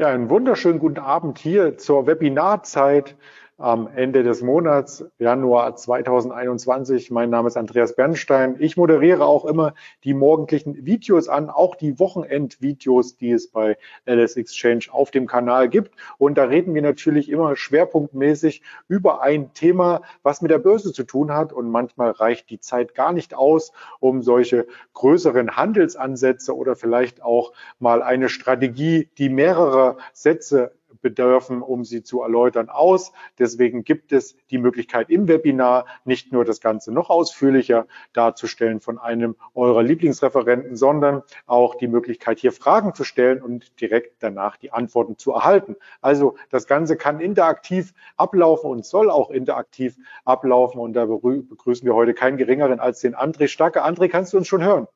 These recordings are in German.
Ja, einen wunderschönen guten Abend hier zur Webinarzeit am Ende des Monats, Januar 2021. Mein Name ist Andreas Bernstein. Ich moderiere auch immer die morgendlichen Videos an, auch die Wochenendvideos, die es bei LS Exchange auf dem Kanal gibt. Und da reden wir natürlich immer schwerpunktmäßig über ein Thema, was mit der Börse zu tun hat. Und manchmal reicht die Zeit gar nicht aus, um solche größeren Handelsansätze oder vielleicht auch mal eine Strategie, die mehrere Sätze bedürfen, um sie zu erläutern, aus. Deswegen gibt es die Möglichkeit im Webinar nicht nur das Ganze noch ausführlicher darzustellen von einem eurer Lieblingsreferenten, sondern auch die Möglichkeit, hier Fragen zu stellen und direkt danach die Antworten zu erhalten. Also das Ganze kann interaktiv ablaufen und soll auch interaktiv ablaufen. Und da begrüßen wir heute keinen geringeren als den André Stacke. André, kannst du uns schon hören?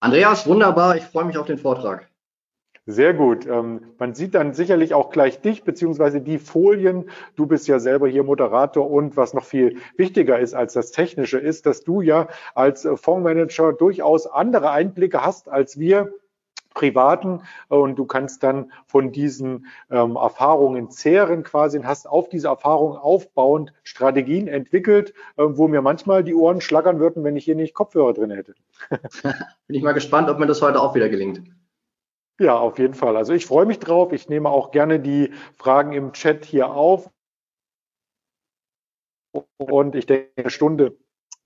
Andreas, wunderbar. Ich freue mich auf den Vortrag. Sehr gut. Ähm, man sieht dann sicherlich auch gleich dich beziehungsweise die Folien. Du bist ja selber hier Moderator und was noch viel wichtiger ist als das Technische ist, dass du ja als Fondsmanager durchaus andere Einblicke hast als wir privaten und du kannst dann von diesen ähm, Erfahrungen zehren quasi und hast auf diese Erfahrungen aufbauend Strategien entwickelt, äh, wo mir manchmal die Ohren schlackern würden, wenn ich hier nicht Kopfhörer drin hätte. Bin ich mal gespannt, ob mir das heute auch wieder gelingt. Ja, auf jeden Fall. Also ich freue mich drauf. Ich nehme auch gerne die Fragen im Chat hier auf. Und ich denke, eine Stunde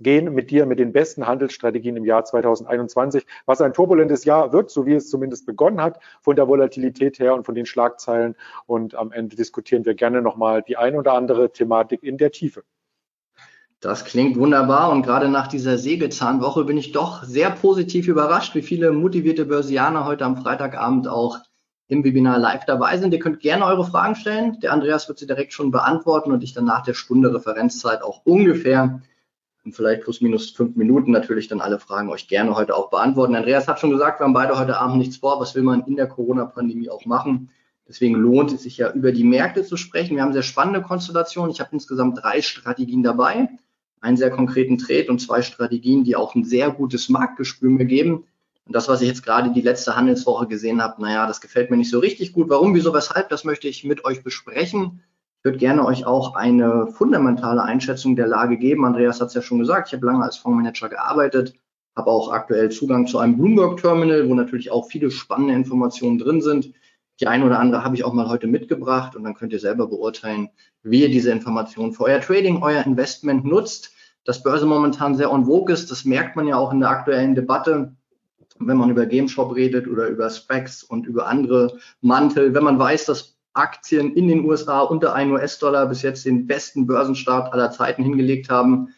gehen mit dir mit den besten Handelsstrategien im Jahr 2021, was ein turbulentes Jahr wird, so wie es zumindest begonnen hat, von der Volatilität her und von den Schlagzeilen. Und am Ende diskutieren wir gerne nochmal die ein oder andere Thematik in der Tiefe. Das klingt wunderbar und gerade nach dieser Sägezahnwoche bin ich doch sehr positiv überrascht, wie viele motivierte Börsianer heute am Freitagabend auch im Webinar live dabei sind. Ihr könnt gerne eure Fragen stellen. Der Andreas wird sie direkt schon beantworten und ich dann nach der Stunde Referenzzeit auch ungefähr vielleicht plus minus fünf Minuten natürlich dann alle Fragen euch gerne heute auch beantworten. Andreas hat schon gesagt, wir haben beide heute Abend nichts vor. Was will man in der Corona-Pandemie auch machen? Deswegen lohnt es sich ja über die Märkte zu sprechen. Wir haben sehr spannende Konstellationen. Ich habe insgesamt drei Strategien dabei einen sehr konkreten Trade und zwei Strategien, die auch ein sehr gutes Marktgespür mir geben. Und das, was ich jetzt gerade die letzte Handelswoche gesehen habe, naja, das gefällt mir nicht so richtig gut. Warum, wieso, weshalb, das möchte ich mit euch besprechen. Ich würde gerne euch auch eine fundamentale Einschätzung der Lage geben. Andreas hat es ja schon gesagt, ich habe lange als Fondsmanager gearbeitet, habe auch aktuell Zugang zu einem Bloomberg-Terminal, wo natürlich auch viele spannende Informationen drin sind. Die eine oder andere habe ich auch mal heute mitgebracht und dann könnt ihr selber beurteilen, wie ihr diese Informationen für euer Trading, euer Investment nutzt. Dass Börse momentan sehr on vogue ist, das merkt man ja auch in der aktuellen Debatte, wenn man über GameShop redet oder über Specs und über andere Mantel. Wenn man weiß, dass Aktien in den USA unter 1 US-Dollar bis jetzt den besten Börsenstart aller Zeiten hingelegt haben,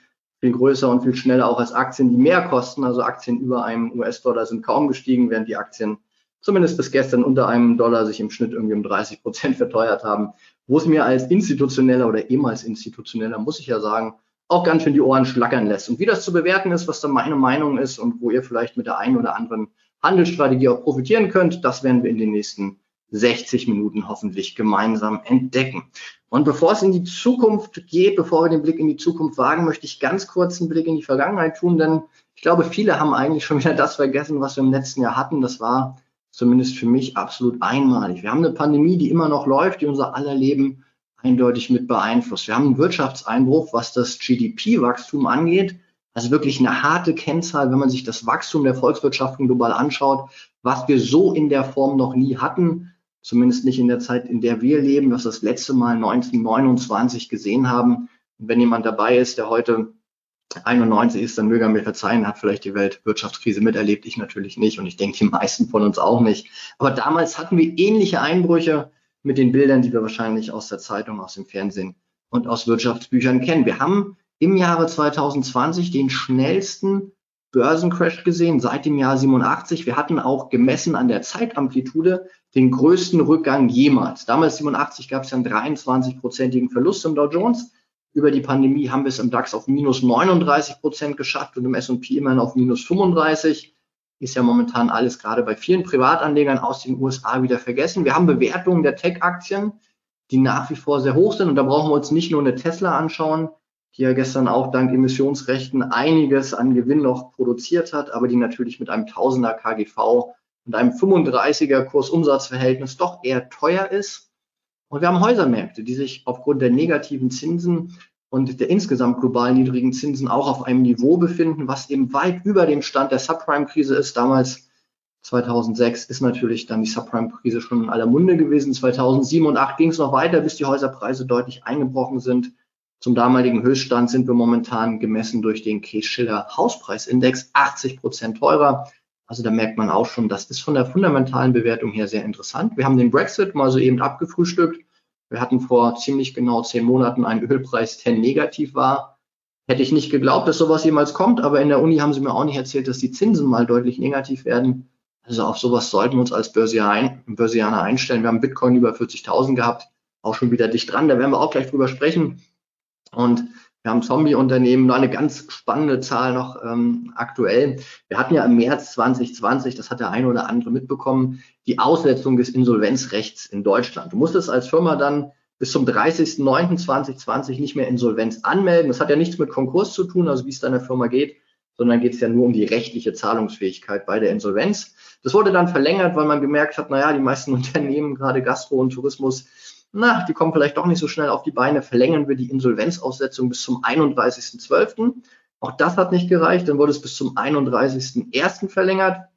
viel größer und viel schneller auch als Aktien, die mehr kosten. Also Aktien über einem US-Dollar sind kaum gestiegen, während die Aktien zumindest bis gestern unter einem Dollar sich im Schnitt irgendwie um 30 Prozent verteuert haben, wo es mir als institutioneller oder ehemals institutioneller, muss ich ja sagen, auch ganz schön die Ohren schlackern lässt. Und wie das zu bewerten ist, was da meine Meinung ist und wo ihr vielleicht mit der einen oder anderen Handelsstrategie auch profitieren könnt, das werden wir in den nächsten 60 Minuten hoffentlich gemeinsam entdecken. Und bevor es in die Zukunft geht, bevor wir den Blick in die Zukunft wagen, möchte ich ganz kurz einen Blick in die Vergangenheit tun, denn ich glaube, viele haben eigentlich schon wieder das vergessen, was wir im letzten Jahr hatten. Das war zumindest für mich absolut einmalig. Wir haben eine Pandemie, die immer noch läuft, die unser aller Leben eindeutig mit beeinflusst. Wir haben einen Wirtschaftseinbruch, was das GDP-Wachstum angeht. Also wirklich eine harte Kennzahl, wenn man sich das Wachstum der Volkswirtschaften global anschaut, was wir so in der Form noch nie hatten, zumindest nicht in der Zeit, in der wir leben, dass das letzte Mal 1929 gesehen haben. Und wenn jemand dabei ist, der heute 91 ist, dann möge er mir verzeihen, hat vielleicht die Weltwirtschaftskrise miterlebt, ich natürlich nicht und ich denke die meisten von uns auch nicht. Aber damals hatten wir ähnliche Einbrüche mit den Bildern, die wir wahrscheinlich aus der Zeitung, aus dem Fernsehen und aus Wirtschaftsbüchern kennen. Wir haben im Jahre 2020 den schnellsten Börsencrash gesehen seit dem Jahr 87. Wir hatten auch gemessen an der Zeitamplitude den größten Rückgang jemals. Damals 87 gab es ja einen 23-prozentigen Verlust im Dow Jones. Über die Pandemie haben wir es im DAX auf minus 39 Prozent geschafft und im S&P immerhin auf minus 35. Ist ja momentan alles gerade bei vielen Privatanlegern aus den USA wieder vergessen. Wir haben Bewertungen der Tech-Aktien, die nach wie vor sehr hoch sind. Und da brauchen wir uns nicht nur eine Tesla anschauen, die ja gestern auch dank Emissionsrechten einiges an Gewinn noch produziert hat, aber die natürlich mit einem Tausender KGV und einem 35er Kursumsatzverhältnis doch eher teuer ist. Und wir haben Häusermärkte, die sich aufgrund der negativen Zinsen und der insgesamt global niedrigen Zinsen auch auf einem Niveau befinden, was eben weit über dem Stand der Subprime-Krise ist. Damals 2006 ist natürlich dann die Subprime-Krise schon in aller Munde gewesen. 2007 und 2008 ging es noch weiter, bis die Häuserpreise deutlich eingebrochen sind. Zum damaligen Höchststand sind wir momentan gemessen durch den Case-Schiller Hauspreisindex 80 Prozent teurer. Also da merkt man auch schon, das ist von der fundamentalen Bewertung her sehr interessant. Wir haben den Brexit mal so eben abgefrühstückt. Wir hatten vor ziemlich genau zehn Monaten einen Ölpreis, der negativ war. Hätte ich nicht geglaubt, dass sowas jemals kommt, aber in der Uni haben sie mir auch nicht erzählt, dass die Zinsen mal deutlich negativ werden. Also auf sowas sollten wir uns als Börsianer einstellen. Wir haben Bitcoin über 40.000 gehabt, auch schon wieder dicht dran. Da werden wir auch gleich drüber sprechen. Und wir haben Zombie-Unternehmen, nur eine ganz spannende Zahl noch ähm, aktuell. Wir hatten ja im März 2020, das hat der eine oder andere mitbekommen, die Aussetzung des Insolvenzrechts in Deutschland. Du musstest als Firma dann bis zum 30.09.2020 nicht mehr Insolvenz anmelden. Das hat ja nichts mit Konkurs zu tun, also wie es deiner Firma geht, sondern geht es ja nur um die rechtliche Zahlungsfähigkeit bei der Insolvenz. Das wurde dann verlängert, weil man gemerkt hat, naja, die meisten Unternehmen, gerade Gastro und Tourismus, na, die kommen vielleicht doch nicht so schnell auf die Beine, verlängern wir die Insolvenzaussetzung bis zum 31.12. Auch das hat nicht gereicht, dann wurde es bis zum 31.01. verlängert.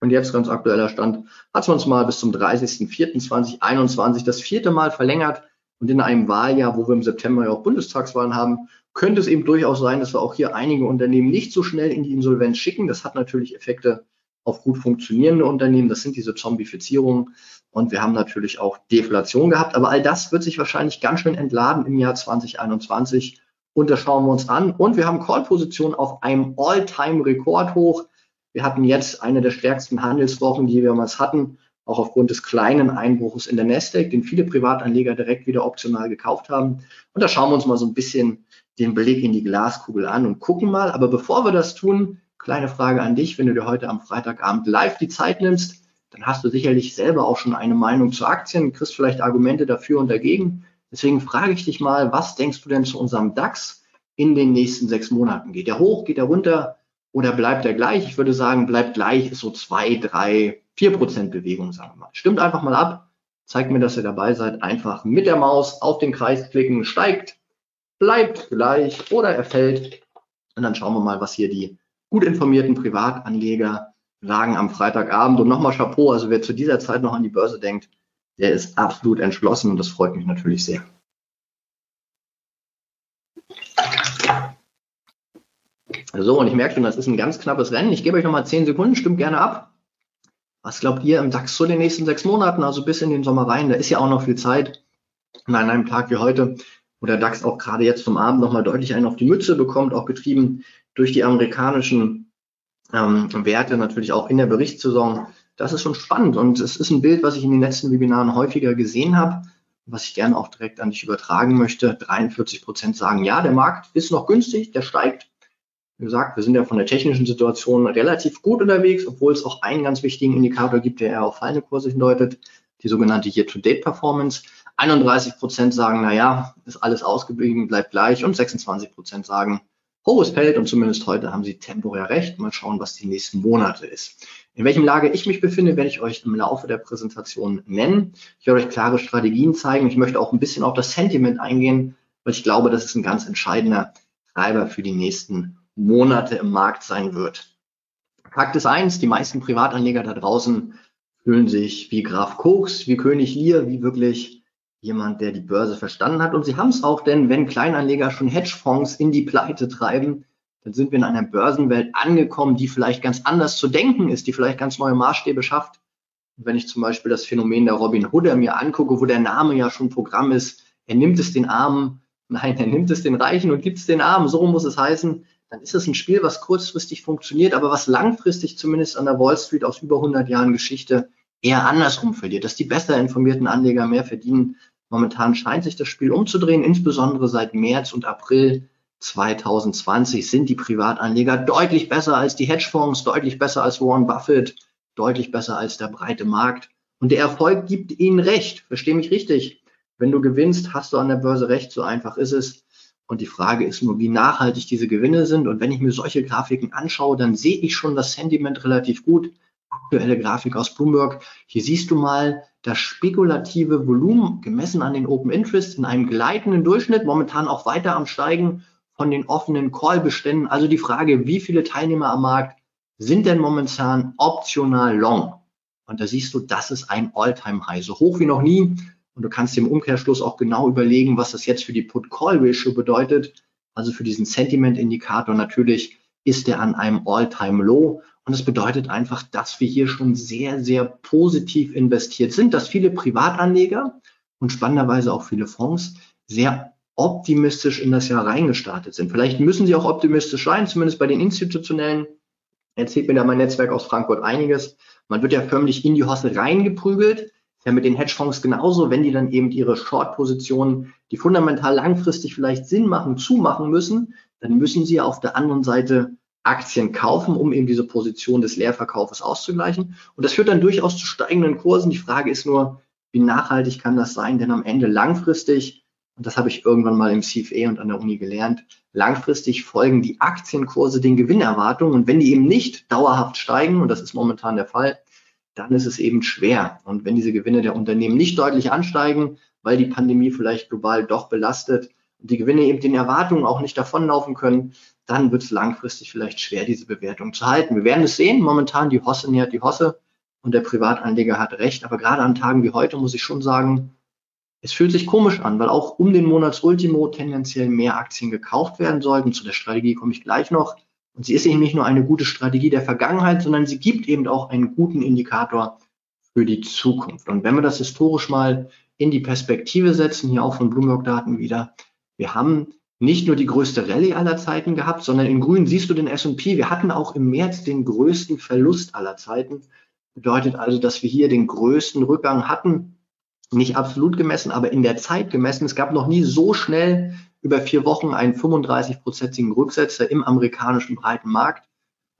Und jetzt ganz aktueller Stand hat man es mal bis zum 30.04.2021 das vierte Mal verlängert. Und in einem Wahljahr, wo wir im September ja auch Bundestagswahlen haben, könnte es eben durchaus sein, dass wir auch hier einige Unternehmen nicht so schnell in die Insolvenz schicken. Das hat natürlich Effekte auf gut funktionierende Unternehmen. Das sind diese Zombifizierungen. Und wir haben natürlich auch Deflation gehabt. Aber all das wird sich wahrscheinlich ganz schön entladen im Jahr 2021. Und das schauen wir uns an. Und wir haben Call-Positionen auf einem All-Time-Rekord hoch. Wir hatten jetzt eine der stärksten Handelswochen, die wir jemals hatten, auch aufgrund des kleinen Einbruches in der Nasdaq, den viele Privatanleger direkt wieder optional gekauft haben. Und da schauen wir uns mal so ein bisschen den Blick in die Glaskugel an und gucken mal. Aber bevor wir das tun, kleine Frage an dich, wenn du dir heute am Freitagabend live die Zeit nimmst, dann hast du sicherlich selber auch schon eine Meinung zu Aktien, kriegst vielleicht Argumente dafür und dagegen. Deswegen frage ich dich mal, was denkst du denn zu unserem DAX in den nächsten sechs Monaten? Geht er hoch, geht er runter oder bleibt er gleich? Ich würde sagen, bleibt gleich, ist so zwei, drei, vier Prozent Bewegung, sagen wir mal. Stimmt einfach mal ab. Zeigt mir, dass ihr dabei seid. Einfach mit der Maus auf den Kreis klicken, steigt, bleibt gleich oder er fällt. Und dann schauen wir mal, was hier die gut informierten Privatanleger sagen am Freitagabend. Und nochmal Chapeau, also wer zu dieser Zeit noch an die Börse denkt, der ist absolut entschlossen und das freut mich natürlich sehr. So, und ich merke schon, das ist ein ganz knappes Rennen. Ich gebe euch nochmal zehn Sekunden, stimmt gerne ab. Was glaubt ihr im DAX zu den nächsten sechs Monaten, also bis in den Sommer rein? Da ist ja auch noch viel Zeit. Und an einem Tag wie heute, wo der DAX auch gerade jetzt zum Abend nochmal deutlich einen auf die Mütze bekommt, auch getrieben durch die amerikanischen ähm, Werte natürlich auch in der Berichtssaison. Das ist schon spannend und es ist ein Bild, was ich in den letzten Webinaren häufiger gesehen habe, was ich gerne auch direkt an dich übertragen möchte. 43 Prozent sagen, ja, der Markt ist noch günstig, der steigt. Wie gesagt, wir sind ja von der technischen Situation relativ gut unterwegs, obwohl es auch einen ganz wichtigen Indikator gibt, der eher auf fallende Kurse hindeutet, die sogenannte Year-to-Date-Performance. 31 Prozent sagen, na ja, ist alles ausgeblieben, bleibt gleich und 26 Prozent sagen, hohes Feld und zumindest heute haben sie temporär recht. Mal schauen, was die nächsten Monate ist. In welchem Lager ich mich befinde, werde ich euch im Laufe der Präsentation nennen. Ich werde euch klare Strategien zeigen. Ich möchte auch ein bisschen auf das Sentiment eingehen, weil ich glaube, das ist ein ganz entscheidender Treiber für die nächsten Monate im Markt sein wird. Fakt ist eins, die meisten Privatanleger da draußen fühlen sich wie Graf Koks, wie König Lear, wie wirklich jemand, der die Börse verstanden hat. Und sie haben es auch, denn wenn Kleinanleger schon Hedgefonds in die Pleite treiben, dann sind wir in einer Börsenwelt angekommen, die vielleicht ganz anders zu denken ist, die vielleicht ganz neue Maßstäbe schafft. Und wenn ich zum Beispiel das Phänomen der Robin Hooder mir angucke, wo der Name ja schon Programm ist, er nimmt es den Armen, nein, er nimmt es den Reichen und gibt es den Armen, so muss es heißen, dann ist es ein Spiel, was kurzfristig funktioniert, aber was langfristig zumindest an der Wall Street aus über 100 Jahren Geschichte eher andersrum verliert, dass die besser informierten Anleger mehr verdienen. Momentan scheint sich das Spiel umzudrehen, insbesondere seit März und April 2020 sind die Privatanleger deutlich besser als die Hedgefonds, deutlich besser als Warren Buffett, deutlich besser als der breite Markt. Und der Erfolg gibt ihnen recht. Versteh mich richtig. Wenn du gewinnst, hast du an der Börse recht. So einfach ist es. Und die Frage ist nur, wie nachhaltig diese Gewinne sind. Und wenn ich mir solche Grafiken anschaue, dann sehe ich schon das Sentiment relativ gut. Aktuelle Grafik aus Bloomberg. Hier siehst du mal das spekulative Volumen gemessen an den Open Interest in einem gleitenden Durchschnitt, momentan auch weiter am Steigen von den offenen Call-Beständen. Also die Frage, wie viele Teilnehmer am Markt sind denn momentan optional long? Und da siehst du, das ist ein All-Time-High, so hoch wie noch nie. Und du kannst dir im Umkehrschluss auch genau überlegen, was das jetzt für die Put-Call-Ratio bedeutet. Also für diesen Sentiment-Indikator natürlich ist der an einem All-Time-Low. Und das bedeutet einfach, dass wir hier schon sehr, sehr positiv investiert sind, dass viele Privatanleger und spannenderweise auch viele Fonds sehr optimistisch in das Jahr reingestartet sind. Vielleicht müssen sie auch optimistisch sein, zumindest bei den institutionellen. Erzählt mir da mein Netzwerk aus Frankfurt einiges. Man wird ja förmlich in die Hosse reingeprügelt. Ja, mit den Hedgefonds genauso, wenn die dann eben ihre Short-Positionen, die fundamental langfristig vielleicht Sinn machen, zumachen müssen, dann müssen sie auf der anderen Seite Aktien kaufen, um eben diese Position des Leerverkaufes auszugleichen. Und das führt dann durchaus zu steigenden Kursen. Die Frage ist nur, wie nachhaltig kann das sein? Denn am Ende langfristig, und das habe ich irgendwann mal im CFA und an der Uni gelernt, langfristig folgen die Aktienkurse den Gewinnerwartungen. Und wenn die eben nicht dauerhaft steigen, und das ist momentan der Fall, dann ist es eben schwer. Und wenn diese Gewinne der Unternehmen nicht deutlich ansteigen, weil die Pandemie vielleicht global doch belastet und die Gewinne eben den Erwartungen auch nicht davonlaufen können, dann wird es langfristig vielleicht schwer, diese Bewertung zu halten. Wir werden es sehen. Momentan die Hosse nähert die Hosse und der Privatanleger hat recht. Aber gerade an Tagen wie heute muss ich schon sagen, es fühlt sich komisch an, weil auch um den Monatsultimo tendenziell mehr Aktien gekauft werden sollten. Zu der Strategie komme ich gleich noch. Und sie ist eben nicht nur eine gute Strategie der Vergangenheit, sondern sie gibt eben auch einen guten Indikator für die Zukunft. Und wenn wir das historisch mal in die Perspektive setzen, hier auch von Bloomberg-Daten wieder, wir haben nicht nur die größte Rallye aller Zeiten gehabt, sondern in grün siehst du den S&P. Wir hatten auch im März den größten Verlust aller Zeiten. Bedeutet also, dass wir hier den größten Rückgang hatten. Nicht absolut gemessen, aber in der Zeit gemessen. Es gab noch nie so schnell über vier Wochen einen 35-prozentigen Rücksetzer im amerikanischen breiten Markt.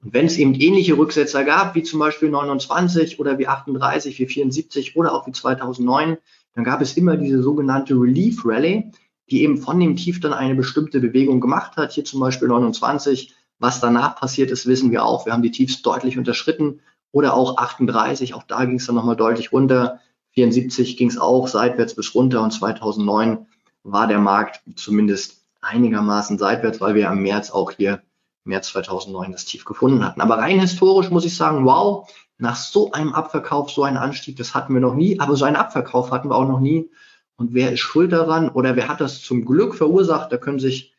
Und wenn es eben ähnliche Rücksetzer gab, wie zum Beispiel 29 oder wie 38, wie 74 oder auch wie 2009, dann gab es immer diese sogenannte Relief Rally, die eben von dem Tief dann eine bestimmte Bewegung gemacht hat. Hier zum Beispiel 29. Was danach passiert ist, wissen wir auch. Wir haben die Tiefs deutlich unterschritten. Oder auch 38, auch da ging es dann nochmal deutlich runter. 74 ging es auch seitwärts bis runter und 2009 war der Markt zumindest einigermaßen seitwärts, weil wir im März auch hier, März 2009, das Tief gefunden hatten. Aber rein historisch muss ich sagen, wow, nach so einem Abverkauf, so einem Anstieg, das hatten wir noch nie, aber so einen Abverkauf hatten wir auch noch nie. Und wer ist schuld daran oder wer hat das zum Glück verursacht? Da können sich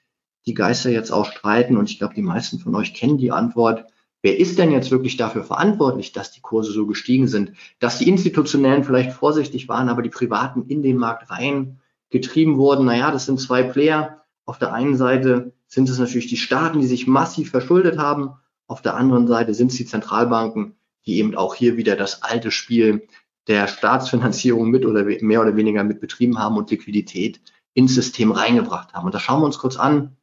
die Geister jetzt auch streiten und ich glaube, die meisten von euch kennen die Antwort. Wer ist denn jetzt wirklich dafür verantwortlich, dass die Kurse so gestiegen sind? Dass die Institutionellen vielleicht vorsichtig waren, aber die Privaten in den Markt rein getrieben wurden. Naja, das sind zwei Player. Auf der einen Seite sind es natürlich die Staaten, die sich massiv verschuldet haben. Auf der anderen Seite sind es die Zentralbanken, die eben auch hier wieder das alte Spiel der Staatsfinanzierung mit oder mehr oder weniger mit betrieben haben und Liquidität ins System reingebracht haben. Und da schauen wir uns kurz an.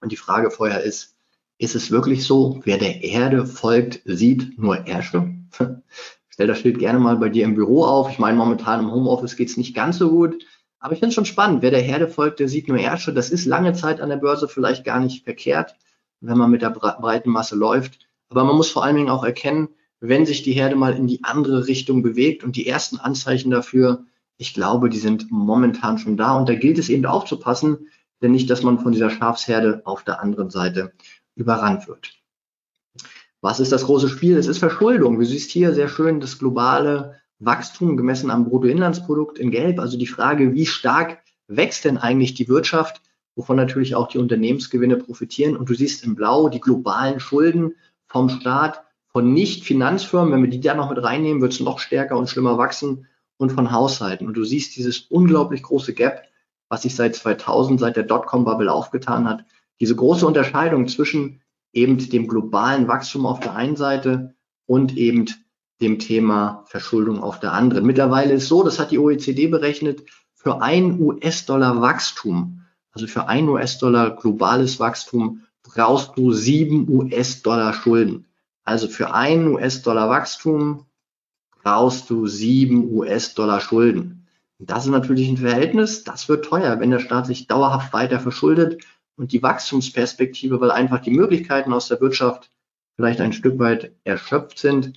Und die Frage vorher ist, ist es wirklich so, wer der Erde folgt, sieht nur Ärsche? Stell das Schild gerne mal bei dir im Büro auf. Ich meine, momentan im Homeoffice geht es nicht ganz so gut. Aber ich finde es schon spannend. Wer der Herde folgt, der sieht nur Ärsche. Das ist lange Zeit an der Börse vielleicht gar nicht verkehrt, wenn man mit der breiten Masse läuft. Aber man muss vor allen Dingen auch erkennen, wenn sich die Herde mal in die andere Richtung bewegt und die ersten Anzeichen dafür, ich glaube, die sind momentan schon da und da gilt es eben aufzupassen, denn nicht, dass man von dieser Schafsherde auf der anderen Seite überrannt wird. Was ist das große Spiel? Es ist Verschuldung. Du siehst hier sehr schön das globale Wachstum gemessen am Bruttoinlandsprodukt in Gelb. Also die Frage, wie stark wächst denn eigentlich die Wirtschaft, wovon natürlich auch die Unternehmensgewinne profitieren. Und du siehst in Blau die globalen Schulden vom Staat von Nicht-Finanzfirmen, wenn wir die da noch mit reinnehmen, wird es noch stärker und schlimmer wachsen und von Haushalten. Und du siehst dieses unglaublich große Gap, was sich seit 2000, seit der Dotcom-Bubble aufgetan hat. Diese große Unterscheidung zwischen eben dem globalen Wachstum auf der einen Seite und eben dem Thema Verschuldung auf der anderen. Mittlerweile ist so, das hat die OECD berechnet, für ein US-Dollar Wachstum, also für ein US-Dollar globales Wachstum, brauchst du sieben US-Dollar Schulden. Also für einen US-Dollar Wachstum brauchst du sieben US-Dollar Schulden. Das ist natürlich ein Verhältnis, das wird teuer, wenn der Staat sich dauerhaft weiter verschuldet und die Wachstumsperspektive, weil einfach die Möglichkeiten aus der Wirtschaft vielleicht ein Stück weit erschöpft sind,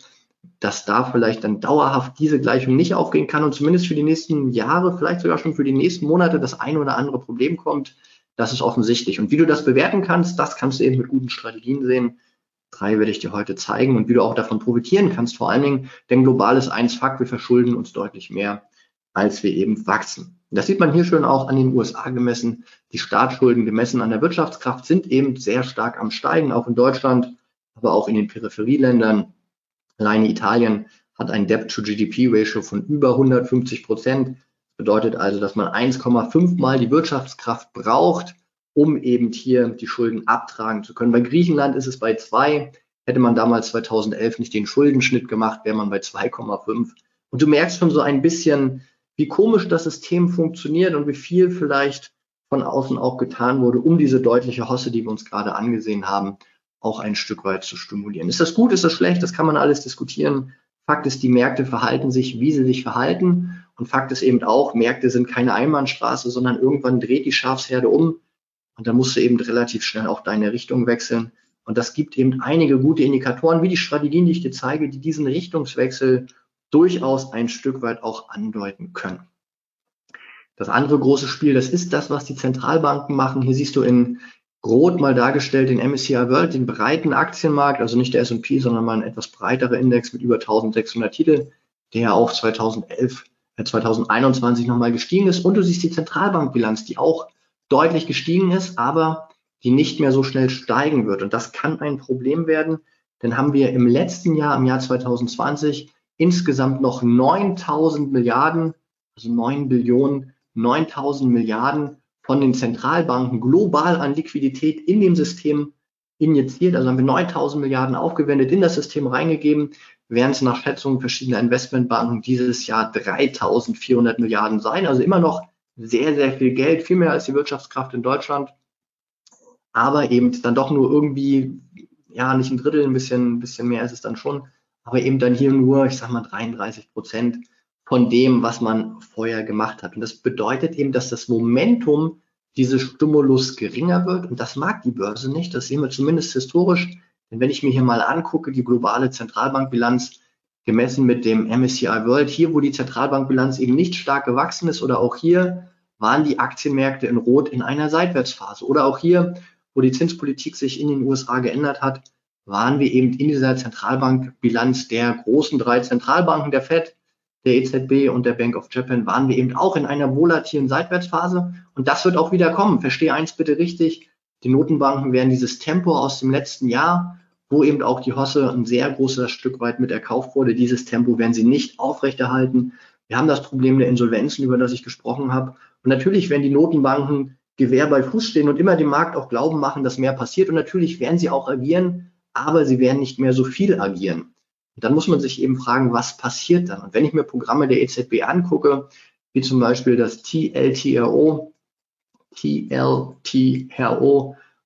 dass da vielleicht dann dauerhaft diese Gleichung nicht aufgehen kann und zumindest für die nächsten Jahre, vielleicht sogar schon für die nächsten Monate das ein oder andere Problem kommt. Das ist offensichtlich. Und wie du das bewerten kannst, das kannst du eben mit guten Strategien sehen. Drei werde ich dir heute zeigen und wie du auch davon profitieren kannst. Vor allen Dingen, denn global ist eins Fakt, wir verschulden uns deutlich mehr, als wir eben wachsen. Das sieht man hier schön auch an den USA gemessen. Die Staatsschulden gemessen an der Wirtschaftskraft sind eben sehr stark am Steigen, auch in Deutschland, aber auch in den Peripherieländern. Alleine Italien hat ein Debt-to-GDP-Ratio von über 150 Prozent. Das bedeutet also, dass man 1,5 mal die Wirtschaftskraft braucht, um eben hier die Schulden abtragen zu können. Bei Griechenland ist es bei zwei. Hätte man damals 2011 nicht den Schuldenschnitt gemacht, wäre man bei 2,5. Und du merkst schon so ein bisschen, wie komisch das System funktioniert und wie viel vielleicht von außen auch getan wurde, um diese deutliche Hosse, die wir uns gerade angesehen haben, auch ein Stück weit zu stimulieren. Ist das gut, ist das schlecht? Das kann man alles diskutieren. Fakt ist, die Märkte verhalten sich, wie sie sich verhalten. Und Fakt ist eben auch, Märkte sind keine Einbahnstraße, sondern irgendwann dreht die Schafsherde um. Und da musst du eben relativ schnell auch deine Richtung wechseln. Und das gibt eben einige gute Indikatoren, wie die Strategien, die ich dir zeige, die diesen Richtungswechsel durchaus ein Stück weit auch andeuten können. Das andere große Spiel, das ist das, was die Zentralbanken machen. Hier siehst du in Rot mal dargestellt den MSCI World, den breiten Aktienmarkt, also nicht der S&P, sondern mal ein etwas breiterer Index mit über 1600 Titeln, der auch 2011, äh 2021 nochmal gestiegen ist. Und du siehst die Zentralbankbilanz, die auch deutlich gestiegen ist, aber die nicht mehr so schnell steigen wird. Und das kann ein Problem werden, denn haben wir im letzten Jahr, im Jahr 2020, insgesamt noch 9000 Milliarden, also 9 Billionen, 9000 Milliarden von den Zentralbanken global an Liquidität in dem System injiziert. Also haben wir 9000 Milliarden aufgewendet, in das System reingegeben, während es nach Schätzungen verschiedener Investmentbanken dieses Jahr 3400 Milliarden sein. Also immer noch sehr, sehr viel Geld, viel mehr als die Wirtschaftskraft in Deutschland. Aber eben dann doch nur irgendwie, ja, nicht ein Drittel, ein bisschen, ein bisschen mehr ist es dann schon. Aber eben dann hier nur, ich sag mal, 33 Prozent von dem, was man vorher gemacht hat. Und das bedeutet eben, dass das Momentum dieses Stimulus geringer wird. Und das mag die Börse nicht. Das sehen wir zumindest historisch. Denn wenn ich mir hier mal angucke, die globale Zentralbankbilanz gemessen mit dem MSCI World, hier, wo die Zentralbankbilanz eben nicht stark gewachsen ist, oder auch hier waren die Aktienmärkte in Rot in einer Seitwärtsphase. Oder auch hier, wo die Zinspolitik sich in den USA geändert hat, waren wir eben in dieser Zentralbankbilanz der großen drei Zentralbanken der Fed, der EZB und der Bank of Japan waren wir eben auch in einer volatilen Seitwärtsphase. Und das wird auch wieder kommen. Verstehe eins bitte richtig. Die Notenbanken werden dieses Tempo aus dem letzten Jahr, wo eben auch die Hosse ein sehr großes Stück weit mit erkauft wurde, dieses Tempo werden sie nicht aufrechterhalten. Wir haben das Problem der Insolvenzen, über das ich gesprochen habe. Und natürlich werden die Notenbanken Gewehr bei Fuß stehen und immer dem Markt auch glauben machen, dass mehr passiert. Und natürlich werden sie auch agieren, aber sie werden nicht mehr so viel agieren. Und dann muss man sich eben fragen, was passiert dann? Und wenn ich mir Programme der EZB angucke, wie zum Beispiel das TLTRO, TLTRO,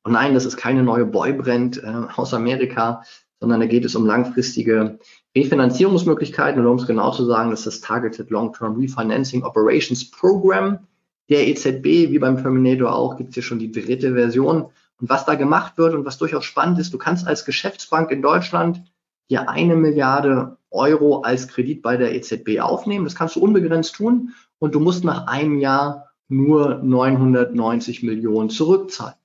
und nein, das ist keine neue Boybrand äh, aus Amerika, sondern da geht es um langfristige Refinanzierungsmöglichkeiten oder um es genau zu sagen, das ist das Targeted Long-Term Refinancing Operations Program der EZB, wie beim Terminator auch, gibt es hier schon die dritte Version. Und was da gemacht wird und was durchaus spannend ist, du kannst als Geschäftsbank in Deutschland hier eine Milliarde Euro als Kredit bei der EZB aufnehmen. Das kannst du unbegrenzt tun und du musst nach einem Jahr nur 990 Millionen zurückzahlen.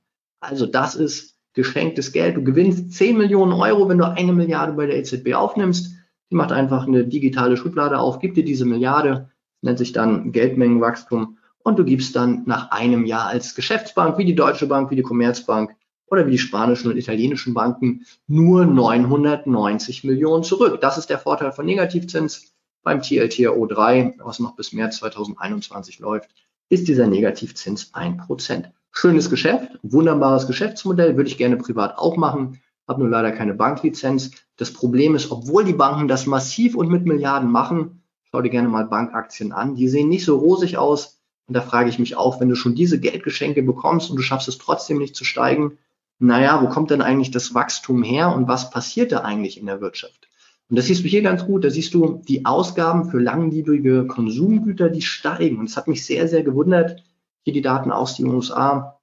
Also das ist geschenktes Geld. Du gewinnst 10 Millionen Euro, wenn du eine Milliarde bei der EZB aufnimmst. Die macht einfach eine digitale Schublade auf, gibt dir diese Milliarde, nennt sich dann Geldmengenwachstum und du gibst dann nach einem Jahr als Geschäftsbank, wie die Deutsche Bank, wie die Commerzbank, oder wie die spanischen und italienischen Banken nur 990 Millionen zurück. Das ist der Vorteil von Negativzins. Beim TLTRO 3, was noch bis März 2021 läuft, ist dieser Negativzins 1%. Schönes Geschäft, wunderbares Geschäftsmodell, würde ich gerne privat auch machen, habe nur leider keine Banklizenz. Das Problem ist, obwohl die Banken das massiv und mit Milliarden machen, schau dir gerne mal Bankaktien an, die sehen nicht so rosig aus. Und da frage ich mich auch, wenn du schon diese Geldgeschenke bekommst und du schaffst es trotzdem nicht zu steigen, naja, wo kommt denn eigentlich das Wachstum her und was passiert da eigentlich in der Wirtschaft? Und das siehst du hier ganz gut. Da siehst du die Ausgaben für langlebige Konsumgüter, die steigen. Und es hat mich sehr, sehr gewundert. Hier die Daten aus den USA.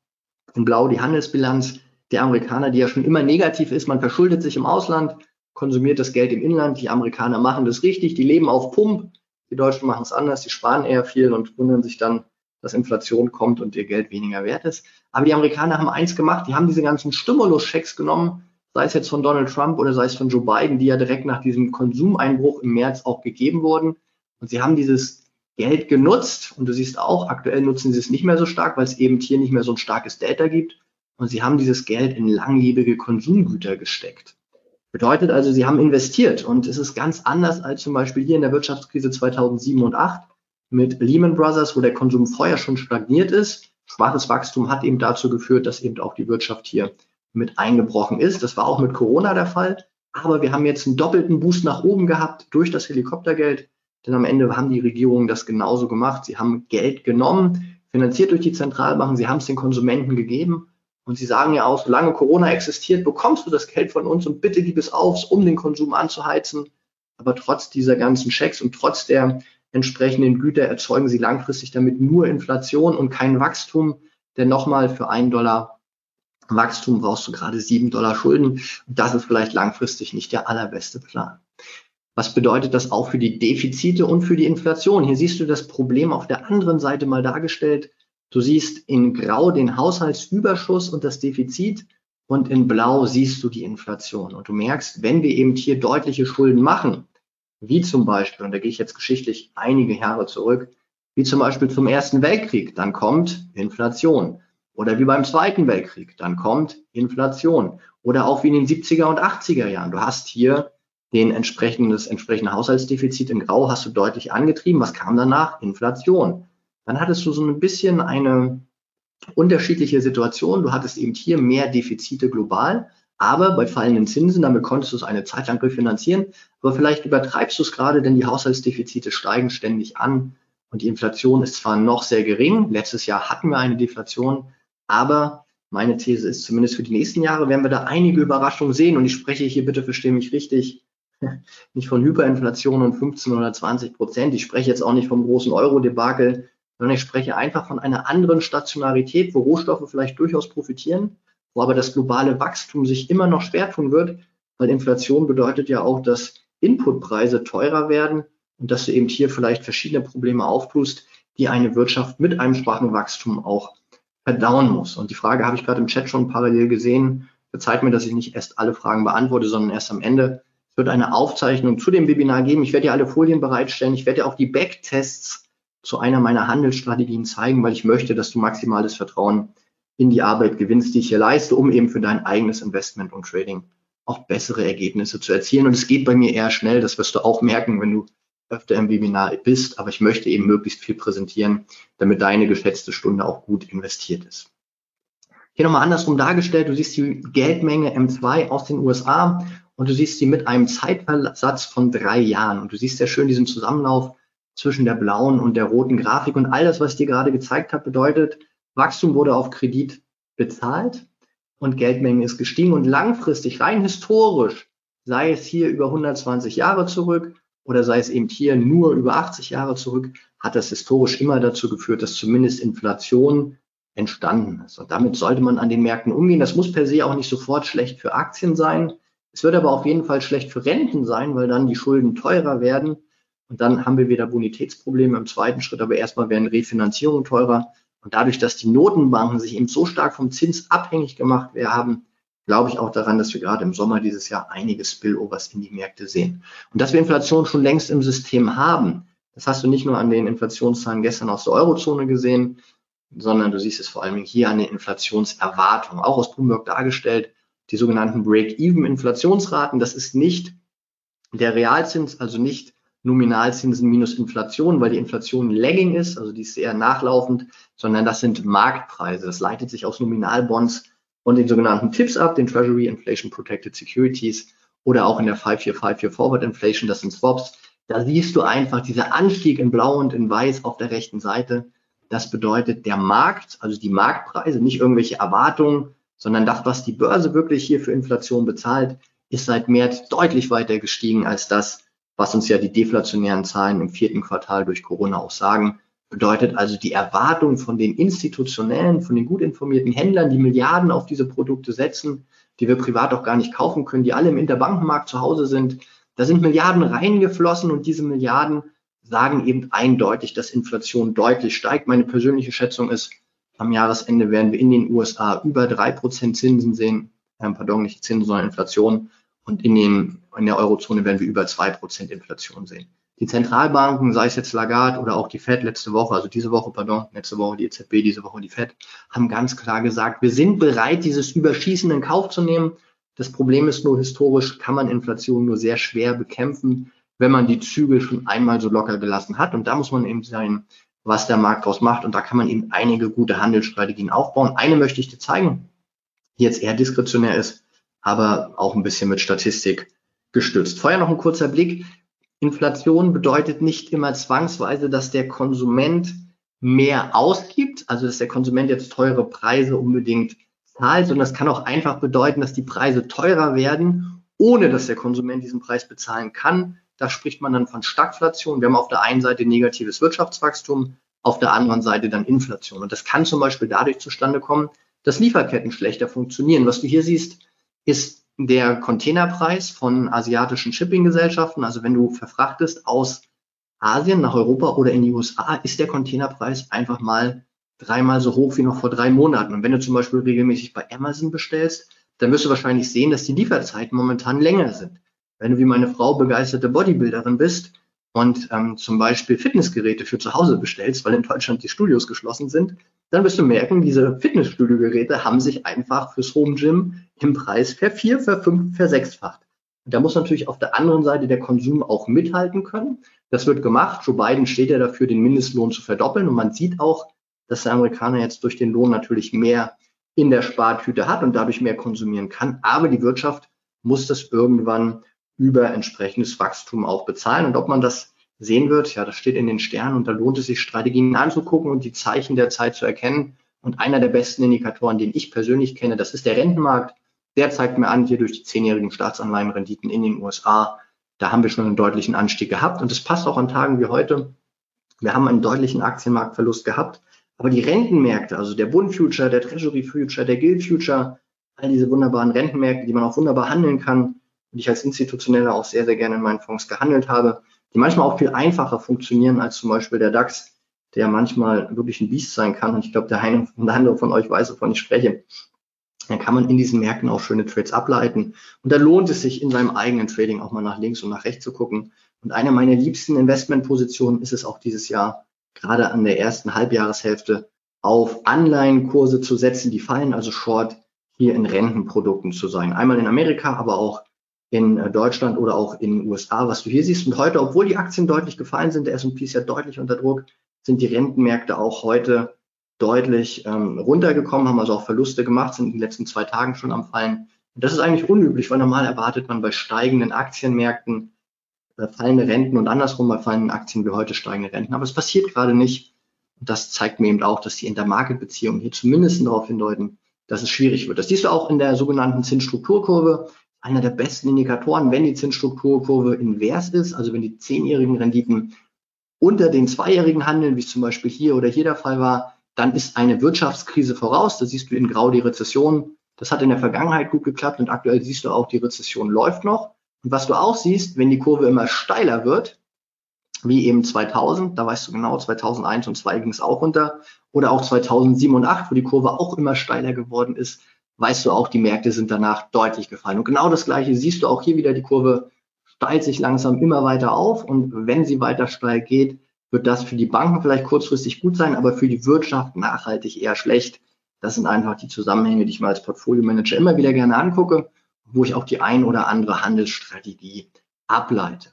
In Blau die Handelsbilanz der Amerikaner, die ja schon immer negativ ist. Man verschuldet sich im Ausland, konsumiert das Geld im Inland. Die Amerikaner machen das richtig, die leben auf Pump. Die Deutschen machen es anders, die sparen eher viel und wundern sich dann, dass Inflation kommt und ihr Geld weniger wert ist. Aber die Amerikaner haben eins gemacht, die haben diese ganzen Stimulus-Schecks genommen, sei es jetzt von Donald Trump oder sei es von Joe Biden, die ja direkt nach diesem Konsumeinbruch im März auch gegeben wurden. Und sie haben dieses Geld genutzt und du siehst auch, aktuell nutzen sie es nicht mehr so stark, weil es eben hier nicht mehr so ein starkes Delta gibt. Und sie haben dieses Geld in langlebige Konsumgüter gesteckt. Bedeutet also, sie haben investiert und es ist ganz anders als zum Beispiel hier in der Wirtschaftskrise 2007 und 2008 mit Lehman Brothers, wo der Konsum vorher schon stagniert ist. Schwaches Wachstum hat eben dazu geführt, dass eben auch die Wirtschaft hier mit eingebrochen ist. Das war auch mit Corona der Fall. Aber wir haben jetzt einen doppelten Boost nach oben gehabt durch das Helikoptergeld. Denn am Ende haben die Regierungen das genauso gemacht. Sie haben Geld genommen, finanziert durch die Zentralbanken. Sie haben es den Konsumenten gegeben. Und sie sagen ja auch, solange Corona existiert, bekommst du das Geld von uns und bitte gib es auf, um den Konsum anzuheizen. Aber trotz dieser ganzen Schecks und trotz der entsprechenden Güter erzeugen sie langfristig damit nur Inflation und kein Wachstum. Denn nochmal, für einen Dollar Wachstum brauchst du gerade sieben Dollar Schulden. Das ist vielleicht langfristig nicht der allerbeste Plan. Was bedeutet das auch für die Defizite und für die Inflation? Hier siehst du das Problem auf der anderen Seite mal dargestellt. Du siehst in Grau den Haushaltsüberschuss und das Defizit und in Blau siehst du die Inflation. Und du merkst, wenn wir eben hier deutliche Schulden machen, wie zum Beispiel, und da gehe ich jetzt geschichtlich einige Jahre zurück, wie zum Beispiel zum Ersten Weltkrieg, dann kommt Inflation. Oder wie beim Zweiten Weltkrieg, dann kommt Inflation. Oder auch wie in den 70er und 80er Jahren. Du hast hier den entsprechenden, das entsprechende Haushaltsdefizit in Grau hast du deutlich angetrieben. Was kam danach? Inflation. Dann hattest du so ein bisschen eine unterschiedliche Situation. Du hattest eben hier mehr Defizite global, aber bei fallenden Zinsen, damit konntest du es eine Zeit lang refinanzieren. Aber vielleicht übertreibst du es gerade, denn die Haushaltsdefizite steigen ständig an und die Inflation ist zwar noch sehr gering. Letztes Jahr hatten wir eine Deflation, aber meine These ist, zumindest für die nächsten Jahre werden wir da einige Überraschungen sehen. Und ich spreche hier bitte, verstehe mich richtig, nicht von Hyperinflation und 15 oder 20 Prozent. Ich spreche jetzt auch nicht vom großen Euro-Debakel, sondern ich spreche einfach von einer anderen Stationarität, wo Rohstoffe vielleicht durchaus profitieren, wo aber das globale Wachstum sich immer noch schwer tun wird, weil Inflation bedeutet ja auch, dass Inputpreise teurer werden und dass du eben hier vielleicht verschiedene Probleme auftust, die eine Wirtschaft mit einem schwachen Wachstum auch verdauen muss. Und die Frage habe ich gerade im Chat schon parallel gesehen. Verzeiht mir, dass ich nicht erst alle Fragen beantworte, sondern erst am Ende. Es wird eine Aufzeichnung zu dem Webinar geben. Ich werde dir alle Folien bereitstellen. Ich werde dir auch die Backtests zu einer meiner Handelsstrategien zeigen, weil ich möchte, dass du maximales Vertrauen in die Arbeit gewinnst, die ich hier leiste, um eben für dein eigenes Investment und Trading auch bessere Ergebnisse zu erzielen. Und es geht bei mir eher schnell, das wirst du auch merken, wenn du öfter im Webinar bist, aber ich möchte eben möglichst viel präsentieren, damit deine geschätzte Stunde auch gut investiert ist. Hier nochmal andersrum dargestellt, du siehst die Geldmenge M2 aus den USA und du siehst sie mit einem Zeitversatz von drei Jahren. Und du siehst sehr schön diesen Zusammenlauf zwischen der blauen und der roten Grafik. Und all das, was ich dir gerade gezeigt habe, bedeutet, Wachstum wurde auf Kredit bezahlt und Geldmengen ist gestiegen. Und langfristig, rein historisch, sei es hier über 120 Jahre zurück oder sei es eben hier nur über 80 Jahre zurück, hat das historisch immer dazu geführt, dass zumindest Inflation entstanden ist. Und damit sollte man an den Märkten umgehen. Das muss per se auch nicht sofort schlecht für Aktien sein. Es wird aber auf jeden Fall schlecht für Renten sein, weil dann die Schulden teurer werden und dann haben wir wieder Bonitätsprobleme im zweiten Schritt, aber erstmal werden Refinanzierungen teurer. Und dadurch, dass die Notenbanken sich eben so stark vom Zins abhängig gemacht haben, glaube ich auch daran, dass wir gerade im Sommer dieses Jahr einige Spillovers in die Märkte sehen. Und dass wir Inflation schon längst im System haben, das hast du nicht nur an den Inflationszahlen gestern aus der Eurozone gesehen, sondern du siehst es vor allem hier an den Inflationserwartungen, auch aus Bloomberg dargestellt, die sogenannten Break-Even-Inflationsraten. Das ist nicht der Realzins, also nicht Nominalzinsen minus Inflation, weil die Inflation lagging ist, also die ist sehr nachlaufend, sondern das sind Marktpreise. Das leitet sich aus Nominalbonds und den sogenannten TIPS ab, den Treasury Inflation Protected Securities oder auch in der 5-Year-5-Year Forward Inflation, das sind Swaps. Da siehst du einfach dieser Anstieg in Blau und in Weiß auf der rechten Seite. Das bedeutet, der Markt, also die Marktpreise, nicht irgendwelche Erwartungen, sondern das, was die Börse wirklich hier für Inflation bezahlt, ist seit März deutlich weiter gestiegen als das, was uns ja die deflationären Zahlen im vierten Quartal durch Corona auch sagen. Bedeutet also die Erwartung von den institutionellen, von den gut informierten Händlern, die Milliarden auf diese Produkte setzen, die wir privat auch gar nicht kaufen können, die alle im Interbankenmarkt zu Hause sind. Da sind Milliarden reingeflossen und diese Milliarden sagen eben eindeutig, dass Inflation deutlich steigt. Meine persönliche Schätzung ist, am Jahresende werden wir in den USA über drei Prozent Zinsen sehen, äh, pardon, nicht Zinsen, sondern Inflation. Und in, den, in der Eurozone werden wir über zwei Prozent Inflation sehen. Die Zentralbanken, sei es jetzt Lagarde oder auch die Fed letzte Woche, also diese Woche, pardon, letzte Woche die EZB, diese Woche die Fed, haben ganz klar gesagt, wir sind bereit, dieses Überschießen in Kauf zu nehmen. Das Problem ist nur, historisch kann man Inflation nur sehr schwer bekämpfen, wenn man die Zügel schon einmal so locker gelassen hat. Und da muss man eben sein, was der Markt draus macht. Und da kann man eben einige gute Handelsstrategien aufbauen. Eine möchte ich dir zeigen, die jetzt eher diskretionär ist, aber auch ein bisschen mit Statistik gestützt. Vorher noch ein kurzer Blick. Inflation bedeutet nicht immer zwangsweise, dass der Konsument mehr ausgibt, also dass der Konsument jetzt teure Preise unbedingt zahlt, sondern es kann auch einfach bedeuten, dass die Preise teurer werden, ohne dass der Konsument diesen Preis bezahlen kann. Da spricht man dann von Stagflation. Wir haben auf der einen Seite negatives Wirtschaftswachstum, auf der anderen Seite dann Inflation. Und das kann zum Beispiel dadurch zustande kommen, dass Lieferketten schlechter funktionieren. Was du hier siehst, ist der Containerpreis von asiatischen Shippinggesellschaften. Also wenn du verfrachtest aus Asien nach Europa oder in die USA, ist der Containerpreis einfach mal dreimal so hoch wie noch vor drei Monaten. Und wenn du zum Beispiel regelmäßig bei Amazon bestellst, dann wirst du wahrscheinlich sehen, dass die Lieferzeiten momentan länger sind. Wenn du wie meine Frau begeisterte Bodybuilderin bist und ähm, zum Beispiel Fitnessgeräte für zu Hause bestellst, weil in Deutschland die Studios geschlossen sind, dann wirst du merken, diese Fitnessstudio-Geräte haben sich einfach fürs Home Gym im Preis vervier, verfünf, versechsfacht. Da muss natürlich auf der anderen Seite der Konsum auch mithalten können. Das wird gemacht. Joe Biden steht ja dafür, den Mindestlohn zu verdoppeln. Und man sieht auch, dass der Amerikaner jetzt durch den Lohn natürlich mehr in der Spartüte hat und dadurch mehr konsumieren kann. Aber die Wirtschaft muss das irgendwann über entsprechendes Wachstum auch bezahlen. Und ob man das sehen wird, ja, das steht in den Sternen und da lohnt es sich, Strategien anzugucken und die Zeichen der Zeit zu erkennen. Und einer der besten Indikatoren, den ich persönlich kenne, das ist der Rentenmarkt. Der zeigt mir an, hier durch die zehnjährigen Staatsanleihenrenditen in den USA, da haben wir schon einen deutlichen Anstieg gehabt. Und das passt auch an Tagen wie heute. Wir haben einen deutlichen Aktienmarktverlust gehabt. Aber die Rentenmärkte, also der Bund Future, der Treasury Future, der Gilt Future, all diese wunderbaren Rentenmärkte, die man auch wunderbar handeln kann und ich als Institutioneller auch sehr, sehr gerne in meinen Fonds gehandelt habe, die manchmal auch viel einfacher funktionieren als zum Beispiel der DAX, der manchmal wirklich ein Biest sein kann. Und ich glaube, der eine oder andere von euch weiß, wovon ich spreche. Dann kann man in diesen Märkten auch schöne Trades ableiten. Und da lohnt es sich, in seinem eigenen Trading auch mal nach links und nach rechts zu gucken. Und eine meiner liebsten Investmentpositionen ist es auch dieses Jahr, gerade an der ersten Halbjahreshälfte, auf Anleihenkurse zu setzen, die fallen, also Short hier in Rentenprodukten zu sein. Einmal in Amerika, aber auch in äh, Deutschland oder auch in den USA, was du hier siehst. Und heute, obwohl die Aktien deutlich gefallen sind, der S&P ist ja deutlich unter Druck, sind die Rentenmärkte auch heute deutlich ähm, runtergekommen, haben also auch Verluste gemacht, sind in den letzten zwei Tagen schon am Fallen. Und das ist eigentlich unüblich, weil normal erwartet man bei steigenden Aktienmärkten äh, fallende Renten und andersrum bei fallenden Aktien wie heute steigende Renten. Aber es passiert gerade nicht. Und das zeigt mir eben auch, dass die Intermarket-Beziehungen hier zumindest darauf hindeuten, dass es schwierig wird. Das siehst du auch in der sogenannten Zinsstrukturkurve einer der besten Indikatoren, wenn die Zinsstrukturkurve invers ist, also wenn die zehnjährigen Renditen unter den zweijährigen handeln, wie es zum Beispiel hier oder hier der Fall war, dann ist eine Wirtschaftskrise voraus. Da siehst du in Grau die Rezession. Das hat in der Vergangenheit gut geklappt und aktuell siehst du auch, die Rezession läuft noch. Und was du auch siehst, wenn die Kurve immer steiler wird, wie eben 2000, da weißt du genau, 2001 und 2002 ging es auch runter, oder auch 2007 und 2008, wo die Kurve auch immer steiler geworden ist, weißt du auch, die Märkte sind danach deutlich gefallen. Und genau das Gleiche siehst du auch hier wieder, die Kurve steilt sich langsam immer weiter auf und wenn sie weiter steil geht, wird das für die Banken vielleicht kurzfristig gut sein, aber für die Wirtschaft nachhaltig eher schlecht. Das sind einfach die Zusammenhänge, die ich mal als Portfolio-Manager immer wieder gerne angucke, wo ich auch die ein oder andere Handelsstrategie ableite.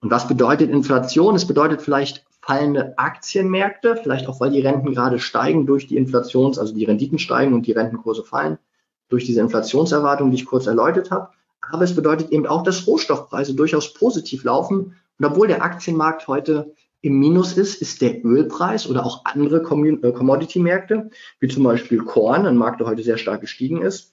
Und was bedeutet Inflation? Es bedeutet vielleicht fallende Aktienmärkte, vielleicht auch weil die Renten gerade steigen durch die Inflations, also die Renditen steigen und die Rentenkurse fallen durch diese Inflationserwartung, die ich kurz erläutert habe. Aber es bedeutet eben auch, dass Rohstoffpreise durchaus positiv laufen. Und obwohl der Aktienmarkt heute im Minus ist, ist der Ölpreis oder auch andere äh, Commodity-Märkte, wie zum Beispiel Korn, ein Markt, der heute sehr stark gestiegen ist,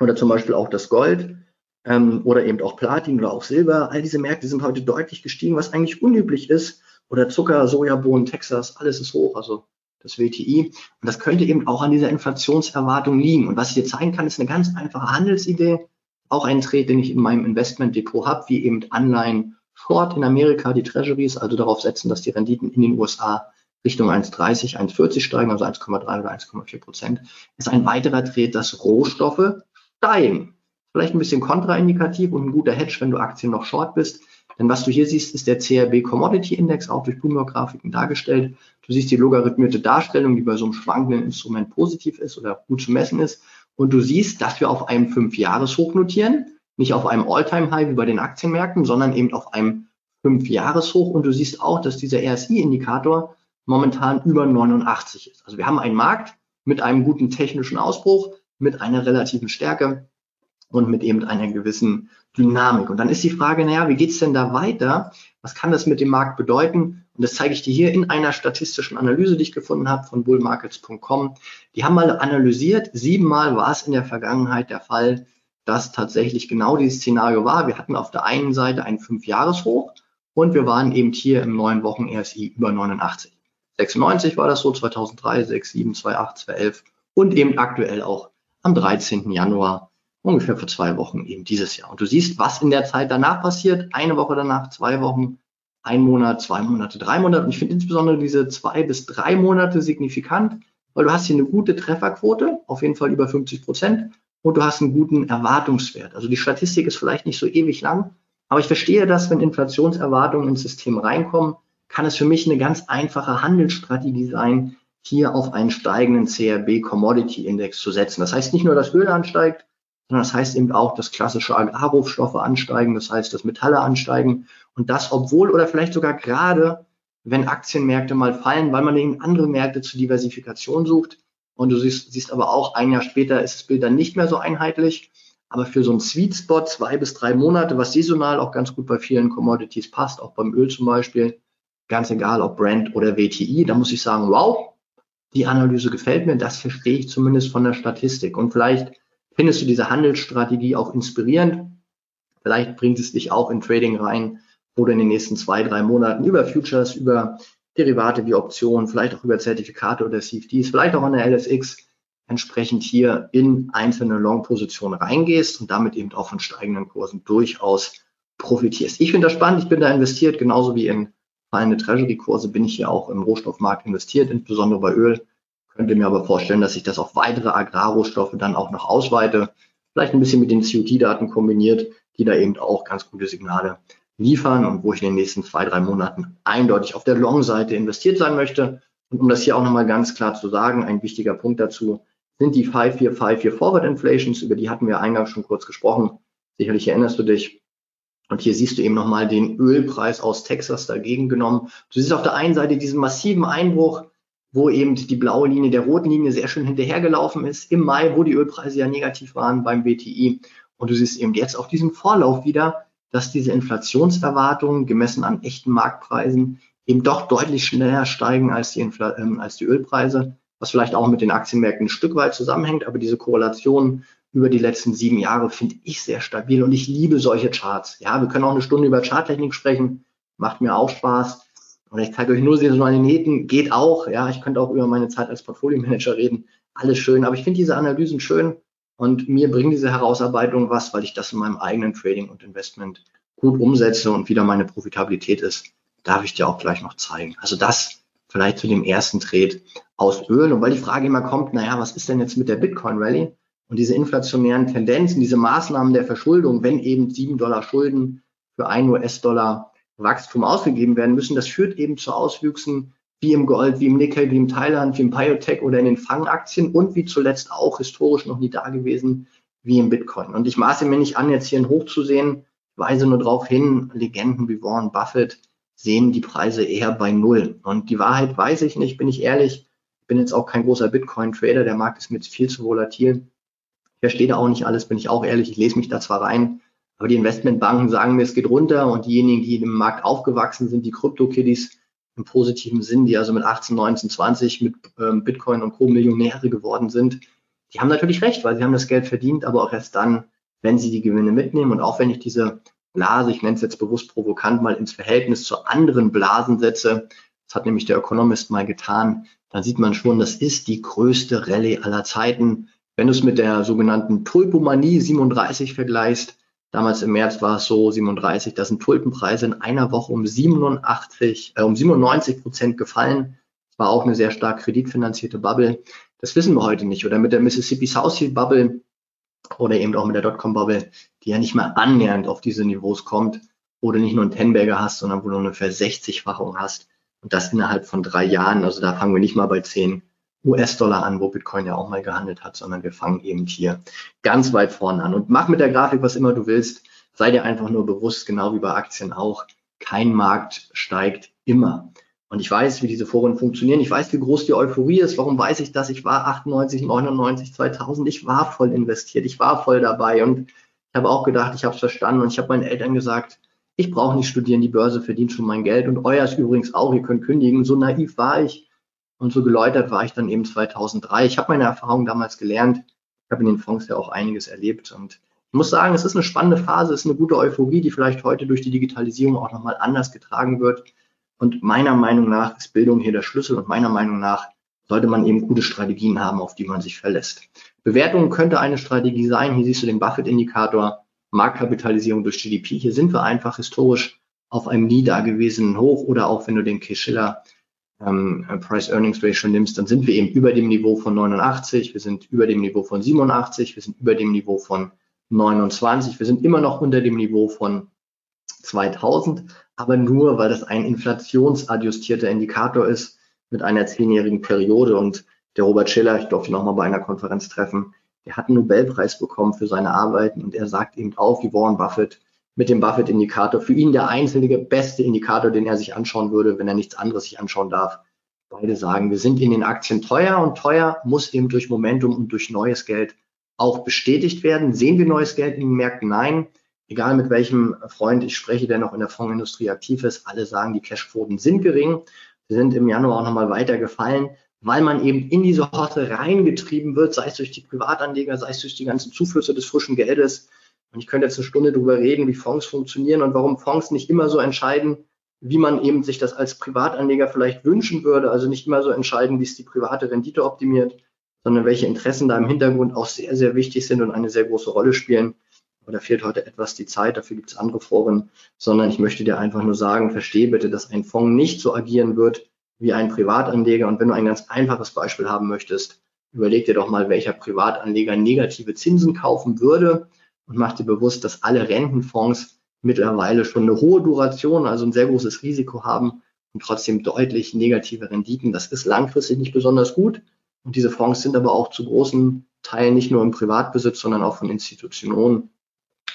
oder zum Beispiel auch das Gold ähm, oder eben auch Platin oder auch Silber. All diese Märkte sind heute deutlich gestiegen, was eigentlich unüblich ist. Oder Zucker, Sojabohnen, Texas, alles ist hoch. Also das WTI. Und das könnte eben auch an dieser Inflationserwartung liegen. Und was ich dir zeigen kann, ist eine ganz einfache Handelsidee. Auch ein Trade, den ich in meinem Investmentdepot habe, wie eben Anleihen Short in Amerika, die Treasuries, also darauf setzen, dass die Renditen in den USA Richtung 1,30, 1,40 steigen, also 1,3 oder 1,4 Prozent, ist ein weiterer Trade, dass Rohstoffe steigen. Vielleicht ein bisschen kontraindikativ und ein guter Hedge, wenn du Aktien noch short bist. Denn was du hier siehst, ist der CRB Commodity Index, auch durch Bloomberg-Grafiken dargestellt. Du siehst die logarithmierte Darstellung, die bei so einem schwankenden Instrument positiv ist oder gut zu messen ist. Und du siehst, dass wir auf einem Fünfjahreshoch notieren, nicht auf einem All-Time-High wie bei den Aktienmärkten, sondern eben auf einem Fünfjahreshoch. Und du siehst auch, dass dieser RSI-Indikator momentan über 89 ist. Also wir haben einen Markt mit einem guten technischen Ausbruch, mit einer relativen Stärke und mit eben einer gewissen Dynamik. Und dann ist die Frage, naja, wie geht's denn da weiter? Was kann das mit dem Markt bedeuten? Und das zeige ich dir hier in einer statistischen Analyse, die ich gefunden habe von bullmarkets.com. Die haben mal analysiert, siebenmal war es in der Vergangenheit der Fall, dass tatsächlich genau dieses Szenario war. Wir hatten auf der einen Seite ein Fünfjahreshoch und wir waren eben hier im neun Wochen RSI über 89. 96 war das so, 2003, 6, 7, 2, 8, 2, 11 und eben aktuell auch am 13. Januar, ungefähr vor zwei Wochen eben dieses Jahr. Und du siehst, was in der Zeit danach passiert, eine Woche danach, zwei Wochen, ein Monat, zwei Monate, drei Monate. Und ich finde insbesondere diese zwei bis drei Monate signifikant, weil du hast hier eine gute Trefferquote, auf jeden Fall über 50 Prozent, und du hast einen guten Erwartungswert. Also die Statistik ist vielleicht nicht so ewig lang, aber ich verstehe das, wenn Inflationserwartungen ins System reinkommen, kann es für mich eine ganz einfache Handelsstrategie sein, hier auf einen steigenden CRB Commodity Index zu setzen. Das heißt nicht nur, dass Öl ansteigt, sondern das heißt eben auch, dass klassische Agrarrohstoffe ansteigen, das heißt, dass Metalle ansteigen und das, obwohl oder vielleicht sogar gerade, wenn Aktienmärkte mal fallen, weil man eben andere Märkte zur Diversifikation sucht. Und du siehst, siehst aber auch, ein Jahr später ist das Bild dann nicht mehr so einheitlich. Aber für so einen Sweet Spot zwei bis drei Monate, was saisonal auch ganz gut bei vielen Commodities passt, auch beim Öl zum Beispiel, ganz egal ob Brand oder WTI, da muss ich sagen, wow, die Analyse gefällt mir, das verstehe ich zumindest von der Statistik. Und vielleicht findest du diese Handelsstrategie auch inspirierend. Vielleicht bringt es dich auch in Trading rein, wo du in den nächsten zwei, drei Monaten über Futures, über Derivate wie Optionen, vielleicht auch über Zertifikate oder CFDs, vielleicht auch an der LSX entsprechend hier in einzelne Long-Positionen reingehst und damit eben auch von steigenden Kursen durchaus profitierst. Ich finde das spannend, ich bin da investiert, genauso wie in fallende Treasury-Kurse bin ich hier auch im Rohstoffmarkt investiert, insbesondere bei Öl. Könnte mir aber vorstellen, dass ich das auf weitere Agrarrohstoffe dann auch noch ausweite, vielleicht ein bisschen mit den COT-Daten kombiniert, die da eben auch ganz gute Signale liefern und wo ich in den nächsten zwei, drei Monaten eindeutig auf der Long-Seite investiert sein möchte. Und um das hier auch nochmal ganz klar zu sagen, ein wichtiger Punkt dazu sind die 5454 Forward Inflations, über die hatten wir eingangs schon kurz gesprochen. Sicherlich erinnerst du dich. Und hier siehst du eben nochmal den Ölpreis aus Texas dagegen genommen. Du siehst auf der einen Seite diesen massiven Einbruch, wo eben die blaue Linie der roten Linie sehr schön hinterhergelaufen ist im Mai, wo die Ölpreise ja negativ waren beim BTI. Und du siehst eben jetzt auf diesem Vorlauf wieder, dass diese Inflationserwartungen gemessen an echten Marktpreisen eben doch deutlich schneller steigen als die, Infl ähm, als die Ölpreise, was vielleicht auch mit den Aktienmärkten ein Stück weit zusammenhängt. Aber diese Korrelation über die letzten sieben Jahre finde ich sehr stabil und ich liebe solche Charts. Ja, wir können auch eine Stunde über Charttechnik sprechen, macht mir auch Spaß. Und ich zeige euch nur Saisonalitäten, geht auch. Ja, ich könnte auch über meine Zeit als Portfolio-Manager reden. Alles schön. Aber ich finde diese Analysen schön und mir bringen diese Herausarbeitung was, weil ich das in meinem eigenen Trading und Investment gut umsetze und wieder meine Profitabilität ist. Darf ich dir auch gleich noch zeigen. Also das vielleicht zu dem ersten Trade aus Öl. Und weil die Frage immer kommt, naja, was ist denn jetzt mit der Bitcoin Rally? Und diese inflationären Tendenzen, diese Maßnahmen der Verschuldung, wenn eben sieben Dollar Schulden für ein US-Dollar Wachstum ausgegeben werden müssen, das führt eben zu Auswüchsen wie im Gold, wie im Nickel, wie im Thailand, wie im Biotech oder in den Fangaktien und wie zuletzt auch historisch noch nie da gewesen, wie im Bitcoin. Und ich maße mir nicht an, jetzt hier ein Hoch zu sehen, weise nur darauf hin, Legenden wie Warren Buffett sehen die Preise eher bei Null. Und die Wahrheit weiß ich nicht, bin ich ehrlich. Ich bin jetzt auch kein großer Bitcoin-Trader, der Markt ist mir viel zu volatil verstehe da auch nicht alles, bin ich auch ehrlich. Ich lese mich da zwar rein, aber die Investmentbanken sagen mir, es geht runter und diejenigen, die im Markt aufgewachsen sind, die Krypto-Kiddies im positiven Sinn, die also mit 18, 19, 20 mit ähm, Bitcoin und Co. Millionäre geworden sind, die haben natürlich recht, weil sie haben das Geld verdient, aber auch erst dann, wenn sie die Gewinne mitnehmen. Und auch wenn ich diese Blase, ich nenne es jetzt bewusst provokant, mal ins Verhältnis zu anderen Blasen setze, Das hat nämlich der Economist mal getan. Dann sieht man schon, das ist die größte Rallye aller Zeiten. Wenn du es mit der sogenannten Tulpomanie 37 vergleichst, damals im März war es so 37, da sind Tulpenpreise in einer Woche um 87, äh, um 97 Prozent gefallen. Das war auch eine sehr stark kreditfinanzierte Bubble. Das wissen wir heute nicht. Oder mit der Mississippi South Sea Bubble oder eben auch mit der Dotcom-Bubble, die ja nicht mehr annähernd auf diese Niveaus kommt, wo du nicht nur einen Tenberger hast, sondern wo du ungefähr 60-fachung hast. Und das innerhalb von drei Jahren. Also da fangen wir nicht mal bei 10 US-Dollar an, wo Bitcoin ja auch mal gehandelt hat, sondern wir fangen eben hier ganz weit vorne an. Und mach mit der Grafik, was immer du willst. Sei dir einfach nur bewusst, genau wie bei Aktien auch, kein Markt steigt immer. Und ich weiß, wie diese Foren funktionieren. Ich weiß, wie groß die Euphorie ist. Warum weiß ich das? Ich war 98, 99, 2000. Ich war voll investiert. Ich war voll dabei. Und ich habe auch gedacht, ich habe es verstanden. Und ich habe meinen Eltern gesagt, ich brauche nicht studieren. Die Börse verdient schon mein Geld. Und euer ist übrigens auch. Ihr könnt kündigen. So naiv war ich. Und so geläutert war ich dann eben 2003. Ich habe meine Erfahrungen damals gelernt. Ich habe in den Fonds ja auch einiges erlebt. Und ich muss sagen, es ist eine spannende Phase. Es ist eine gute Euphorie, die vielleicht heute durch die Digitalisierung auch nochmal anders getragen wird. Und meiner Meinung nach ist Bildung hier der Schlüssel und meiner Meinung nach sollte man eben gute Strategien haben, auf die man sich verlässt. Bewertung könnte eine Strategie sein. Hier siehst du den Buffett-Indikator, Marktkapitalisierung durch GDP. Hier sind wir einfach historisch auf einem nie dagewesenen Hoch oder auch wenn du den K-Schiller ähm, Price-Earnings-Ratio nimmst, dann sind wir eben über dem Niveau von 89, wir sind über dem Niveau von 87, wir sind über dem Niveau von 29, wir sind immer noch unter dem Niveau von 2000 aber nur, weil das ein inflationsadjustierter Indikator ist mit einer zehnjährigen Periode. Und der Robert Schiller, ich durfte ihn auch mal bei einer Konferenz treffen, der hat einen Nobelpreis bekommen für seine Arbeiten und er sagt eben auch, wie Warren Buffett, mit dem Buffett-Indikator, für ihn der einzige beste Indikator, den er sich anschauen würde, wenn er nichts anderes sich anschauen darf. Beide sagen, wir sind in den Aktien teuer und teuer muss eben durch Momentum und durch neues Geld auch bestätigt werden. Sehen wir neues Geld in den Märkten? Nein egal mit welchem Freund ich spreche, der noch in der Fondsindustrie aktiv ist, alle sagen, die Cashquoten sind gering. Sie sind im Januar auch nochmal weiter gefallen, weil man eben in diese Horte reingetrieben wird, sei es durch die Privatanleger, sei es durch die ganzen Zuflüsse des frischen Geldes. Und ich könnte jetzt eine Stunde darüber reden, wie Fonds funktionieren und warum Fonds nicht immer so entscheiden, wie man eben sich das als Privatanleger vielleicht wünschen würde. Also nicht immer so entscheiden, wie es die private Rendite optimiert, sondern welche Interessen da im Hintergrund auch sehr, sehr wichtig sind und eine sehr große Rolle spielen aber da fehlt heute etwas die Zeit, dafür gibt es andere Foren, sondern ich möchte dir einfach nur sagen, verstehe bitte, dass ein Fonds nicht so agieren wird wie ein Privatanleger. Und wenn du ein ganz einfaches Beispiel haben möchtest, überleg dir doch mal, welcher Privatanleger negative Zinsen kaufen würde und mach dir bewusst, dass alle Rentenfonds mittlerweile schon eine hohe Duration, also ein sehr großes Risiko haben und trotzdem deutlich negative Renditen. Das ist langfristig nicht besonders gut. Und diese Fonds sind aber auch zu großen Teilen nicht nur im Privatbesitz, sondern auch von Institutionen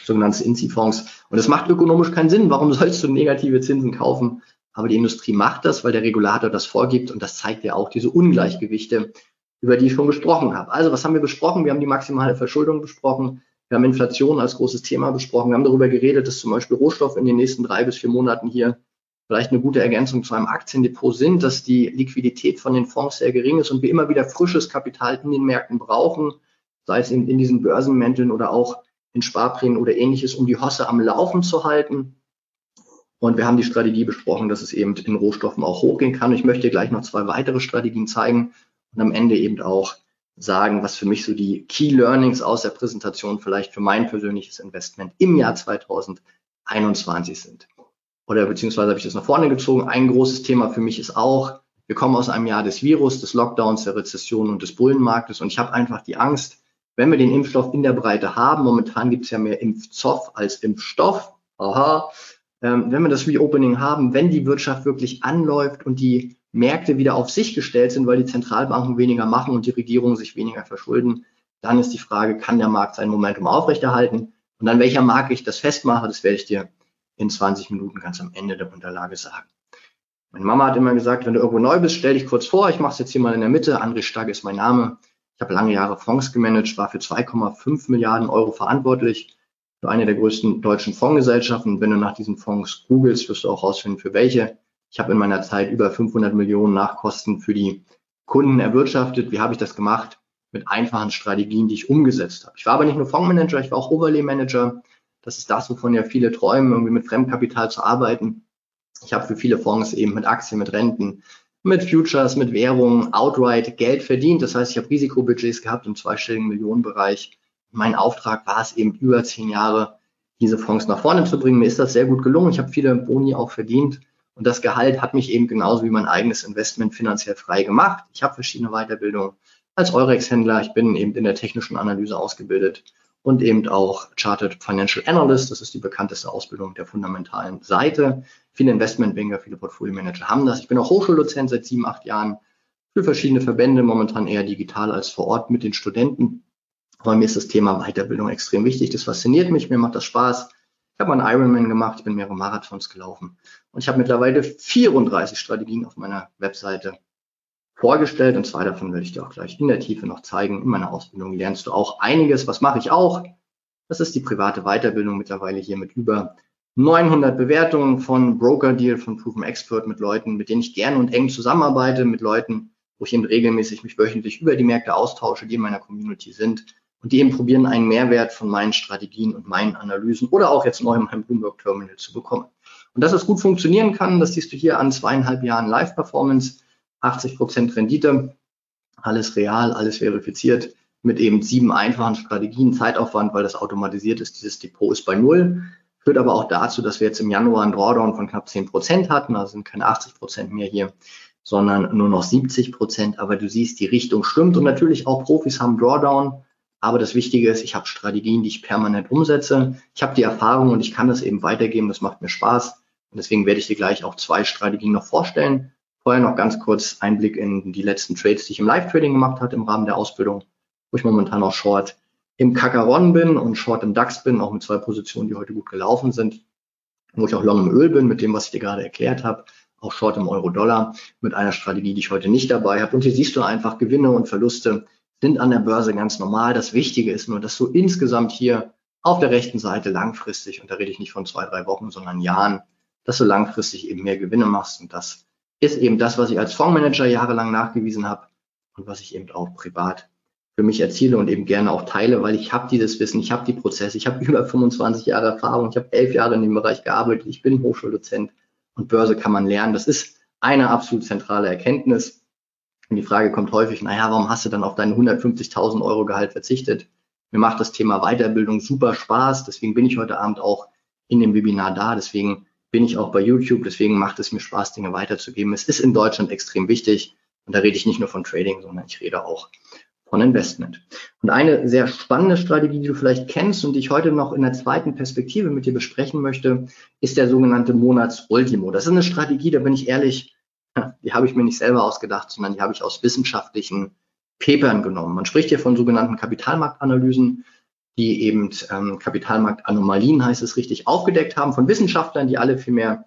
sogenannte Inzi-Fonds. Und das macht ökonomisch keinen Sinn. Warum sollst du negative Zinsen kaufen? Aber die Industrie macht das, weil der Regulator das vorgibt und das zeigt ja auch diese Ungleichgewichte, über die ich schon gesprochen habe. Also was haben wir besprochen? Wir haben die maximale Verschuldung besprochen. Wir haben Inflation als großes Thema besprochen. Wir haben darüber geredet, dass zum Beispiel Rohstoffe in den nächsten drei bis vier Monaten hier vielleicht eine gute Ergänzung zu einem Aktiendepot sind, dass die Liquidität von den Fonds sehr gering ist und wir immer wieder frisches Kapital in den Märkten brauchen, sei es in, in diesen Börsenmänteln oder auch in Sparprämien oder ähnliches, um die Hosse am Laufen zu halten. Und wir haben die Strategie besprochen, dass es eben in Rohstoffen auch hochgehen kann. Ich möchte gleich noch zwei weitere Strategien zeigen und am Ende eben auch sagen, was für mich so die Key Learnings aus der Präsentation vielleicht für mein persönliches Investment im Jahr 2021 sind. Oder beziehungsweise habe ich das nach vorne gezogen. Ein großes Thema für mich ist auch, wir kommen aus einem Jahr des Virus, des Lockdowns, der Rezession und des Bullenmarktes und ich habe einfach die Angst, wenn wir den Impfstoff in der Breite haben, momentan gibt es ja mehr Impfzoff als Impfstoff, aha, ähm, wenn wir das Reopening haben, wenn die Wirtschaft wirklich anläuft und die Märkte wieder auf sich gestellt sind, weil die Zentralbanken weniger machen und die Regierungen sich weniger verschulden, dann ist die Frage, kann der Markt sein Momentum aufrechterhalten? Und an welcher Marke ich das festmache, das werde ich dir in 20 Minuten ganz am Ende der Unterlage sagen. Meine Mama hat immer gesagt, wenn du irgendwo neu bist, stell dich kurz vor, ich mache es jetzt hier mal in der Mitte, André Stark ist mein Name. Ich habe lange Jahre Fonds gemanagt, war für 2,5 Milliarden Euro verantwortlich für eine der größten deutschen Fondsgesellschaften. Wenn du nach diesen Fonds googelst, wirst du auch herausfinden, für welche. Ich habe in meiner Zeit über 500 Millionen Nachkosten für die Kunden erwirtschaftet. Wie habe ich das gemacht? Mit einfachen Strategien, die ich umgesetzt habe. Ich war aber nicht nur Fondsmanager, ich war auch Overlay Manager. Das ist das, wovon ja viele träumen, irgendwie mit Fremdkapital zu arbeiten. Ich habe für viele Fonds eben mit Aktien, mit Renten, mit Futures, mit Währungen, outright Geld verdient. Das heißt, ich habe Risikobudgets gehabt im zweistelligen Millionenbereich. Mein Auftrag war es eben über zehn Jahre, diese Fonds nach vorne zu bringen. Mir ist das sehr gut gelungen. Ich habe viele Boni auch verdient. Und das Gehalt hat mich eben genauso wie mein eigenes Investment finanziell frei gemacht. Ich habe verschiedene Weiterbildungen als Eurex-Händler. Ich bin eben in der technischen Analyse ausgebildet und eben auch Chartered Financial Analyst. Das ist die bekannteste Ausbildung der fundamentalen Seite. Viele Investmentbanker, viele Portfolio-Manager haben das. Ich bin auch Hochschuldozent seit sieben, acht Jahren für verschiedene Verbände, momentan eher digital als vor Ort mit den Studenten. Aber mir ist das Thema Weiterbildung extrem wichtig. Das fasziniert mich, mir macht das Spaß. Ich habe einen Ironman gemacht, ich bin mehrere Marathons gelaufen und ich habe mittlerweile 34 Strategien auf meiner Webseite vorgestellt und zwei davon werde ich dir auch gleich in der Tiefe noch zeigen. In meiner Ausbildung lernst du auch einiges. Was mache ich auch? Das ist die private Weiterbildung mittlerweile hier mit über 900 Bewertungen von Broker Deal, von Proven Expert mit Leuten, mit denen ich gerne und eng zusammenarbeite, mit Leuten, wo ich eben regelmäßig mich wöchentlich über die Märkte austausche, die in meiner Community sind und die eben probieren, einen Mehrwert von meinen Strategien und meinen Analysen oder auch jetzt neu in meinem Bloomberg Terminal zu bekommen. Und dass es gut funktionieren kann, das siehst du hier an zweieinhalb Jahren Live-Performance, 80 Prozent Rendite, alles real, alles verifiziert mit eben sieben einfachen Strategien, Zeitaufwand, weil das automatisiert ist. Dieses Depot ist bei Null. Führt aber auch dazu, dass wir jetzt im Januar einen Drawdown von knapp 10 Prozent hatten. Also sind keine 80 Prozent mehr hier, sondern nur noch 70 Prozent. Aber du siehst, die Richtung stimmt. Und natürlich auch Profis haben Drawdown. Aber das Wichtige ist, ich habe Strategien, die ich permanent umsetze. Ich habe die Erfahrung und ich kann das eben weitergeben. Das macht mir Spaß. Und deswegen werde ich dir gleich auch zwei Strategien noch vorstellen. Vorher noch ganz kurz Einblick in die letzten Trades, die ich im Live-Trading gemacht habe im Rahmen der Ausbildung, wo ich momentan auch Short im Kakaron bin und Short im DAX bin, auch mit zwei Positionen, die heute gut gelaufen sind, wo ich auch Long im Öl bin, mit dem, was ich dir gerade erklärt habe, auch Short im Euro-Dollar, mit einer Strategie, die ich heute nicht dabei habe. Und hier siehst du einfach, Gewinne und Verluste sind an der Börse ganz normal. Das Wichtige ist nur, dass du insgesamt hier auf der rechten Seite langfristig, und da rede ich nicht von zwei, drei Wochen, sondern Jahren, dass du langfristig eben mehr Gewinne machst. Und das ist eben das, was ich als Fondsmanager jahrelang nachgewiesen habe und was ich eben auch privat für mich erziele und eben gerne auch teile, weil ich habe dieses Wissen, ich habe die Prozesse, ich habe über 25 Jahre Erfahrung, ich habe elf Jahre in dem Bereich gearbeitet, ich bin Hochschuldozent und Börse kann man lernen. Das ist eine absolut zentrale Erkenntnis. Und die Frage kommt häufig, naja, warum hast du dann auf deine 150.000 Euro Gehalt verzichtet? Mir macht das Thema Weiterbildung super Spaß, deswegen bin ich heute Abend auch in dem Webinar da, deswegen bin ich auch bei YouTube, deswegen macht es mir Spaß, Dinge weiterzugeben. Es ist in Deutschland extrem wichtig und da rede ich nicht nur von Trading, sondern ich rede auch von Investment. Und eine sehr spannende Strategie, die du vielleicht kennst und die ich heute noch in der zweiten Perspektive mit dir besprechen möchte, ist der sogenannte Monatsultimo. Das ist eine Strategie, da bin ich ehrlich, die habe ich mir nicht selber ausgedacht, sondern die habe ich aus wissenschaftlichen Papern genommen. Man spricht hier von sogenannten Kapitalmarktanalysen, die eben ähm, Kapitalmarktanomalien, heißt es richtig, aufgedeckt haben von Wissenschaftlern, die alle viel mehr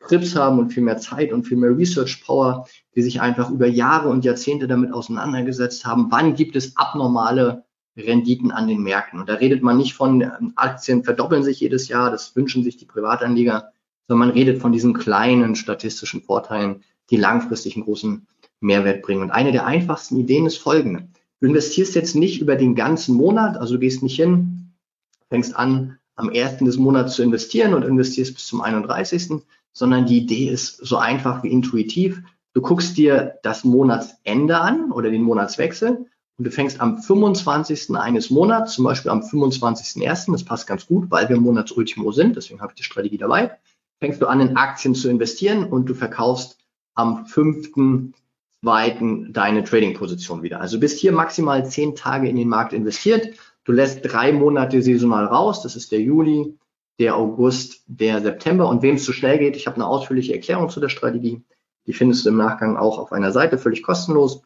Trips haben und viel mehr Zeit und viel mehr Research Power, die sich einfach über Jahre und Jahrzehnte damit auseinandergesetzt haben, wann gibt es abnormale Renditen an den Märkten. Und da redet man nicht von ähm, Aktien verdoppeln sich jedes Jahr, das wünschen sich die Privatanleger, sondern man redet von diesen kleinen statistischen Vorteilen, die langfristig einen großen Mehrwert bringen. Und eine der einfachsten Ideen ist folgende. Du investierst jetzt nicht über den ganzen Monat, also du gehst nicht hin, fängst an, am ersten des Monats zu investieren und investierst bis zum 31., sondern die Idee ist so einfach wie intuitiv. Du guckst dir das Monatsende an oder den Monatswechsel und du fängst am 25. eines Monats, zum Beispiel am 25.01., das passt ganz gut, weil wir Monatsultimo sind, deswegen habe ich die Strategie dabei, fängst du an, in Aktien zu investieren und du verkaufst am 5 zweiten deine Trading-Position wieder. Also bist hier maximal zehn Tage in den Markt investiert. Du lässt drei Monate saisonal raus. Das ist der Juli, der August, der September. Und wem es zu schnell geht, ich habe eine ausführliche Erklärung zu der Strategie. Die findest du im Nachgang auch auf einer Seite völlig kostenlos.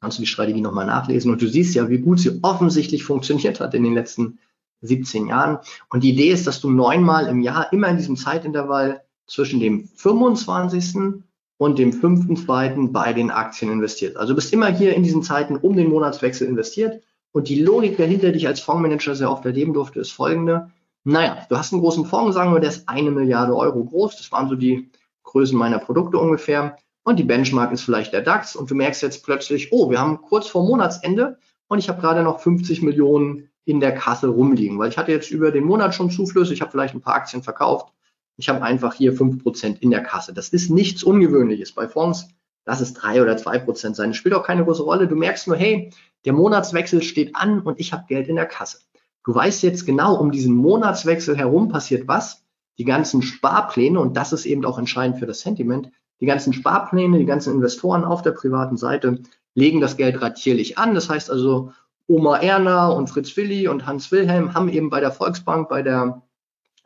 Kannst du die Strategie nochmal nachlesen. Und du siehst ja, wie gut sie offensichtlich funktioniert hat in den letzten 17 Jahren. Und die Idee ist, dass du neunmal im Jahr immer in diesem Zeitintervall zwischen dem 25 und dem fünften, zweiten bei den Aktien investiert. Also du bist immer hier in diesen Zeiten um den Monatswechsel investiert. Und die Logik dahinter, die ich als Fondsmanager sehr oft erleben durfte, ist folgende. Naja, du hast einen großen Fonds, sagen wir, der ist eine Milliarde Euro groß. Das waren so die Größen meiner Produkte ungefähr. Und die Benchmark ist vielleicht der DAX. Und du merkst jetzt plötzlich, oh, wir haben kurz vor Monatsende und ich habe gerade noch 50 Millionen in der Kasse rumliegen, weil ich hatte jetzt über den Monat schon Zuflüsse. Ich habe vielleicht ein paar Aktien verkauft Ich habe einfach hier fünf Prozent in der Kasse. Das ist nichts Ungewöhnliches. Bei Fonds, das ist drei oder zwei Prozent sein. Das spielt auch keine große Rolle. Du merkst nur, hey, der Monatswechsel steht an und ich habe Geld in der Kasse. Du weißt jetzt genau, um diesen Monatswechsel herum passiert was. Die ganzen Sparpläne, und das ist eben auch entscheidend für das Sentiment, die ganzen Sparpläne, die ganzen Investoren auf der privaten Seite legen das Geld ratierlich an. Das heißt also, Oma Erna und Fritz Willi und Hans Wilhelm haben eben bei der Volksbank, bei der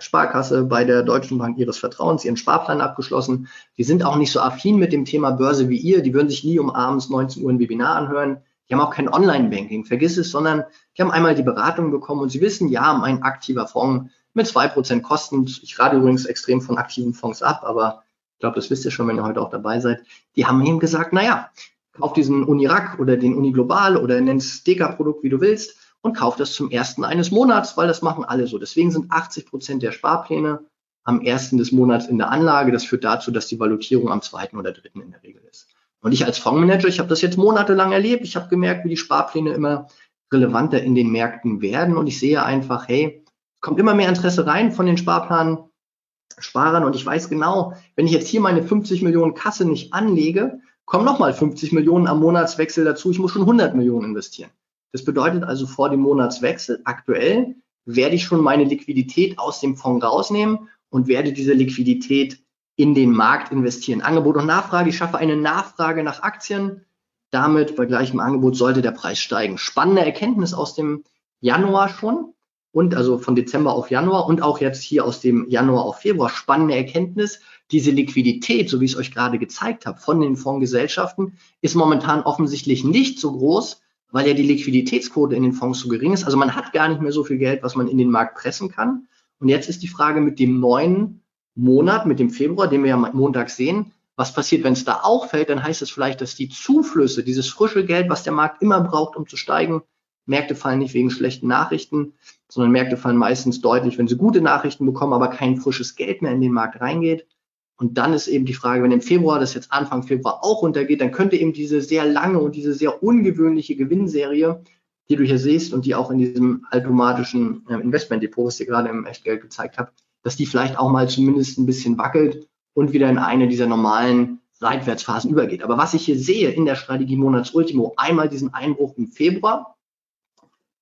Sparkasse, bei der Deutschen Bank ihres Vertrauens ihren Sparplan abgeschlossen. Die sind auch nicht so affin mit dem Thema Börse wie ihr. Die würden sich nie um abends 19 Uhr ein Webinar anhören. Die haben auch kein Online-Banking, vergiss es, sondern die haben einmal die Beratung bekommen und sie wissen, ja, mein aktiver Fonds mit zwei Prozent Kosten, ich rate übrigens extrem von aktiven Fonds ab, aber ich glaube, das wisst ihr schon, wenn ihr heute auch dabei seid, die haben ihm gesagt, naja, kauf diesen Unirak oder den Uniglobal oder nenn's Deka-Produkt, wie du willst, und kauf das zum ersten eines Monats, weil das machen alle so. Deswegen sind 80 Prozent der Sparpläne am ersten des Monats in der Anlage. Das führt dazu, dass die Valutierung am zweiten oder dritten in der Regel ist. Und ich als Fondsmanager, ich habe das jetzt monatelang erlebt. Ich habe gemerkt, wie die Sparpläne immer relevanter in den Märkten werden. Und ich sehe einfach, hey, kommt immer mehr Interesse rein von den Sparplanen. Sparern und ich weiß genau, wenn ich jetzt hier meine 50 Millionen Kasse nicht anlege, kommen nochmal 50 Millionen am Monatswechsel dazu. Ich muss schon 100 Millionen investieren. Das bedeutet also vor dem Monatswechsel aktuell werde ich schon meine Liquidität aus dem Fonds rausnehmen und werde diese Liquidität in den Markt investieren. Angebot und Nachfrage. Ich schaffe eine Nachfrage nach Aktien. Damit bei gleichem Angebot sollte der Preis steigen. Spannende Erkenntnis aus dem Januar schon und also von Dezember auf Januar und auch jetzt hier aus dem Januar auf Februar spannende Erkenntnis. Diese Liquidität, so wie ich es euch gerade gezeigt habe, von den Fondsgesellschaften ist momentan offensichtlich nicht so groß, weil ja die Liquiditätsquote in den Fonds so gering ist. Also man hat gar nicht mehr so viel Geld, was man in den Markt pressen kann. Und jetzt ist die Frage mit dem neuen Monat, mit dem Februar, den wir ja Montag sehen, was passiert, wenn es da auch fällt, dann heißt es vielleicht, dass die Zuflüsse, dieses frische Geld, was der Markt immer braucht, um zu steigen, Märkte fallen nicht wegen schlechten Nachrichten, sondern Märkte fallen meistens deutlich, wenn sie gute Nachrichten bekommen, aber kein frisches Geld mehr in den Markt reingeht. Und dann ist eben die Frage, wenn im Februar, das jetzt Anfang Februar auch runtergeht, dann könnte eben diese sehr lange und diese sehr ungewöhnliche Gewinnserie, die du hier siehst und die auch in diesem automatischen äh, Investmentdepot, was ich dir gerade im Echtgeld gezeigt habe, dass die vielleicht auch mal zumindest ein bisschen wackelt und wieder in eine dieser normalen Seitwärtsphasen übergeht. Aber was ich hier sehe in der Strategie Monatsultimo, einmal diesen Einbruch im Februar,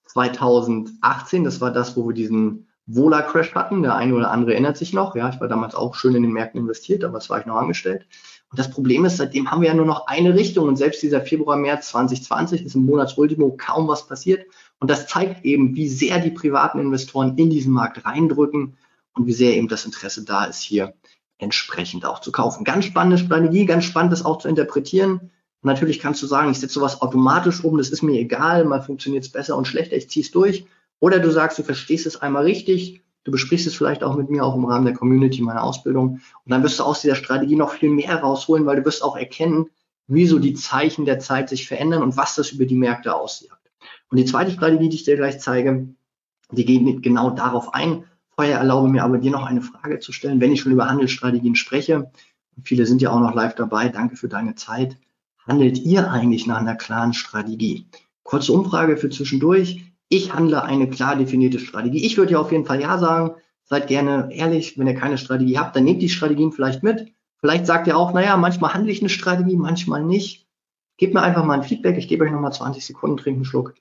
2018, das war das, wo wir diesen Vola-Crash hatten. Der eine oder andere erinnert sich noch. Ja, ich war damals auch schön in den Märkten investiert, aber das war ich noch angestellt. Und das Problem ist, seitdem haben wir ja nur noch eine Richtung und selbst dieser Februar, März 2020 ist im Monatsultimo kaum was passiert. Und das zeigt eben, wie sehr die privaten Investoren in diesen Markt reindrücken und wie sehr eben das Interesse da ist, hier entsprechend auch zu kaufen. Ganz spannende Strategie, ganz spannend das auch zu interpretieren. Natürlich kannst du sagen, ich setze sowas automatisch um, das ist mir egal, mal funktioniert es besser und schlechter, ich ziehe es durch. Oder du sagst, du verstehst es einmal richtig, du besprichst es vielleicht auch mit mir, auch im Rahmen der Community, meiner Ausbildung. Und dann wirst du aus dieser Strategie noch viel mehr rausholen, weil du wirst auch erkennen, wie so die Zeichen der Zeit sich verändern und was das über die Märkte aussieht. Und die zweite Strategie, die ich dir gleich zeige, die geht genau darauf ein. Vorher erlaube mir aber dir noch eine Frage zu stellen, wenn ich schon über Handelsstrategien spreche. Viele sind ja auch noch live dabei. Danke für deine Zeit handelt ihr eigentlich nach einer klaren Strategie? Kurze Umfrage für zwischendurch. Ich handle eine klar definierte Strategie. Ich würde ja auf jeden Fall ja sagen. Seid gerne ehrlich, wenn ihr keine Strategie habt, dann nehmt die Strategien vielleicht mit. Vielleicht sagt ihr auch, naja, manchmal handle ich eine Strategie, manchmal nicht. Gebt mir einfach mal ein Feedback. Ich gebe euch nochmal 20 Sekunden, trinken einen Schluck.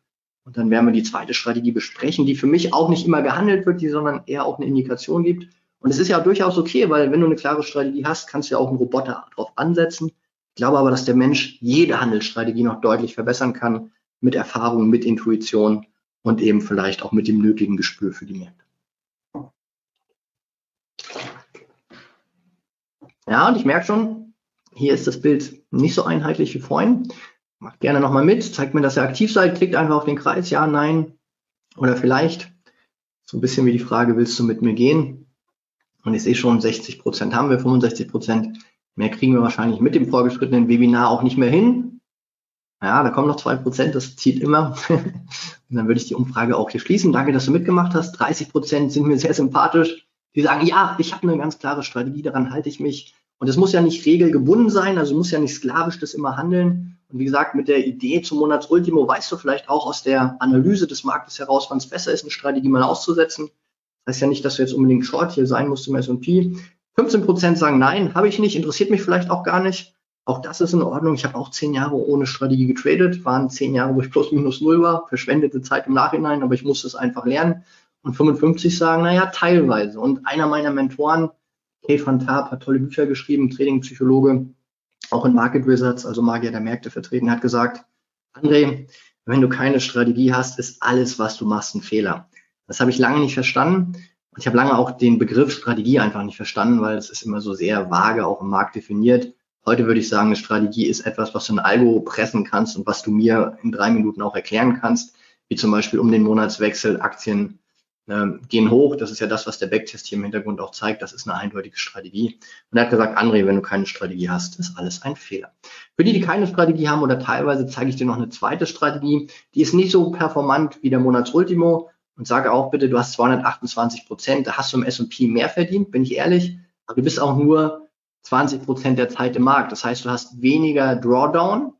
Und dann werden wir die zweite Strategie besprechen, die für mich auch nicht immer gehandelt wird, die sondern eher auch eine Indikation gibt. Und es ist ja durchaus okay, weil wenn du eine klare Strategie hast, kannst du ja auch einen Roboter drauf ansetzen glaube aber, dass der Mensch jede Handelsstrategie noch deutlich verbessern kann mit Erfahrung, mit Intuition und eben vielleicht auch mit dem nötigen Gespür für die Märkte. Ja, und ich merke schon, hier ist das Bild nicht so einheitlich wie vorhin. Macht gerne nochmal mit, zeigt mir, dass ihr aktiv seid, klickt einfach auf den Kreis, ja, nein oder vielleicht. So ein bisschen wie die Frage, willst du mit mir gehen? Und ich sehe schon, 60 Prozent haben wir, 65 Prozent Mehr kriegen wir wahrscheinlich mit dem vorgeschrittenen Webinar auch nicht mehr hin. Ja, da kommen noch zwei Prozent, das zieht immer. Und dann würde ich die Umfrage auch hier schließen. Danke, dass du mitgemacht hast. 30 Prozent sind mir sehr sympathisch. Die sagen, ja, ich habe eine ganz klare Strategie, daran halte ich mich. Und es muss ja nicht regelgebunden sein, also muss ja nicht sklavisch das immer handeln. Und wie gesagt, mit der Idee zum Monatsultimo weißt du vielleicht auch aus der Analyse des Marktes heraus, wann es besser ist, eine Strategie mal auszusetzen. Das heißt ja nicht, dass du jetzt unbedingt Short hier sein musst im S&P. 15 Prozent sagen nein, habe ich nicht, interessiert mich vielleicht auch gar nicht. Auch das ist in Ordnung. Ich habe auch zehn Jahre ohne Strategie getradet, waren zehn Jahre, wo ich plus minus null war, verschwendete Zeit im Nachhinein, aber ich musste es einfach lernen. Und 55 sagen, naja, teilweise. Und einer meiner Mentoren, Kay van Tarp, hat tolle Bücher geschrieben, Trading-Psychologe, auch in Market Wizards, also Magier der Märkte vertreten, hat gesagt, André, wenn du keine Strategie hast, ist alles, was du machst, ein Fehler. Das habe ich lange nicht verstanden. Und ich habe lange auch den Begriff Strategie einfach nicht verstanden, weil es ist immer so sehr vage auch im Markt definiert. Heute würde ich sagen, eine Strategie ist etwas, was du in Algo pressen kannst und was du mir in drei Minuten auch erklären kannst, wie zum Beispiel um den Monatswechsel Aktien äh, gehen hoch. Das ist ja das, was der Backtest hier im Hintergrund auch zeigt. Das ist eine eindeutige Strategie. Und er hat gesagt, André, wenn du keine Strategie hast, ist alles ein Fehler. Für die, die keine Strategie haben oder teilweise zeige ich dir noch eine zweite Strategie. Die ist nicht so performant wie der Monatsultimo und sage auch bitte, du hast 228 Prozent, da hast du im S&P mehr verdient, bin ich ehrlich. Aber du bist auch nur 20 Prozent der Zeit im Markt. Das heißt, du hast weniger Drawdown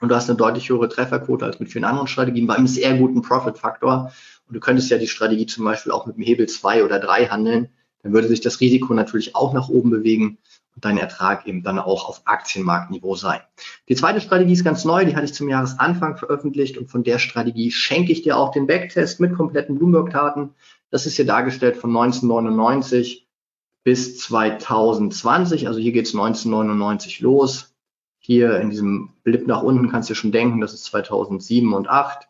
und du hast eine deutlich höhere Trefferquote als mit vielen anderen Strategien bei einem sehr guten Profit-Faktor. Und du könntest ja die Strategie zum Beispiel auch mit dem Hebel 2 oder 3 handeln. Dann würde sich das Risiko natürlich auch nach oben bewegen und dein Ertrag eben dann auch auf Aktienmarktniveau sein. Die zweite Strategie ist ganz neu, die hatte ich zum Jahresanfang veröffentlicht und von der Strategie schenke ich dir auch den Backtest mit kompletten Bloomberg-Taten. Das ist hier dargestellt von 1999 bis 2020. Also hier geht es 1999 los hier in diesem Blip nach unten kannst du schon denken, das ist 2007 und 2008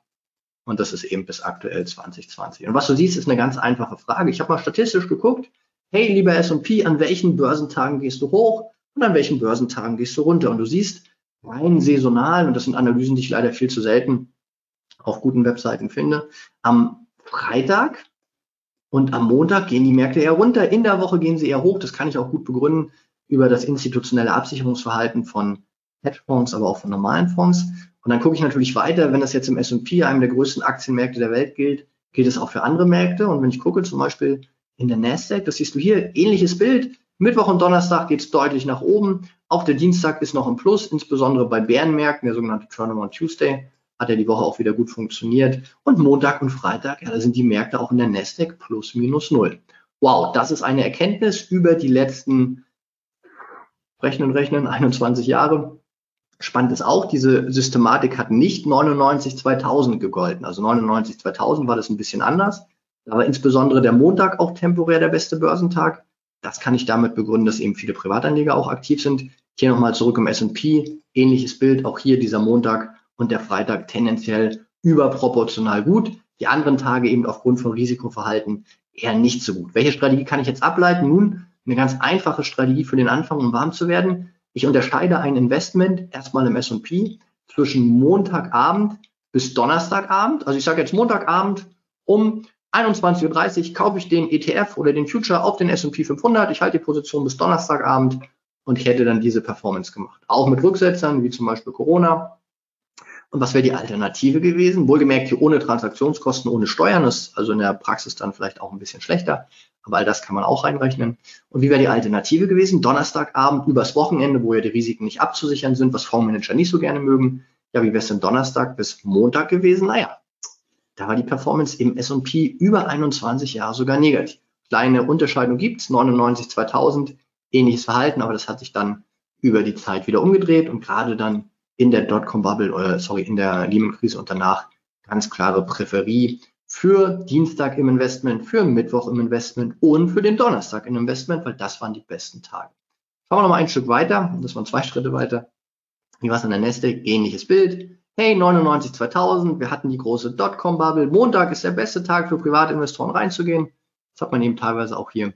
und das ist eben bis aktuell 2020. Und was du siehst, ist eine ganz einfache Frage. Ich habe mal statistisch geguckt, hey, lieber S&P, an welchen Börsentagen gehst du hoch und an welchen Börsentagen gehst du runter? Und du siehst rein saisonal, und das sind Analysen, die ich leider viel zu selten auf guten Webseiten finde, am Freitag und am Montag gehen die Märkte eher runter. In der Woche gehen sie eher hoch. Das kann ich auch gut begründen über das institutionelle Absicherungsverhalten von Hedgefonds, aber auch von normalen Fonds. Und dann gucke ich natürlich weiter, wenn das jetzt im S&P, einem der größten Aktienmärkte der Welt gilt, gilt es auch für andere Märkte. Und wenn ich gucke, zum Beispiel in der Nasdaq, das siehst du hier, ähnliches Bild. Mittwoch und Donnerstag geht es deutlich nach oben. Auch der Dienstag ist noch im Plus, insbesondere bei Bärenmärkten, der sogenannte Turnaround Tuesday, hat ja die Woche auch wieder gut funktioniert. Und Montag und Freitag, ja, da sind die Märkte auch in der Nasdaq plus minus null. Wow, das ist eine Erkenntnis über die letzten Rechnen, Rechnen, 21 Jahre. Spannend ist auch, diese Systematik hat nicht 99 2000 gegolten. Also 99 2000 war das ein bisschen anders. Da war insbesondere der Montag auch temporär der beste Börsentag. Das kann ich damit begründen, dass eben viele Privatanleger auch aktiv sind. Hier nochmal zurück im S&P. Ähnliches Bild. Auch hier dieser Montag und der Freitag tendenziell überproportional gut. Die anderen Tage eben aufgrund von Risikoverhalten eher nicht so gut. Welche Strategie kann ich jetzt ableiten? Nun, eine ganz einfache Strategie für den Anfang, um warm zu werden. Ich unterscheide ein Investment erstmal im S&P zwischen Montagabend bis Donnerstagabend. Also ich sage jetzt Montagabend um 21.30 Uhr kaufe ich den ETF oder den Future auf den S&P 500. Ich halte die Position bis Donnerstagabend und hätte dann diese Performance gemacht. Auch mit Rücksetzern, wie zum Beispiel Corona. Und was wäre die Alternative gewesen? Wohlgemerkt hier ohne Transaktionskosten, ohne Steuern. Ist also in der Praxis dann vielleicht auch ein bisschen schlechter. Aber all das kann man auch reinrechnen. Und wie wäre die Alternative gewesen? Donnerstagabend übers Wochenende, wo ja die Risiken nicht abzusichern sind, was Fondsmanager nicht so gerne mögen. Ja, wie wäre es denn Donnerstag bis Montag gewesen? Naja, da war die Performance im S&P über 21 Jahre sogar negativ. Kleine Unterscheidung gibt's, 99, 2000, ähnliches Verhalten, aber das hat sich dann über die Zeit wieder umgedreht und gerade dann in der Dotcom-Bubble, äh, sorry, in der Lehman-Krise und danach ganz klare Präferie für Dienstag im Investment, für Mittwoch im Investment und für den Donnerstag im Investment, weil das waren die besten Tage. Schauen wir noch mal ein Stück weiter, das waren zwei Schritte weiter. Wie war es an der Nasdaq? Ähnliches Bild. Hey, 99 2000, wir hatten die große Dotcom-Bubble. Montag ist der beste Tag für Privatinvestoren reinzugehen. Das hat man eben teilweise auch hier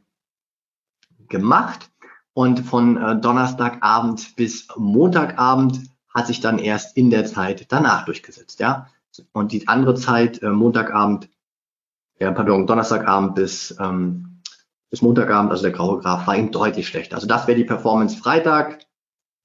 gemacht. Und von äh, Donnerstagabend bis Montagabend hat sich dann erst in der Zeit danach durchgesetzt. Ja, und die andere Zeit, äh, Montagabend, ja, pardon, Donnerstagabend bis, ähm, bis Montagabend, also der graue Graph, war eben deutlich schlechter. Also das wäre die Performance Freitag,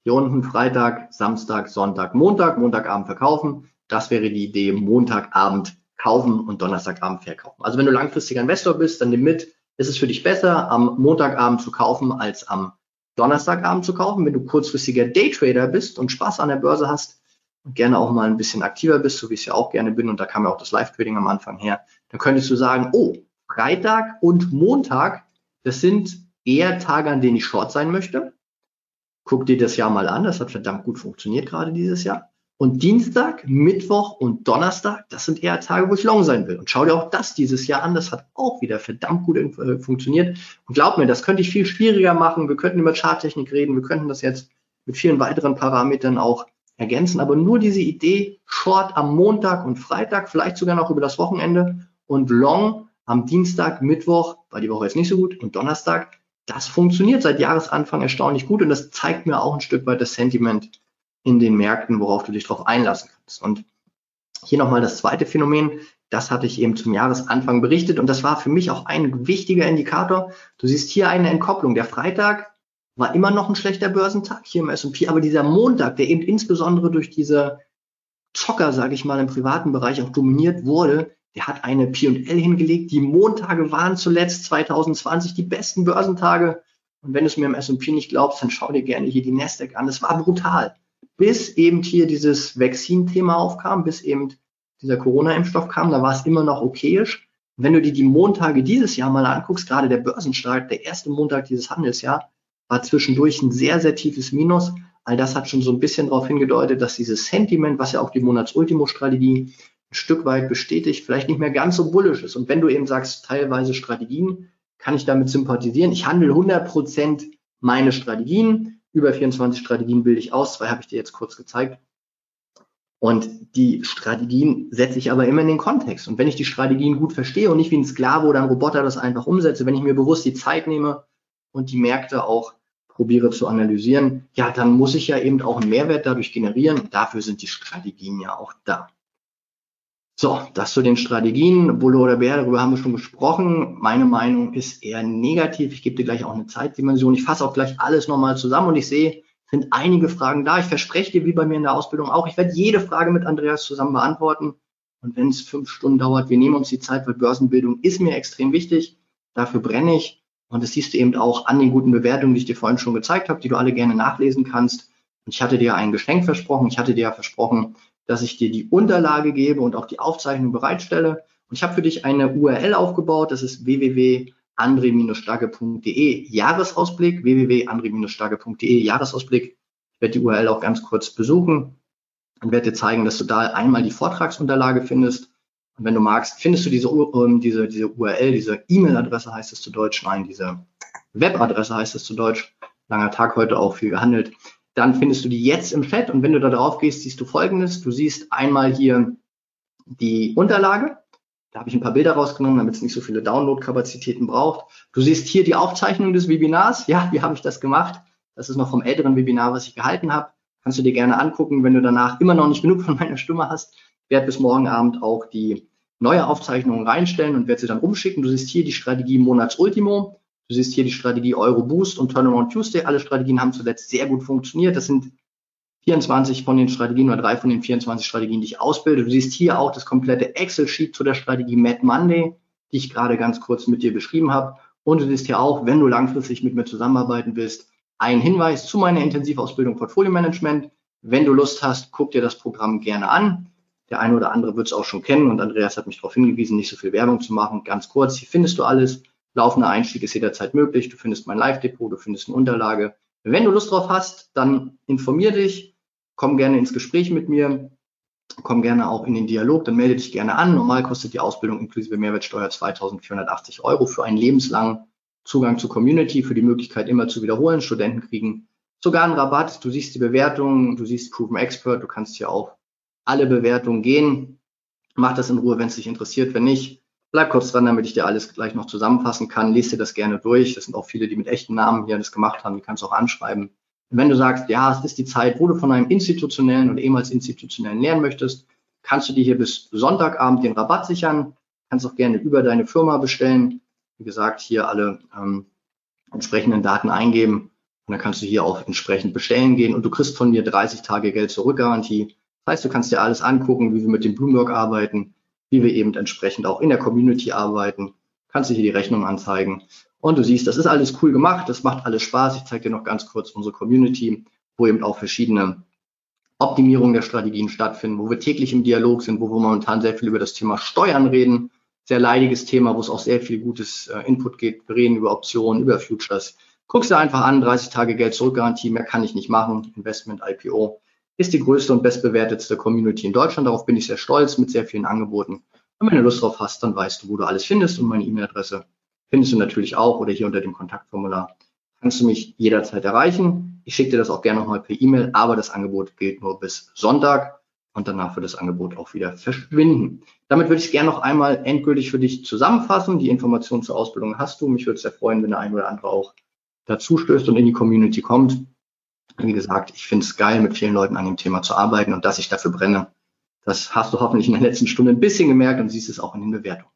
hier unten Freitag, Samstag, Sonntag, Montag, Montagabend verkaufen. Das wäre die Idee, Montagabend kaufen und Donnerstagabend verkaufen. Also wenn du langfristiger Investor bist, dann nimm mit, ist es für dich besser, am Montagabend zu kaufen, als am Donnerstagabend zu kaufen. Wenn du kurzfristiger Daytrader bist und Spaß an der Börse hast, und gerne auch mal ein bisschen aktiver bist, so wie ich es ja auch gerne bin, und da kam ja auch das Live-Trading am Anfang her, dann könntest du sagen, oh, Freitag und Montag, das sind eher Tage, an denen ich Short sein möchte. Guck dir das Jahr mal an, das hat verdammt gut funktioniert gerade dieses Jahr. Und Dienstag, Mittwoch und Donnerstag, das sind eher Tage, wo ich long sein will. Und schau dir auch das dieses Jahr an. Das hat auch wieder verdammt gut äh, funktioniert. Und glaub mir, das könnte ich viel schwieriger machen. Wir könnten über Charttechnik reden. Wir könnten das jetzt mit vielen weiteren Parametern auch ergänzen. Aber nur diese Idee, Short am Montag und Freitag, vielleicht sogar noch über das Wochenende und Long am Dienstag, Mittwoch, war die Woche jetzt nicht so gut, und Donnerstag, das funktioniert seit Jahresanfang erstaunlich gut und das zeigt mir auch ein Stück weit das Sentiment in den Märkten, worauf du dich darauf einlassen kannst. Und hier nochmal das zweite Phänomen, das hatte ich eben zum Jahresanfang berichtet und das war für mich auch ein wichtiger Indikator. Du siehst hier eine Entkopplung. Der Freitag war immer noch ein schlechter Börsentag hier im S&P, aber dieser Montag, der eben insbesondere durch diese Zocker, sage ich mal, im privaten Bereich auch dominiert wurde, der hat eine P&L hingelegt. Die Montage waren zuletzt 2020 die besten Börsentage. Und wenn du es mir im S&P nicht glaubst, dann schau dir gerne hier die Nasdaq an. Das war brutal bis eben hier dieses Vaccine-Thema aufkam, bis eben dieser Corona-Impfstoff kam, da war es immer noch okayisch. wenn du dir die Montage dieses Jahr mal anguckst, gerade der Börsenstart, der erste Montag dieses Handelsjahr, war zwischendurch ein sehr, sehr tiefes Minus. All das hat schon so ein bisschen darauf hingedeutet, dass dieses Sentiment, was ja auch die Monats-Ultimo-Strategie ein Stück weit bestätigt, vielleicht nicht mehr ganz so bullisch ist. Und wenn du eben sagst, teilweise Strategien, kann ich damit sympathisieren. Ich handle 100 Prozent meine Strategien über 24 Strategien bilde ich aus. Zwei habe ich dir jetzt kurz gezeigt. Und die Strategien setze ich aber immer in den Kontext. Und wenn ich die Strategien gut verstehe und nicht wie ein Sklave oder ein Roboter das einfach umsetze, wenn ich mir bewusst die Zeit nehme und die Märkte auch probiere zu analysieren, ja, dann muss ich ja eben auch einen Mehrwert dadurch generieren. Dafür sind die Strategien ja auch da. So, das zu den Strategien. Bulle oder Bär, darüber haben wir schon gesprochen. Meine Meinung ist eher negativ. Ich gebe dir gleich auch eine Zeitdimension. Ich fasse auch gleich alles nochmal zusammen und ich sehe, sind einige Fragen da. Ich verspreche dir, wie bei mir in der Ausbildung auch, ich werde jede Frage mit Andreas zusammen beantworten. Und wenn es fünf Stunden dauert, wir nehmen uns die Zeit, weil Börsenbildung ist mir extrem wichtig. Dafür brenne ich. Und das siehst du eben auch an den guten Bewertungen, die ich dir vorhin schon gezeigt habe, die du alle gerne nachlesen kannst. Und ich hatte dir ein Geschenk versprochen. Ich hatte dir ja versprochen, dass ich dir die Unterlage gebe und auch die Aufzeichnung bereitstelle. Und ich habe für dich eine URL aufgebaut, das ist www.andre-stagge.de Jahresausblick, www.andre-stagge.de Jahresausblick. Ich werde die URL auch ganz kurz besuchen und werde dir zeigen, dass du da einmal die Vortragsunterlage findest. Und wenn du magst, findest du diese, ähm, diese, diese URL, diese E-Mail-Adresse heißt es zu Deutsch, nein, diese Webadresse heißt es zu Deutsch. Langer Tag heute auch viel gehandelt dann findest du die jetzt im Chat und wenn du da drauf gehst, siehst du folgendes. Du siehst einmal hier die Unterlage. Da habe ich ein paar Bilder rausgenommen, damit es nicht so viele Download-Kapazitäten braucht. Du siehst hier die Aufzeichnung des Webinars. Ja, wie habe ich das gemacht? Das ist noch vom älteren Webinar, was ich gehalten habe. Kannst du dir gerne angucken, wenn du danach immer noch nicht genug von meiner Stimme hast. Ich werde bis morgen Abend auch die neue Aufzeichnung reinstellen und werde sie dann umschicken. Du siehst hier die Strategie Monatsultimo. Du siehst hier die Strategie Euro Boost und Turnaround Tuesday. Alle Strategien haben zuletzt sehr gut funktioniert. Das sind 24 von den Strategien oder drei von den 24 Strategien, die ich ausbilde. Du siehst hier auch das komplette Excel-Sheet zu der Strategie Mad Monday, die ich gerade ganz kurz mit dir beschrieben habe. Und du siehst hier auch, wenn du langfristig mit mir zusammenarbeiten willst, ein Hinweis zu meiner Intensivausbildung Portfolio Management. Wenn du Lust hast, guck dir das Programm gerne an. Der eine oder andere wird es auch schon kennen und Andreas hat mich darauf hingewiesen, nicht so viel Werbung zu machen. Ganz kurz, hier findest du alles. Laufender Einstieg ist jederzeit möglich. Du findest mein Live-Depot, du findest eine Unterlage. Wenn du Lust drauf hast, dann informier dich, komm gerne ins Gespräch mit mir, komm gerne auch in den Dialog, dann melde dich gerne an. Normal kostet die Ausbildung inklusive Mehrwertsteuer 2480 Euro für einen lebenslangen Zugang zur Community, für die Möglichkeit immer zu wiederholen. Studenten kriegen sogar einen Rabatt. Du siehst die Bewertungen, du siehst Proven Expert, du kannst hier auf alle Bewertungen gehen. Mach das in Ruhe, wenn es dich interessiert. Wenn nicht, Bleib kurz dran, damit ich dir alles gleich noch zusammenfassen kann. Lies dir das gerne durch. Das sind auch viele, die mit echten Namen hier das gemacht haben. Die kannst du auch anschreiben. Und wenn du sagst, ja, es ist die Zeit, wo du von einem institutionellen oder ehemals institutionellen lernen möchtest, kannst du dir hier bis Sonntagabend den Rabatt sichern. Kannst auch gerne über deine Firma bestellen. Wie gesagt, hier alle ähm, entsprechenden Daten eingeben. Und dann kannst du hier auch entsprechend bestellen gehen. Und du kriegst von mir 30 Tage Geld zurückgarantie. Das heißt, du kannst dir alles angucken, wie wir mit dem Bloomberg arbeiten wie wir eben entsprechend auch in der Community arbeiten. Kannst du hier die Rechnung anzeigen. Und du siehst, das ist alles cool gemacht, das macht alles Spaß. Ich zeige dir noch ganz kurz unsere Community, wo eben auch verschiedene Optimierungen der Strategien stattfinden, wo wir täglich im Dialog sind, wo wir momentan sehr viel über das Thema Steuern reden. sehr leidiges Thema, wo es auch sehr viel gutes äh, Input geht. Wir reden über Optionen, über Futures. Guck's dir einfach an, 30 Tage Geld zurückgarantie, mehr kann ich nicht machen. Investment IPO ist die größte und bestbewertetste Community in Deutschland. Darauf bin ich sehr stolz mit sehr vielen Angeboten. Und wenn du Lust drauf hast, dann weißt du, wo du alles findest und meine E-Mail-Adresse findest du natürlich auch oder hier unter dem Kontaktformular kannst du mich jederzeit erreichen. Ich schicke dir das auch gerne nochmal per E-Mail, aber das Angebot gilt nur bis Sonntag und danach wird das Angebot auch wieder verschwinden. Damit würde ich es gerne noch einmal endgültig für dich zusammenfassen. Die Informationen zur Ausbildung hast du. Mich würde es sehr freuen, wenn der ein oder andere auch dazu stößt und in die Community kommt. Wie gesagt, ich finde es geil, mit vielen Leuten an dem Thema zu arbeiten und dass ich dafür brenne. Das hast du hoffentlich in der letzten Stunde ein bisschen gemerkt und siehst es auch in den Bewertungen.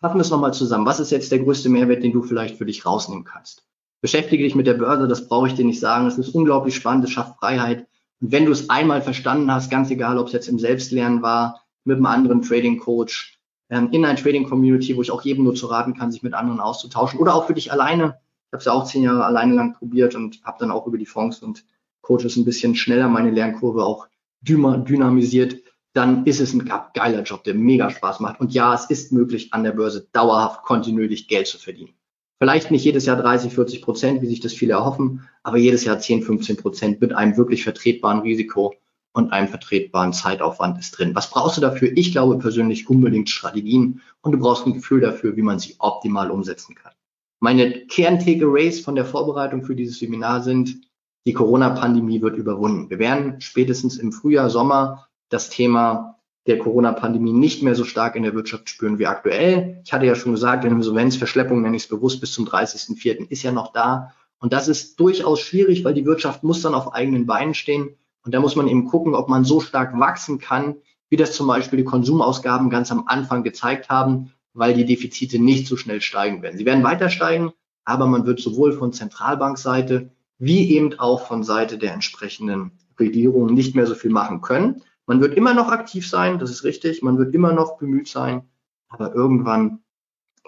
Fassen wir es nochmal zusammen. Was ist jetzt der größte Mehrwert, den du vielleicht für dich rausnehmen kannst? Beschäftige dich mit der Börse, das brauche ich dir nicht sagen. Es ist unglaublich spannend, es schafft Freiheit. Und wenn du es einmal verstanden hast, ganz egal, ob es jetzt im Selbstlernen war, mit einem anderen Trading Coach, ähm, in einer Trading Community, wo ich auch jedem nur zu raten kann, sich mit anderen auszutauschen oder auch für dich alleine. Ich habe es ja auch zehn Jahre alleine lang probiert und habe dann auch über die Fonds und Coaches ein bisschen schneller meine Lernkurve auch dynamisiert. Dann ist es ein geiler Job, der mega Spaß macht. Und ja, es ist möglich, an der Börse dauerhaft kontinuierlich Geld zu verdienen. Vielleicht nicht jedes Jahr 30, 40 Prozent, wie sich das viele erhoffen, aber jedes Jahr 10, 15 Prozent mit einem wirklich vertretbaren Risiko und einem vertretbaren Zeitaufwand ist drin. Was brauchst du dafür? Ich glaube persönlich unbedingt Strategien und du brauchst ein Gefühl dafür, wie man sie optimal umsetzen kann. Meine Kern-Takeaways von der Vorbereitung für dieses Seminar sind, die Corona-Pandemie wird überwunden. Wir werden spätestens im Frühjahr, Sommer das Thema der Corona-Pandemie nicht mehr so stark in der Wirtschaft spüren wie aktuell. Ich hatte ja schon gesagt, eine Insolvenzverschleppung, nenne ich es bewusst, bis zum 30.04. ist ja noch da. Und das ist durchaus schwierig, weil die Wirtschaft muss dann auf eigenen Beinen stehen. Und da muss man eben gucken, ob man so stark wachsen kann, wie das zum Beispiel die Konsumausgaben ganz am Anfang gezeigt haben, weil die Defizite nicht so schnell steigen werden. Sie werden weiter steigen, aber man wird sowohl von Zentralbankseite wie eben auch von Seite der entsprechenden Regierungen nicht mehr so viel machen können. Man wird immer noch aktiv sein, das ist richtig, man wird immer noch bemüht sein, aber irgendwann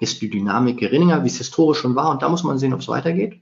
ist die Dynamik geringer, wie es historisch schon war, und da muss man sehen, ob es weitergeht.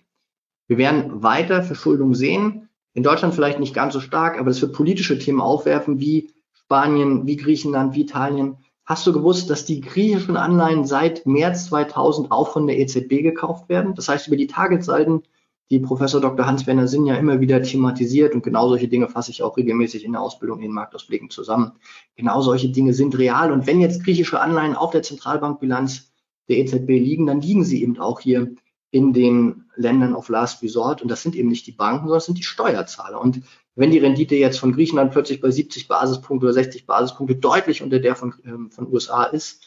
Wir werden weiter Verschuldung sehen, in Deutschland vielleicht nicht ganz so stark, aber es wird politische Themen aufwerfen, wie Spanien, wie Griechenland, wie Italien. Hast du gewusst, dass die griechischen Anleihen seit März 2000 auch von der EZB gekauft werden? Das heißt, über die Targetsalden die Professor Dr. Hans-Werner Sinn ja immer wieder thematisiert und genau solche Dinge fasse ich auch regelmäßig in der Ausbildung in den Marktausblicken zusammen. Genau solche Dinge sind real und wenn jetzt griechische Anleihen auf der Zentralbankbilanz der EZB liegen, dann liegen sie eben auch hier in den Ländern auf Last Resort und das sind eben nicht die Banken, sondern das sind die Steuerzahler und wenn die Rendite jetzt von Griechenland plötzlich bei 70 Basispunkte oder 60 Basispunkte deutlich unter der von, ähm, von USA ist,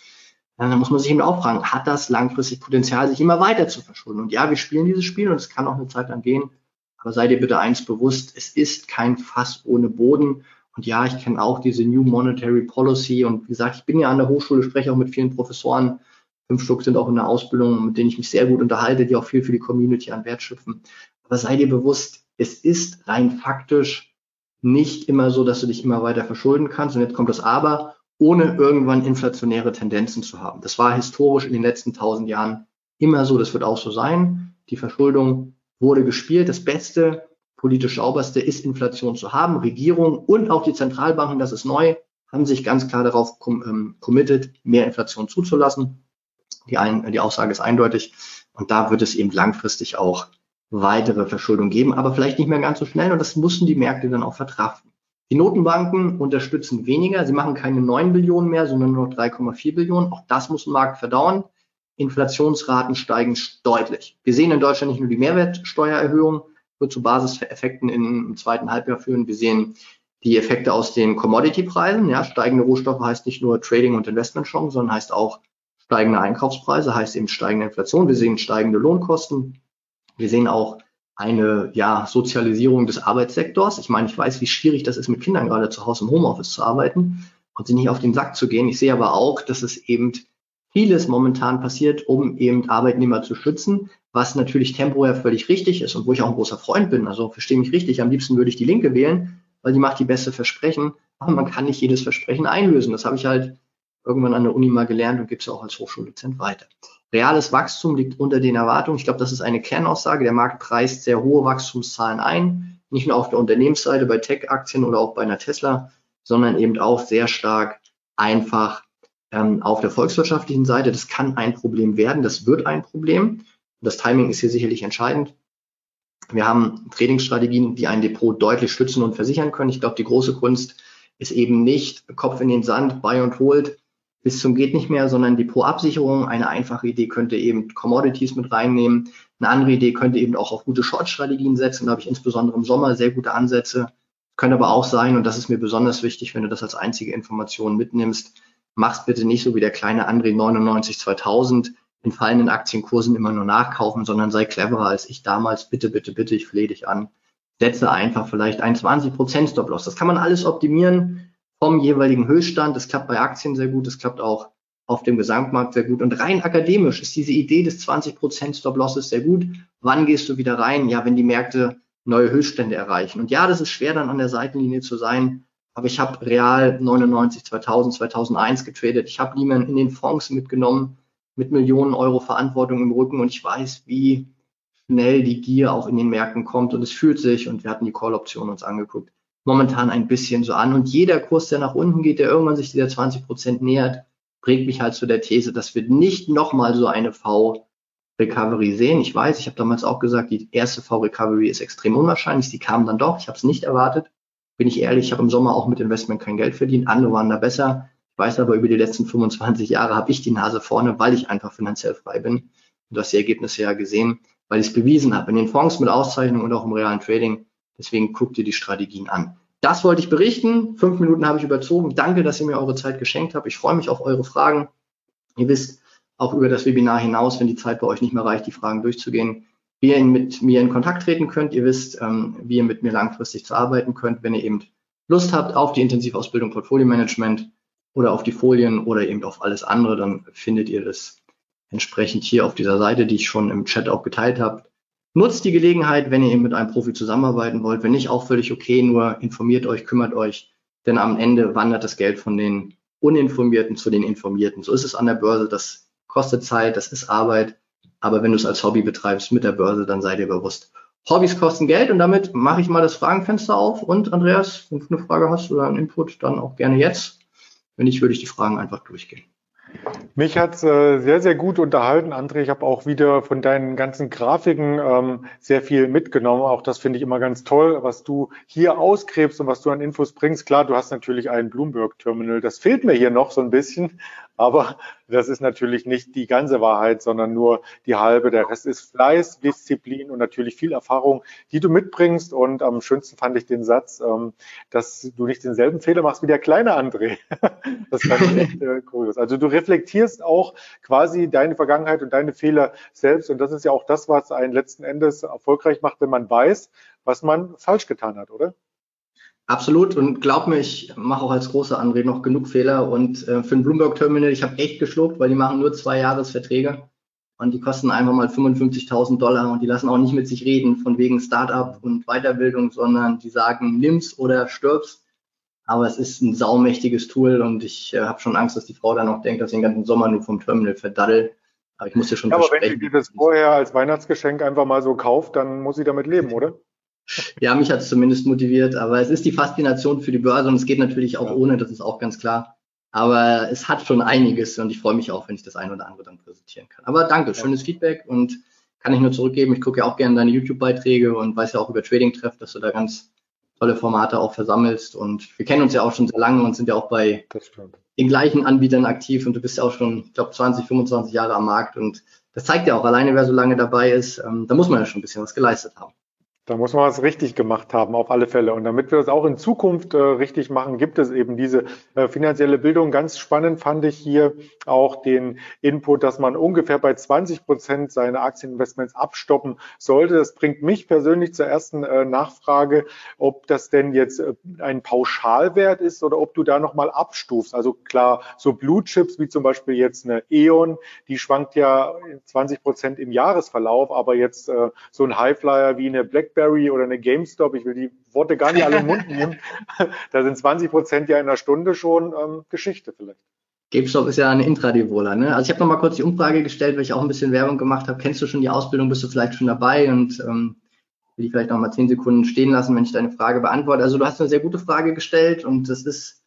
dann muss man sich eben auch fragen, hat das langfristig Potenzial, sich immer weiter zu verschulden? Und ja, wir spielen dieses Spiel und es kann auch eine Zeit lang gehen. Aber sei dir bitte eins bewusst, es ist kein Fass ohne Boden. Und ja, ich kenne auch diese New Monetary Policy. Und wie gesagt, ich bin ja an der Hochschule, spreche auch mit vielen Professoren. Fünf Stück sind auch in der Ausbildung, mit denen ich mich sehr gut unterhalte, die auch viel für die Community an Wert schöpfen. Aber sei dir bewusst, es ist rein faktisch nicht immer so, dass du dich immer weiter verschulden kannst. Und jetzt kommt das Aber ohne irgendwann inflationäre Tendenzen zu haben. Das war historisch in den letzten tausend Jahren immer so, das wird auch so sein. Die Verschuldung wurde gespielt. Das Beste, politisch sauberste ist Inflation zu haben. Regierung und auch die Zentralbanken, das ist neu, haben sich ganz klar darauf ähm, committed, mehr Inflation zuzulassen. Die, ein, die Aussage ist eindeutig. Und da wird es eben langfristig auch weitere Verschuldung geben, aber vielleicht nicht mehr ganz so schnell. Und das mussten die Märkte dann auch verkraften. Die Notenbanken unterstützen weniger. Sie machen keine 9 Billionen mehr, sondern nur noch 3,4 Billionen. Auch das muss ein Markt verdauen. Inflationsraten steigen deutlich. Wir sehen in Deutschland nicht nur die Mehrwertsteuererhöhung, wird zu Basiseffekten im zweiten Halbjahr führen. Wir sehen die Effekte aus den Commodity-Preisen. Ja, steigende Rohstoffe heißt nicht nur Trading und Investmentchancen, sondern heißt auch steigende Einkaufspreise, heißt eben steigende Inflation. Wir sehen steigende Lohnkosten. Wir sehen auch eine ja, Sozialisierung des Arbeitssektors. Ich meine, ich weiß, wie schwierig das ist, mit Kindern gerade zu Hause im Homeoffice zu arbeiten und sie nicht auf den Sack zu gehen. Ich sehe aber auch, dass es eben vieles momentan passiert, um eben Arbeitnehmer zu schützen, was natürlich temporär völlig richtig ist und wo ich auch ein großer Freund bin. Also verstehe mich richtig, am liebsten würde ich die Linke wählen, weil die macht die beste Versprechen, aber man kann nicht jedes Versprechen einlösen. Das habe ich halt irgendwann an der Uni mal gelernt und gebe es auch als Hochschuldozent weiter. Reales Wachstum liegt unter den Erwartungen. Ich glaube, das ist eine Kernaussage. Der Markt preist sehr hohe Wachstumszahlen ein, nicht nur auf der Unternehmensseite bei Tech-Aktien oder auch bei einer Tesla, sondern eben auch sehr stark einfach ähm, auf der volkswirtschaftlichen Seite. Das kann ein Problem werden, das wird ein Problem. Das Timing ist hier sicherlich entscheidend. Wir haben Tradingstrategien, die ein Depot deutlich schützen und versichern können. Ich glaube, die große Kunst ist eben nicht Kopf in den Sand, buy und hold bis zum geht nicht mehr, sondern Depotabsicherung. Eine einfache Idee könnte eben Commodities mit reinnehmen. Eine andere Idee könnte eben auch auf gute Short-Strategien setzen. Da habe ich insbesondere im Sommer sehr gute Ansätze. Könnte aber auch sein, und das ist mir besonders wichtig, wenn du das als einzige Information mitnimmst, mach's bitte nicht so wie der kleine André 99 2000 in fallenden Aktienkursen immer nur nachkaufen, sondern sei cleverer als ich damals. Bitte, bitte, bitte, ich flehe dich an. Setze einfach vielleicht ein 20% Stop-Loss. Das kann man alles optimieren vom jeweiligen Höchststand. Das klappt bei Aktien sehr gut. Das klappt auch auf dem Gesamtmarkt sehr gut. Und rein akademisch ist diese Idee des 20% Stop-Losses sehr gut. Wann gehst du wieder rein? Ja, wenn die Märkte neue Höchststände erreichen. Und ja, das ist schwer dann an der Seitenlinie zu sein. Aber ich habe real 99, 2000, 2001 getradet. Ich habe niemanden in den Fonds mitgenommen mit Millionen Euro Verantwortung im Rücken und ich weiß, wie schnell die Gier auch in den Märkten kommt und es fühlt sich, und wir hatten die Call-Option uns angeguckt, momentan ein bisschen so an. Und jeder Kurs, der nach unten geht, der irgendwann sich dieser 20 Prozent nähert, bringt mich halt zu der These, dass wir nicht nochmal so eine V-Recovery sehen. Ich weiß, ich habe damals auch gesagt, die erste V-Recovery ist extrem unwahrscheinlich. Sie kam dann doch. Ich habe es nicht erwartet. Bin ich ehrlich, ich habe im Sommer auch mit Investment kein Geld verdient. Andere waren da besser. Ich weiß aber, über die letzten 25 Jahre habe ich die Nase vorne, weil ich einfach finanziell frei bin. Du hast die Ergebnisse ja gesehen, weil ich es bewiesen habe in den Fonds mit Auszeichnung und auch im realen Trading. Deswegen guck dir die Strategien an. Das wollte ich berichten. Fünf Minuten habe ich überzogen. Danke, dass ihr mir eure Zeit geschenkt habt. Ich freue mich auf eure Fragen. Ihr wisst auch über das Webinar hinaus, wenn die Zeit bei euch nicht mehr reicht, die Fragen durchzugehen, wie ihr mit mir in Kontakt treten könnt. Ihr wisst, ähm, wie ihr mit mir langfristig zu arbeiten könnt, wenn ihr eben Lust habt auf die Intensivausbildung Portfolio Management oder auf die Folien oder eben auf alles andere, dann findet ihr das entsprechend hier auf dieser Seite, die ich schon im Chat auch geteilt habe. Nutzt die Gelegenheit, wenn ihr mit einem Profi zusammenarbeiten wollt. Wenn nicht, auch völlig okay, nur informiert euch, kümmert euch, denn am Ende wandert das Geld von den Uninformierten zu den Informierten. So ist es an der Börse. Das kostet Zeit, das ist Arbeit. Aber wenn du es als Hobby betreibst mit der Börse, dann seid ihr bewusst. Hobbys kosten Geld und damit mache ich mal das Fragenfenster auf. Und Andreas, wenn du eine Frage hast oder einen Input, dann auch gerne jetzt. Wenn nicht, würde ich die Fragen einfach durchgehen. Mich hat's äh, sehr, sehr gut unterhalten, André. Ich habe auch wieder von deinen ganzen Grafiken ähm, sehr viel mitgenommen. Auch das finde ich immer ganz toll, was du hier ausgräbst und was du an Infos bringst. Klar, du hast natürlich ein Bloomberg-Terminal. Das fehlt mir hier noch so ein bisschen. Aber das ist natürlich nicht die ganze Wahrheit, sondern nur die halbe. Der Rest ist Fleiß, Disziplin und natürlich viel Erfahrung, die du mitbringst. Und am schönsten fand ich den Satz, ähm, dass du nicht denselben Fehler machst wie der kleine André. Das fand ich echt äh, kurios. Also du reflektierst auch quasi deine Vergangenheit und deine Fehler selbst. Und das ist ja auch das, was einen letzten Endes erfolgreich macht, wenn man weiß, was man falsch getan hat, oder? Absolut und glaub mir, ich mache auch als großer André noch genug Fehler und äh, für ein Bloomberg Terminal, ich habe echt geschluckt, weil die machen nur zwei Jahresverträge und die kosten einfach mal 55.000 Dollar und die lassen auch nicht mit sich reden von wegen Startup und Weiterbildung, sondern die sagen, nimm's oder stirb's. Aber es ist ein saumächtiges Tool und ich äh, habe schon Angst, dass die Frau dann auch denkt, dass ich den ganzen Sommer nur vom Terminal verdaddel. Aber ich muss dir schon ja, aber wenn sie dir das vorher als Weihnachtsgeschenk einfach mal so kauft, dann muss sie damit leben, oder? Ja, mich hat es zumindest motiviert, aber es ist die Faszination für die Börse und es geht natürlich auch ohne, das ist auch ganz klar. Aber es hat schon einiges und ich freue mich auch, wenn ich das eine oder andere dann präsentieren kann. Aber danke, schönes Feedback und kann ich nur zurückgeben. Ich gucke ja auch gerne deine YouTube-Beiträge und weiß ja auch über Trading Treff, dass du da ganz tolle Formate auch versammelst. Und wir kennen uns ja auch schon sehr lange und sind ja auch bei den gleichen Anbietern aktiv und du bist ja auch schon, ich glaube, 20, 25 Jahre am Markt und das zeigt ja auch alleine, wer so lange dabei ist, ähm, da muss man ja schon ein bisschen was geleistet haben. Da muss man was richtig gemacht haben, auf alle Fälle. Und damit wir das auch in Zukunft äh, richtig machen, gibt es eben diese äh, finanzielle Bildung. Ganz spannend fand ich hier auch den Input, dass man ungefähr bei 20 Prozent seine Aktieninvestments abstoppen sollte. Das bringt mich persönlich zur ersten äh, Nachfrage, ob das denn jetzt äh, ein Pauschalwert ist oder ob du da nochmal abstufst. Also klar, so Blue Chips wie zum Beispiel jetzt eine E.ON, die schwankt ja 20 Prozent im Jahresverlauf, aber jetzt äh, so ein Highflyer wie eine Black BlackBerry oder eine GameStop, ich will die Worte gar nicht alle im Mund nehmen, da sind 20 Prozent ja in einer Stunde schon ähm, Geschichte vielleicht. GameStop ist ja eine Intraday-Wohler. Ne? Also ich habe noch mal kurz die Umfrage gestellt, weil ich auch ein bisschen Werbung gemacht habe. Kennst du schon die Ausbildung? Bist du vielleicht schon dabei? Und ähm, will ich vielleicht noch mal zehn Sekunden stehen lassen, wenn ich deine Frage beantworte. Also du hast eine sehr gute Frage gestellt und das ist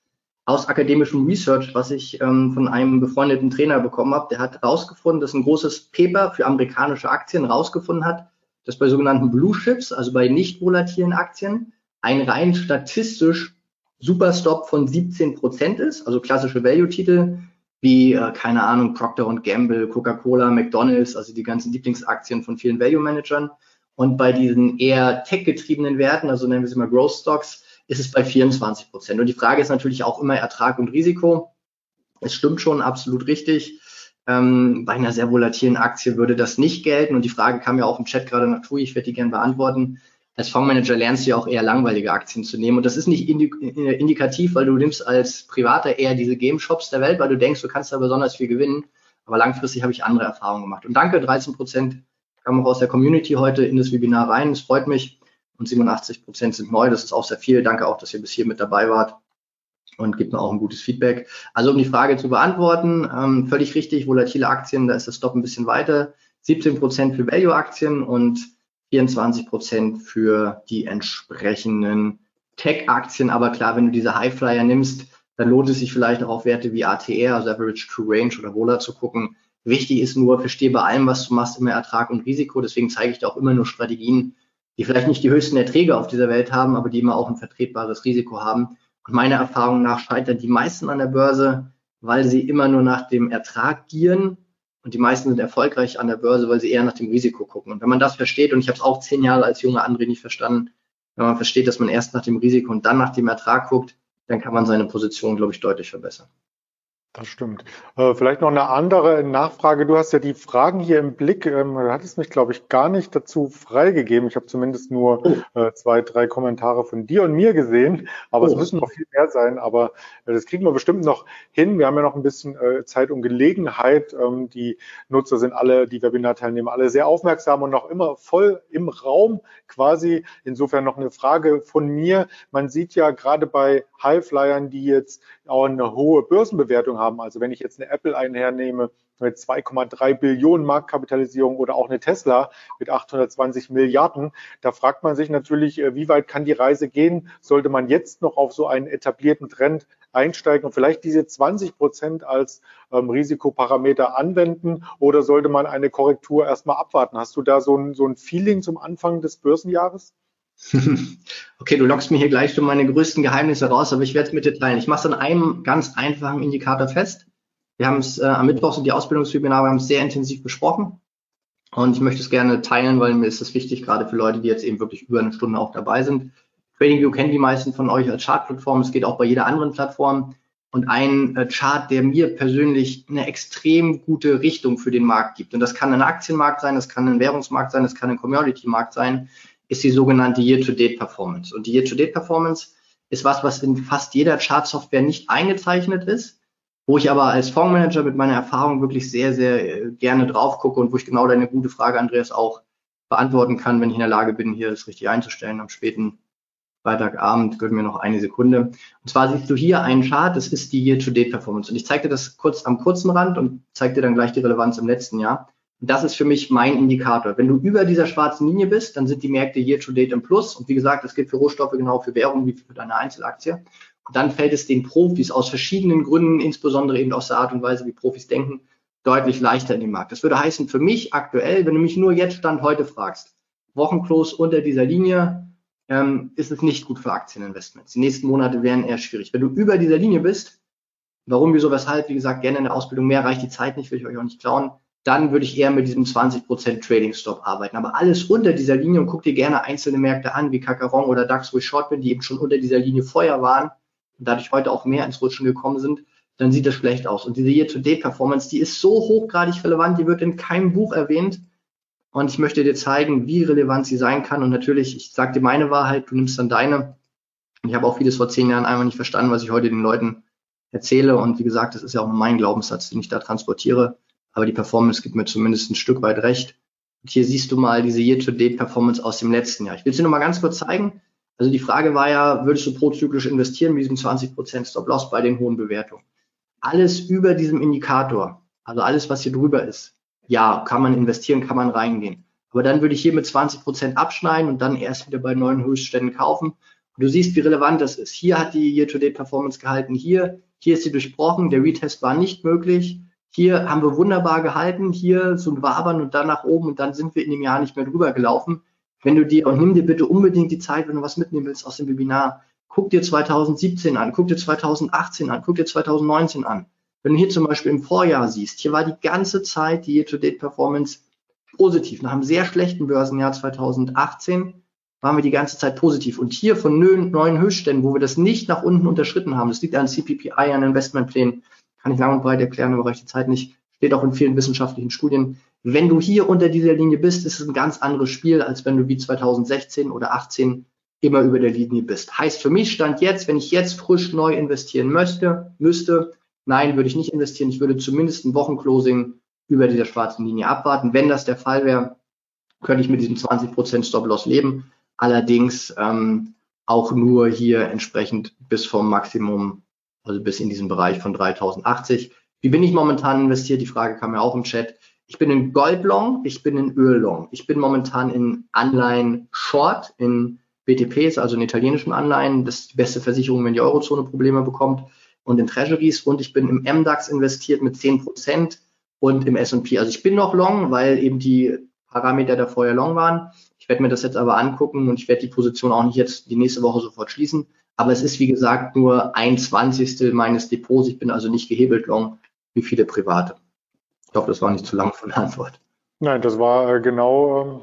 aus akademischem Research, was ich ähm, von einem befreundeten Trainer bekommen habe. Der hat herausgefunden, dass ein großes Paper für amerikanische Aktien herausgefunden hat, dass bei sogenannten Blue Chips, also bei nicht volatilen Aktien, ein rein statistisch Superstop von 17 Prozent ist, also klassische Value-Titel wie, äh, keine Ahnung, Procter Gamble, Coca-Cola, McDonalds, also die ganzen Lieblingsaktien von vielen Value-Managern. Und bei diesen eher tech-getriebenen Werten, also nennen wir sie mal Growth Stocks, ist es bei 24 Prozent. Und die Frage ist natürlich auch immer Ertrag und Risiko. Es stimmt schon absolut richtig. Ähm, bei einer sehr volatilen Aktie würde das nicht gelten. Und die Frage kam ja auch im Chat gerade nach Tui, ich werde die gerne beantworten. Als Fondsmanager lernst du ja auch eher langweilige Aktien zu nehmen. Und das ist nicht äh, indikativ, weil du nimmst als Privater eher diese Game Shops der Welt, weil du denkst, du kannst da besonders viel gewinnen. Aber langfristig habe ich andere Erfahrungen gemacht. Und danke, 13 Prozent kamen auch aus der Community heute in das Webinar rein. Es freut mich und 87 Prozent sind neu. Das ist auch sehr viel. Danke auch, dass ihr bis hier mit dabei wart und gibt mir auch ein gutes Feedback. Also um die Frage zu beantworten, ähm, völlig richtig, volatile Aktien, da ist das Stop ein bisschen weiter. 17 Prozent für Value-Aktien und 24 Prozent für die entsprechenden Tech-Aktien. Aber klar, wenn du diese Highflyer nimmst, dann lohnt es sich vielleicht auch auf Werte wie ATR, also Average True Range oder Vola zu gucken. Wichtig ist nur, verstehe bei allem, was du machst, immer Ertrag und Risiko. Deswegen zeige ich dir auch immer nur Strategien, die vielleicht nicht die höchsten Erträge auf dieser Welt haben, aber die immer auch ein vertretbares Risiko haben. Und meiner Erfahrung nach scheitern die meisten an der Börse, weil sie immer nur nach dem Ertrag gieren. Und die meisten sind erfolgreich an der Börse, weil sie eher nach dem Risiko gucken. Und wenn man das versteht, und ich habe es auch zehn Jahre als junger André nicht verstanden, wenn man versteht, dass man erst nach dem Risiko und dann nach dem Ertrag guckt, dann kann man seine Position, glaube ich, deutlich verbessern. Das stimmt. Äh, vielleicht noch eine andere Nachfrage. Du hast ja die Fragen hier im Blick. Ähm, du hattest mich, glaube ich, gar nicht dazu freigegeben. Ich habe zumindest nur oh. äh, zwei, drei Kommentare von dir und mir gesehen. Aber oh. es müssen noch viel mehr sein. Aber äh, das kriegen wir bestimmt noch hin. Wir haben ja noch ein bisschen Zeit und Gelegenheit. Ähm, die Nutzer sind alle, die Webinar-Teilnehmer, alle sehr aufmerksam und noch immer voll im Raum quasi. Insofern noch eine Frage von mir. Man sieht ja gerade bei Highflyern, die jetzt auch eine hohe Börsenbewertung haben. Also wenn ich jetzt eine Apple einhernehme mit 2,3 Billionen Marktkapitalisierung oder auch eine Tesla mit 820 Milliarden, da fragt man sich natürlich, äh, wie weit kann die Reise gehen? Sollte man jetzt noch auf so einen etablierten Trend einsteigen und vielleicht diese 20 Prozent als ähm, Risikoparameter anwenden oder sollte man eine Korrektur erstmal abwarten? Hast du da so ein, so ein Feeling zum Anfang des Börsenjahres? Okay, du lockst mir hier gleich schon meine größten Geheimnisse raus, aber ich werde es mit dir teilen. Ich mache es an einem ganz einfachen Indikator fest. Wir haben es äh, am Mittwoch sind die Ausbildungswebinare, wir haben es sehr intensiv besprochen. Und ich möchte es gerne teilen, weil mir ist es wichtig, gerade für Leute, die jetzt eben wirklich über eine Stunde auch dabei sind. TradingView kennen die meisten von euch als Chartplattform. Es geht auch bei jeder anderen Plattform. Und ein äh, Chart, der mir persönlich eine extrem gute Richtung für den Markt gibt. Und das kann ein Aktienmarkt sein, das kann ein Währungsmarkt sein, das kann ein Commodity-Markt sein ist die sogenannte Year-to-Date-Performance. Und die Year-to-Date-Performance ist was, was in fast jeder Chart-Software nicht eingezeichnet ist, wo ich aber als Fondsmanager mit meiner Erfahrung wirklich sehr, sehr äh, gerne drauf gucke und wo ich genau deine gute Frage, Andreas, auch beantworten kann, wenn ich in der Lage bin, hier das richtig einzustellen. Am späten Freitagabend gehört mir noch eine Sekunde. Und zwar siehst du hier einen Chart, das ist die Year-to-Date-Performance. Und ich zeige dir das kurz am kurzen Rand und zeige dir dann gleich die Relevanz im letzten Jahr. Das ist für mich mein Indikator. Wenn du über dieser schwarzen Linie bist, dann sind die Märkte year to date im Plus. Und wie gesagt, das gilt für Rohstoffe genau für Währung wie für deine Einzelaktie. Und dann fällt es den Profis aus verschiedenen Gründen, insbesondere eben aus der Art und Weise, wie Profis denken, deutlich leichter in den Markt. Das würde heißen, für mich aktuell, wenn du mich nur jetzt Stand heute fragst, Wochenklos unter dieser Linie, ähm, ist es nicht gut für Aktieninvestments. Die nächsten Monate wären eher schwierig. Wenn du über dieser Linie bist, warum, wieso, weshalb, wie gesagt, gerne in der Ausbildung mehr reicht die Zeit nicht, will ich euch auch nicht klauen dann würde ich eher mit diesem 20% Trading Stop arbeiten. Aber alles unter dieser Linie und guck dir gerne einzelne Märkte an, wie Kakaron oder DAX, wo ich short bin, die eben schon unter dieser Linie vorher waren und dadurch heute auch mehr ins Rutschen gekommen sind, dann sieht das schlecht aus. Und diese Year-to-Date-Performance, die ist so hochgradig relevant, die wird in keinem Buch erwähnt. Und ich möchte dir zeigen, wie relevant sie sein kann. Und natürlich, ich sage dir meine Wahrheit, du nimmst dann deine. Und ich habe auch vieles vor zehn Jahren einmal nicht verstanden, was ich heute den Leuten erzähle. Und wie gesagt, das ist ja auch mein Glaubenssatz, den ich da transportiere aber die Performance gibt mir zumindest ein Stück weit recht. Und hier siehst du mal diese Year-to-Date-Performance aus dem letzten Jahr. Ich will es dir noch mal ganz kurz zeigen. Also die Frage war ja, würdest du prozyklisch investieren mit diesem 20% Stop-Loss bei den hohen Bewertungen? Alles über diesem Indikator, also alles, was hier drüber ist, ja, kann man investieren, kann man reingehen. Aber dann würde ich hier mit 20% abschneiden und dann erst wieder bei neuen Höchstständen kaufen. Du siehst, wie relevant das ist. Hier hat die Year-to-Date-Performance gehalten, hier, hier ist sie durchbrochen, der Retest war nicht möglich. Hier haben wir wunderbar gehalten, hier so ein Wabern und dann nach oben und dann sind wir in dem Jahr nicht mehr drüber gelaufen. Wenn du dir, und nimm dir bitte unbedingt die Zeit, wenn du was mitnehmen willst aus dem Webinar, guck dir 2017 an, guck dir 2018 an, guck dir 2019 an. Wenn du hier zum Beispiel im Vorjahr siehst, hier war die ganze Zeit die Year-to-Date-Performance positiv. Nach einem sehr schlechten Börsenjahr 2018 waren wir die ganze Zeit positiv. Und hier von neuen Höchstständen, wo wir das nicht nach unten unterschritten haben, das liegt an CPPI, an Investmentplänen, kann ich lang und breit erklären, aber reicht die Zeit nicht, steht auch in vielen wissenschaftlichen Studien. Wenn du hier unter dieser Linie bist, ist es ein ganz anderes Spiel, als wenn du wie 2016 oder 18 immer über der Linie bist. Heißt für mich stand jetzt, wenn ich jetzt frisch neu investieren möchte, müsste, nein, würde ich nicht investieren. Ich würde zumindest ein Wochenclosing über dieser schwarzen Linie abwarten. Wenn das der Fall wäre, könnte ich mit diesem 20% Stop-Loss leben. Allerdings ähm, auch nur hier entsprechend bis vom Maximum, also bis in diesen Bereich von 3080. Wie bin ich momentan investiert? Die Frage kam ja auch im Chat. Ich bin in Goldlong, ich bin in Öllong. Ich bin momentan in Anleihen Short, in BTPs, also in italienischen Anleihen. Das ist die beste Versicherung, wenn die Eurozone Probleme bekommt. Und in Treasuries. Und ich bin im MDAX investiert mit 10 Prozent und im S&P. Also ich bin noch long, weil eben die Parameter da vorher long waren. Ich werde mir das jetzt aber angucken und ich werde die Position auch nicht jetzt die nächste Woche sofort schließen. Aber es ist, wie gesagt, nur ein Zwanzigstel meines Depots. Ich bin also nicht gehebelt long wie viele Private. Ich hoffe, das war nicht zu lang von der Antwort. Nein, das war äh, genau ähm,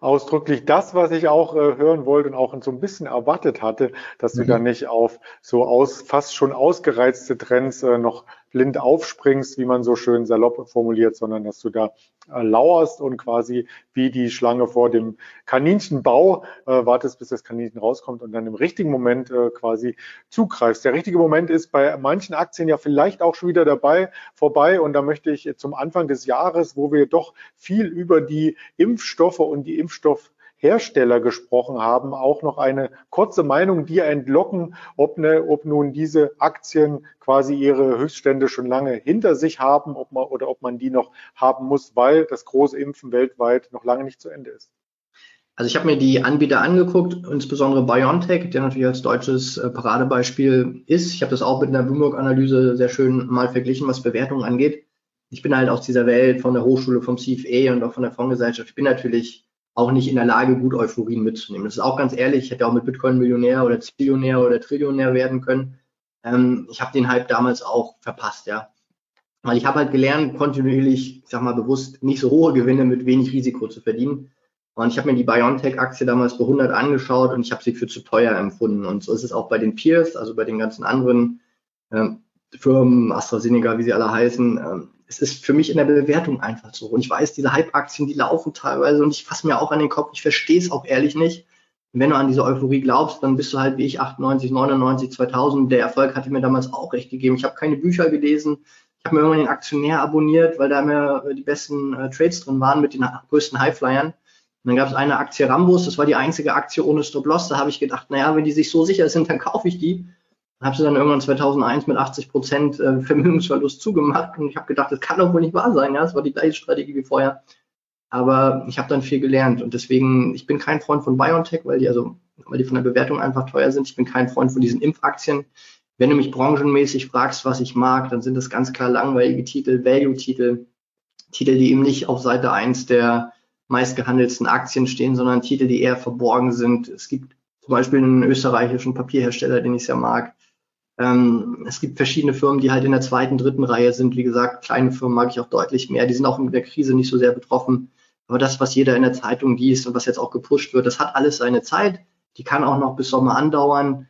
ausdrücklich das, was ich auch äh, hören wollte und auch so ein bisschen erwartet hatte, dass mhm. du da nicht auf so aus, fast schon ausgereizte Trends äh, noch blind aufspringst, wie man so schön salopp formuliert, sondern dass du da äh, lauerst und quasi wie die Schlange vor dem Kaninchenbau äh, wartest, bis das Kaninchen rauskommt und dann im richtigen Moment äh, quasi zugreifst. Der richtige Moment ist bei manchen Aktien ja vielleicht auch schon wieder dabei, vorbei und da möchte ich zum Anfang des Jahres, wo wir doch viel über die Impfstoffe und die Impfstoff Hersteller gesprochen haben, auch noch eine kurze Meinung dir entlocken, ob, ne, ob nun diese Aktien quasi ihre Höchststände schon lange hinter sich haben ob man, oder ob man die noch haben muss, weil das große Impfen weltweit noch lange nicht zu Ende ist. Also ich habe mir die Anbieter angeguckt, insbesondere BioNTech, der natürlich als deutsches äh, Paradebeispiel ist. Ich habe das auch mit einer Bloomberg-Analyse sehr schön mal verglichen, was Bewertungen angeht. Ich bin halt aus dieser Welt von der Hochschule, vom CFA und auch von der Fondsgesellschaft. Ich bin natürlich auch nicht in der Lage, gut Euphorien mitzunehmen. Das ist auch ganz ehrlich, ich hätte auch mit Bitcoin Millionär oder Zillionär oder Trillionär werden können. Ähm, ich habe den Hype damals auch verpasst, ja. Weil ich habe halt gelernt, kontinuierlich, ich sag mal bewusst, nicht so hohe Gewinne mit wenig Risiko zu verdienen. Und ich habe mir die BioNTech-Aktie damals bei 100 angeschaut und ich habe sie für zu teuer empfunden. Und so ist es auch bei den Peers, also bei den ganzen anderen ähm, Firmen, AstraZeneca, wie sie alle heißen. Ähm, es ist für mich in der Bewertung einfach so. Und ich weiß, diese Hype-Aktien, die laufen teilweise und ich fasse mir auch an den Kopf, ich verstehe es auch ehrlich nicht. Wenn du an diese Euphorie glaubst, dann bist du halt wie ich 98, 99, 2000. Der Erfolg hatte mir damals auch recht gegeben. Ich habe keine Bücher gelesen. Ich habe mir irgendwann den Aktionär abonniert, weil da mir die besten äh, Trades drin waren mit den größten Highflyern. Und dann gab es eine Aktie Rambus, das war die einzige Aktie ohne Stop-Loss. Da habe ich gedacht, naja, wenn die sich so sicher sind, dann kaufe ich die habe sie dann irgendwann 2001 mit 80 Prozent äh, Vermögensverlust zugemacht und ich habe gedacht, das kann doch wohl nicht wahr sein. Ja, das war die gleiche Strategie wie vorher. Aber ich habe dann viel gelernt und deswegen, ich bin kein Freund von BioNTech, weil die also, weil die von der Bewertung einfach teuer sind. Ich bin kein Freund von diesen Impfaktien. Wenn du mich branchenmäßig fragst, was ich mag, dann sind das ganz klar langweilige Titel, Value-Titel, Titel, die eben nicht auf Seite 1 der meistgehandelten Aktien stehen, sondern Titel, die eher verborgen sind. Es gibt zum Beispiel einen österreichischen Papierhersteller, den ich sehr mag, ähm, es gibt verschiedene Firmen, die halt in der zweiten, dritten Reihe sind. Wie gesagt, kleine Firmen mag ich auch deutlich mehr. Die sind auch in der Krise nicht so sehr betroffen. Aber das, was jeder in der Zeitung liest und was jetzt auch gepusht wird, das hat alles seine Zeit. Die kann auch noch bis Sommer andauern.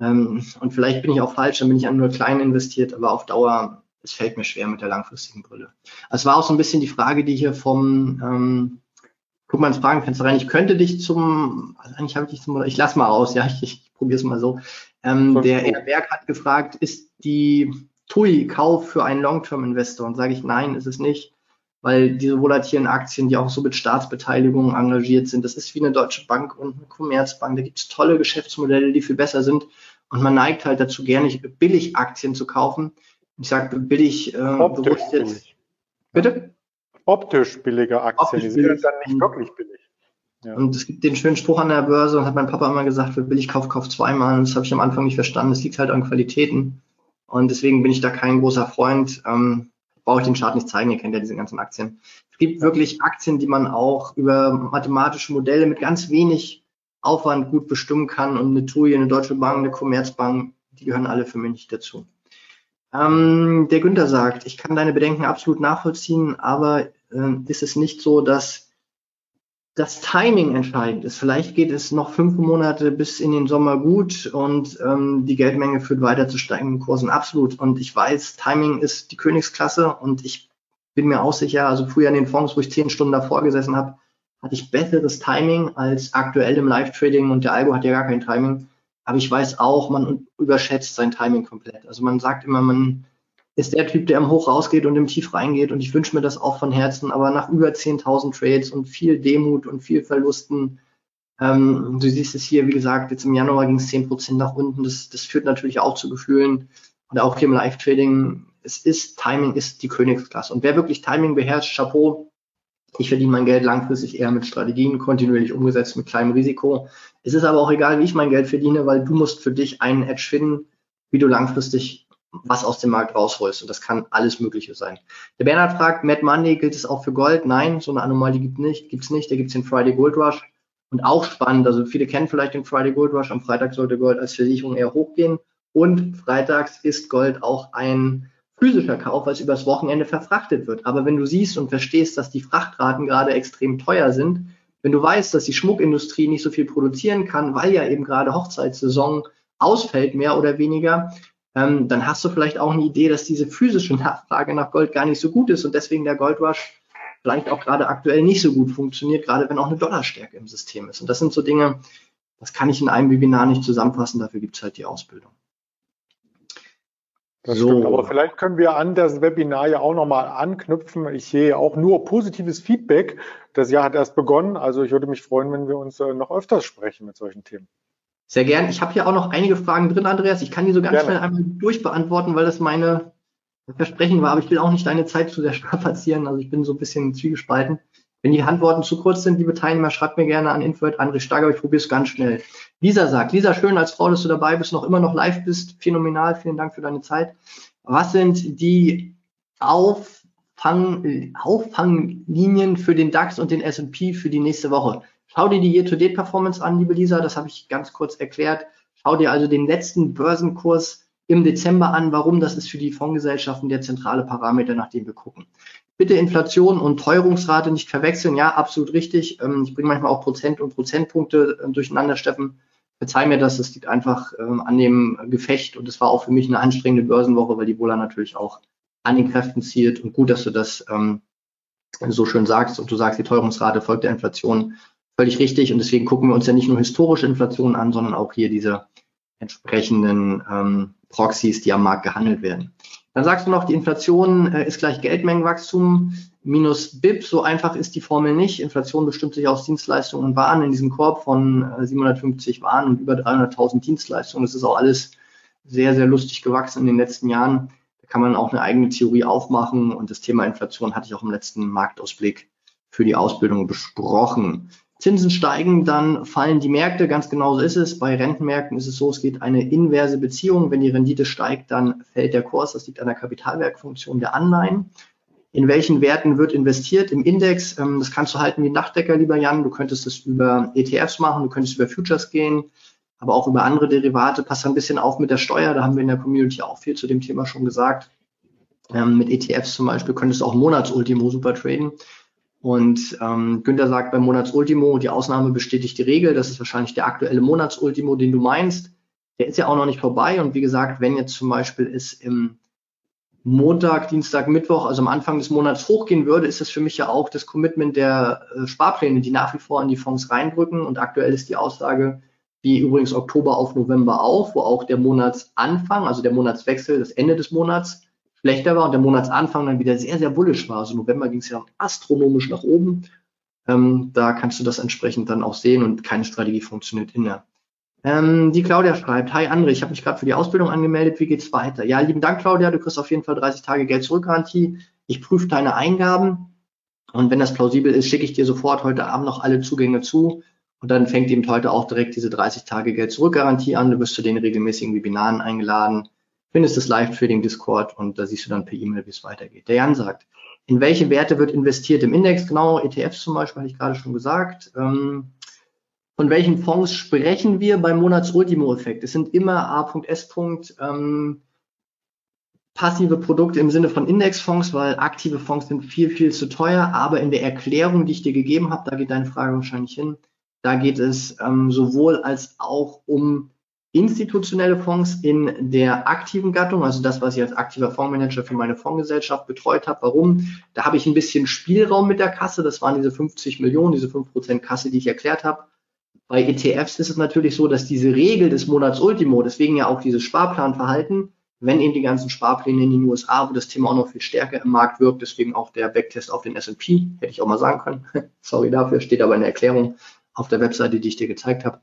Ähm, und vielleicht bin ich auch falsch, dann bin ich an nur klein investiert, aber auf Dauer, es fällt mir schwer mit der langfristigen Brille. Es war auch so ein bisschen die Frage, die hier vom, ähm, guck mal ins Fragenfenster rein. Ich könnte dich zum, also eigentlich habe ich dich zum, ich lass mal aus, ja, ich, ich probiere es mal so. Ähm, der Herr Berg hat gefragt, ist die TUI Kauf für einen Long-Term-Investor? Und sage ich, nein, ist es nicht, weil diese volatilen Aktien, die auch so mit Staatsbeteiligungen engagiert sind, das ist wie eine Deutsche Bank und eine Commerzbank. Da gibt es tolle Geschäftsmodelle, die viel besser sind. Und man neigt halt dazu, gerne billig Aktien zu kaufen. Ich sage billig äh, bewusst jetzt. Bitte? Optisch billige Aktien, Optisch die sind billig. dann nicht wirklich billig. Ja. Und es gibt den schönen Spruch an der Börse, und hat mein Papa immer gesagt, wer billig kauft, kauft zweimal. Und das habe ich am Anfang nicht verstanden. Das liegt halt an Qualitäten. Und deswegen bin ich da kein großer Freund. Ähm, brauche ich den Chart nicht zeigen, ihr kennt ja diese ganzen Aktien. Es gibt wirklich Aktien, die man auch über mathematische Modelle mit ganz wenig Aufwand gut bestimmen kann. Und eine TUI, eine Deutsche Bank, eine Commerzbank, die gehören alle für mich nicht dazu. Ähm, der Günther sagt, ich kann deine Bedenken absolut nachvollziehen, aber äh, ist es nicht so, dass das Timing entscheidend ist. Vielleicht geht es noch fünf Monate bis in den Sommer gut und ähm, die Geldmenge führt weiter zu steigenden Kursen. Absolut. Und ich weiß, Timing ist die Königsklasse und ich bin mir auch sicher, also früher in den Fonds, wo ich zehn Stunden davor gesessen habe, hatte ich besseres Timing als aktuell im Live-Trading und der Algo hat ja gar kein Timing. Aber ich weiß auch, man überschätzt sein Timing komplett. Also man sagt immer, man ist der Typ, der im Hoch rausgeht und im Tief reingeht. Und ich wünsche mir das auch von Herzen. Aber nach über 10.000 Trades und viel Demut und viel Verlusten, ähm, du siehst es hier, wie gesagt, jetzt im Januar ging es 10% nach unten. Das, das führt natürlich auch zu Gefühlen. Und auch hier im Live-Trading, es ist, Timing ist die Königsklasse. Und wer wirklich Timing beherrscht, Chapeau, ich verdiene mein Geld langfristig eher mit Strategien, kontinuierlich umgesetzt mit kleinem Risiko. Es ist aber auch egal, wie ich mein Geld verdiene, weil du musst für dich einen Edge finden, wie du langfristig was aus dem Markt rausholst. Und das kann alles Mögliche sein. Der Bernhard fragt, Mad Money, gilt es auch für Gold? Nein, so eine Anomalie gibt nicht, gibt's nicht. Da gibt's den Friday Gold Rush. Und auch spannend, also viele kennen vielleicht den Friday Gold Rush. Am Freitag sollte Gold als Versicherung eher hochgehen. Und freitags ist Gold auch ein physischer Kauf, weil es übers Wochenende verfrachtet wird. Aber wenn du siehst und verstehst, dass die Frachtraten gerade extrem teuer sind, wenn du weißt, dass die Schmuckindustrie nicht so viel produzieren kann, weil ja eben gerade Hochzeitssaison ausfällt, mehr oder weniger, ähm, dann hast du vielleicht auch eine Idee, dass diese physische Nachfrage nach Gold gar nicht so gut ist und deswegen der Goldrush vielleicht auch gerade aktuell nicht so gut funktioniert, gerade wenn auch eine Dollarstärke im System ist. Und das sind so Dinge, das kann ich in einem Webinar nicht zusammenfassen, dafür gibt es halt die Ausbildung. Das so. stimmt, aber vielleicht können wir an das Webinar ja auch nochmal anknüpfen. Ich sehe auch nur positives Feedback. Das Jahr hat erst begonnen, also ich würde mich freuen, wenn wir uns äh, noch öfters sprechen mit solchen Themen. Sehr gern. Ich habe hier auch noch einige Fragen drin, Andreas. Ich kann die so ganz Gerne. schnell einmal durchbeantworten, weil das meine Versprechen war, aber ich will auch nicht deine Zeit zu sehr strapazieren. Also ich bin so ein bisschen zwiegespalten. Wenn die Antworten zu kurz sind, liebe Teilnehmer, schreibt mir gerne an info.andré Stark, aber ich probiere es ganz schnell. Lisa sagt, Lisa, schön als Frau, dass du dabei bist, noch immer noch live bist. Phänomenal, vielen Dank für deine Zeit. Was sind die Auffang, Auffanglinien für den DAX und den S&P für die nächste Woche? Schau dir die Year-to-Date-Performance an, liebe Lisa, das habe ich ganz kurz erklärt. Schau dir also den letzten Börsenkurs im Dezember an. Warum? Das ist für die Fondsgesellschaften der zentrale Parameter, nach dem wir gucken. Bitte Inflation und Teuerungsrate nicht verwechseln. Ja, absolut richtig. Ähm, ich bringe manchmal auch Prozent und Prozentpunkte ähm, durcheinander, Steffen. Verzeih mir das, das liegt einfach ähm, an dem Gefecht und es war auch für mich eine anstrengende Börsenwoche, weil die Wohler natürlich auch an den Kräften zielt. Und gut, dass du das so schön sagst und du sagst, die Teuerungsrate folgt der Inflation. Völlig richtig. Und deswegen gucken wir uns ja nicht nur historische Inflation an, sondern auch hier diese entsprechenden ähm, Proxys, die am Markt gehandelt werden. Dann sagst du noch, die Inflation äh, ist gleich Geldmengenwachstum minus BIP. So einfach ist die Formel nicht. Inflation bestimmt sich aus Dienstleistungen und Waren in diesem Korb von äh, 750 Waren und über 300.000 Dienstleistungen. Das ist auch alles sehr, sehr lustig gewachsen in den letzten Jahren. Da kann man auch eine eigene Theorie aufmachen. Und das Thema Inflation hatte ich auch im letzten Marktausblick für die Ausbildung besprochen. Zinsen steigen, dann fallen die Märkte. Ganz genauso ist es. Bei Rentenmärkten ist es so, es geht eine inverse Beziehung. Wenn die Rendite steigt, dann fällt der Kurs. Das liegt an der Kapitalwerkfunktion der Anleihen. In welchen Werten wird investiert? Im Index. Ähm, das kannst du halten wie Nachtdecker, lieber Jan. Du könntest es über ETFs machen, du könntest über Futures gehen, aber auch über andere Derivate. Pass ein bisschen auf mit der Steuer. Da haben wir in der Community auch viel zu dem Thema schon gesagt. Ähm, mit ETFs zum Beispiel könntest du auch Monatsultimo super traden. Und ähm, Günther sagt beim Monatsultimo, die Ausnahme bestätigt die Regel. Das ist wahrscheinlich der aktuelle Monatsultimo, den du meinst. Der ist ja auch noch nicht vorbei. Und wie gesagt, wenn jetzt zum Beispiel es im Montag, Dienstag, Mittwoch, also am Anfang des Monats hochgehen würde, ist das für mich ja auch das Commitment der äh, Sparpläne, die nach wie vor in die Fonds reindrücken. Und aktuell ist die Aussage, wie übrigens Oktober auf November auch, wo auch der Monatsanfang, also der Monatswechsel, das Ende des Monats, schlechter war und der Monatsanfang dann wieder sehr, sehr bullisch war. Also November ging es ja astronomisch nach oben. Ähm, da kannst du das entsprechend dann auch sehen und keine Strategie funktioniert immer. Ähm, die Claudia schreibt, Hi André, ich habe mich gerade für die Ausbildung angemeldet, wie geht's weiter? Ja, lieben Dank Claudia, du kriegst auf jeden Fall 30 Tage Geld zurückgarantie. Ich prüfe deine Eingaben. Und wenn das plausibel ist, schicke ich dir sofort heute Abend noch alle Zugänge zu. Und dann fängt eben heute auch direkt diese 30 Tage Geld zurück Garantie an. Du wirst zu den regelmäßigen Webinaren eingeladen, findest das Live-Trading Discord und da siehst du dann per E-Mail, wie es weitergeht. Der Jan sagt, in welche Werte wird investiert im Index? Genau, ETFs zum Beispiel, hatte ich gerade schon gesagt. Ähm, von welchen Fonds sprechen wir beim Monats-Ultimo-Effekt? Es sind immer A.S. Ähm, passive Produkte im Sinne von Indexfonds, weil aktive Fonds sind viel, viel zu teuer. Aber in der Erklärung, die ich dir gegeben habe, da geht deine Frage wahrscheinlich hin, da geht es ähm, sowohl als auch um institutionelle Fonds in der aktiven Gattung, also das, was ich als aktiver Fondsmanager für meine Fondsgesellschaft betreut habe. Warum? Da habe ich ein bisschen Spielraum mit der Kasse. Das waren diese 50 Millionen, diese 5% Kasse, die ich erklärt habe. Bei ETFs ist es natürlich so, dass diese Regel des Monats Ultimo, deswegen ja auch dieses Sparplanverhalten, wenn eben die ganzen Sparpläne in den USA, wo das Thema auch noch viel stärker im Markt wirkt, deswegen auch der Backtest auf den S&P, hätte ich auch mal sagen können. Sorry dafür, steht aber in der Erklärung auf der Webseite, die ich dir gezeigt habe.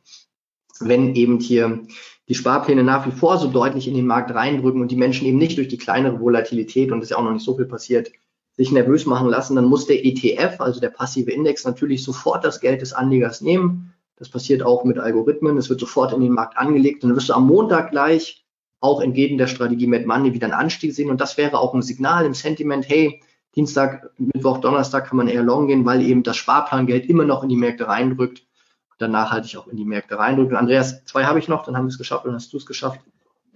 Wenn eben hier die Sparpläne nach wie vor so deutlich in den Markt reindrücken und die Menschen eben nicht durch die kleinere Volatilität, und das ist ja auch noch nicht so viel passiert, sich nervös machen lassen, dann muss der ETF, also der passive Index, natürlich sofort das Geld des Anlegers nehmen. Das passiert auch mit Algorithmen. Es wird sofort in den Markt angelegt und dann wirst du am Montag gleich auch entgegen der Strategie Mad Money wieder einen Anstieg sehen. Und das wäre auch ein Signal im Sentiment, hey, Dienstag, Mittwoch, Donnerstag kann man eher long gehen, weil eben das Sparplangeld immer noch in die Märkte reindrückt dann nachhaltig auch in die Märkte reindrückt. Und Andreas, zwei habe ich noch, dann haben wir es geschafft, dann hast du es geschafft.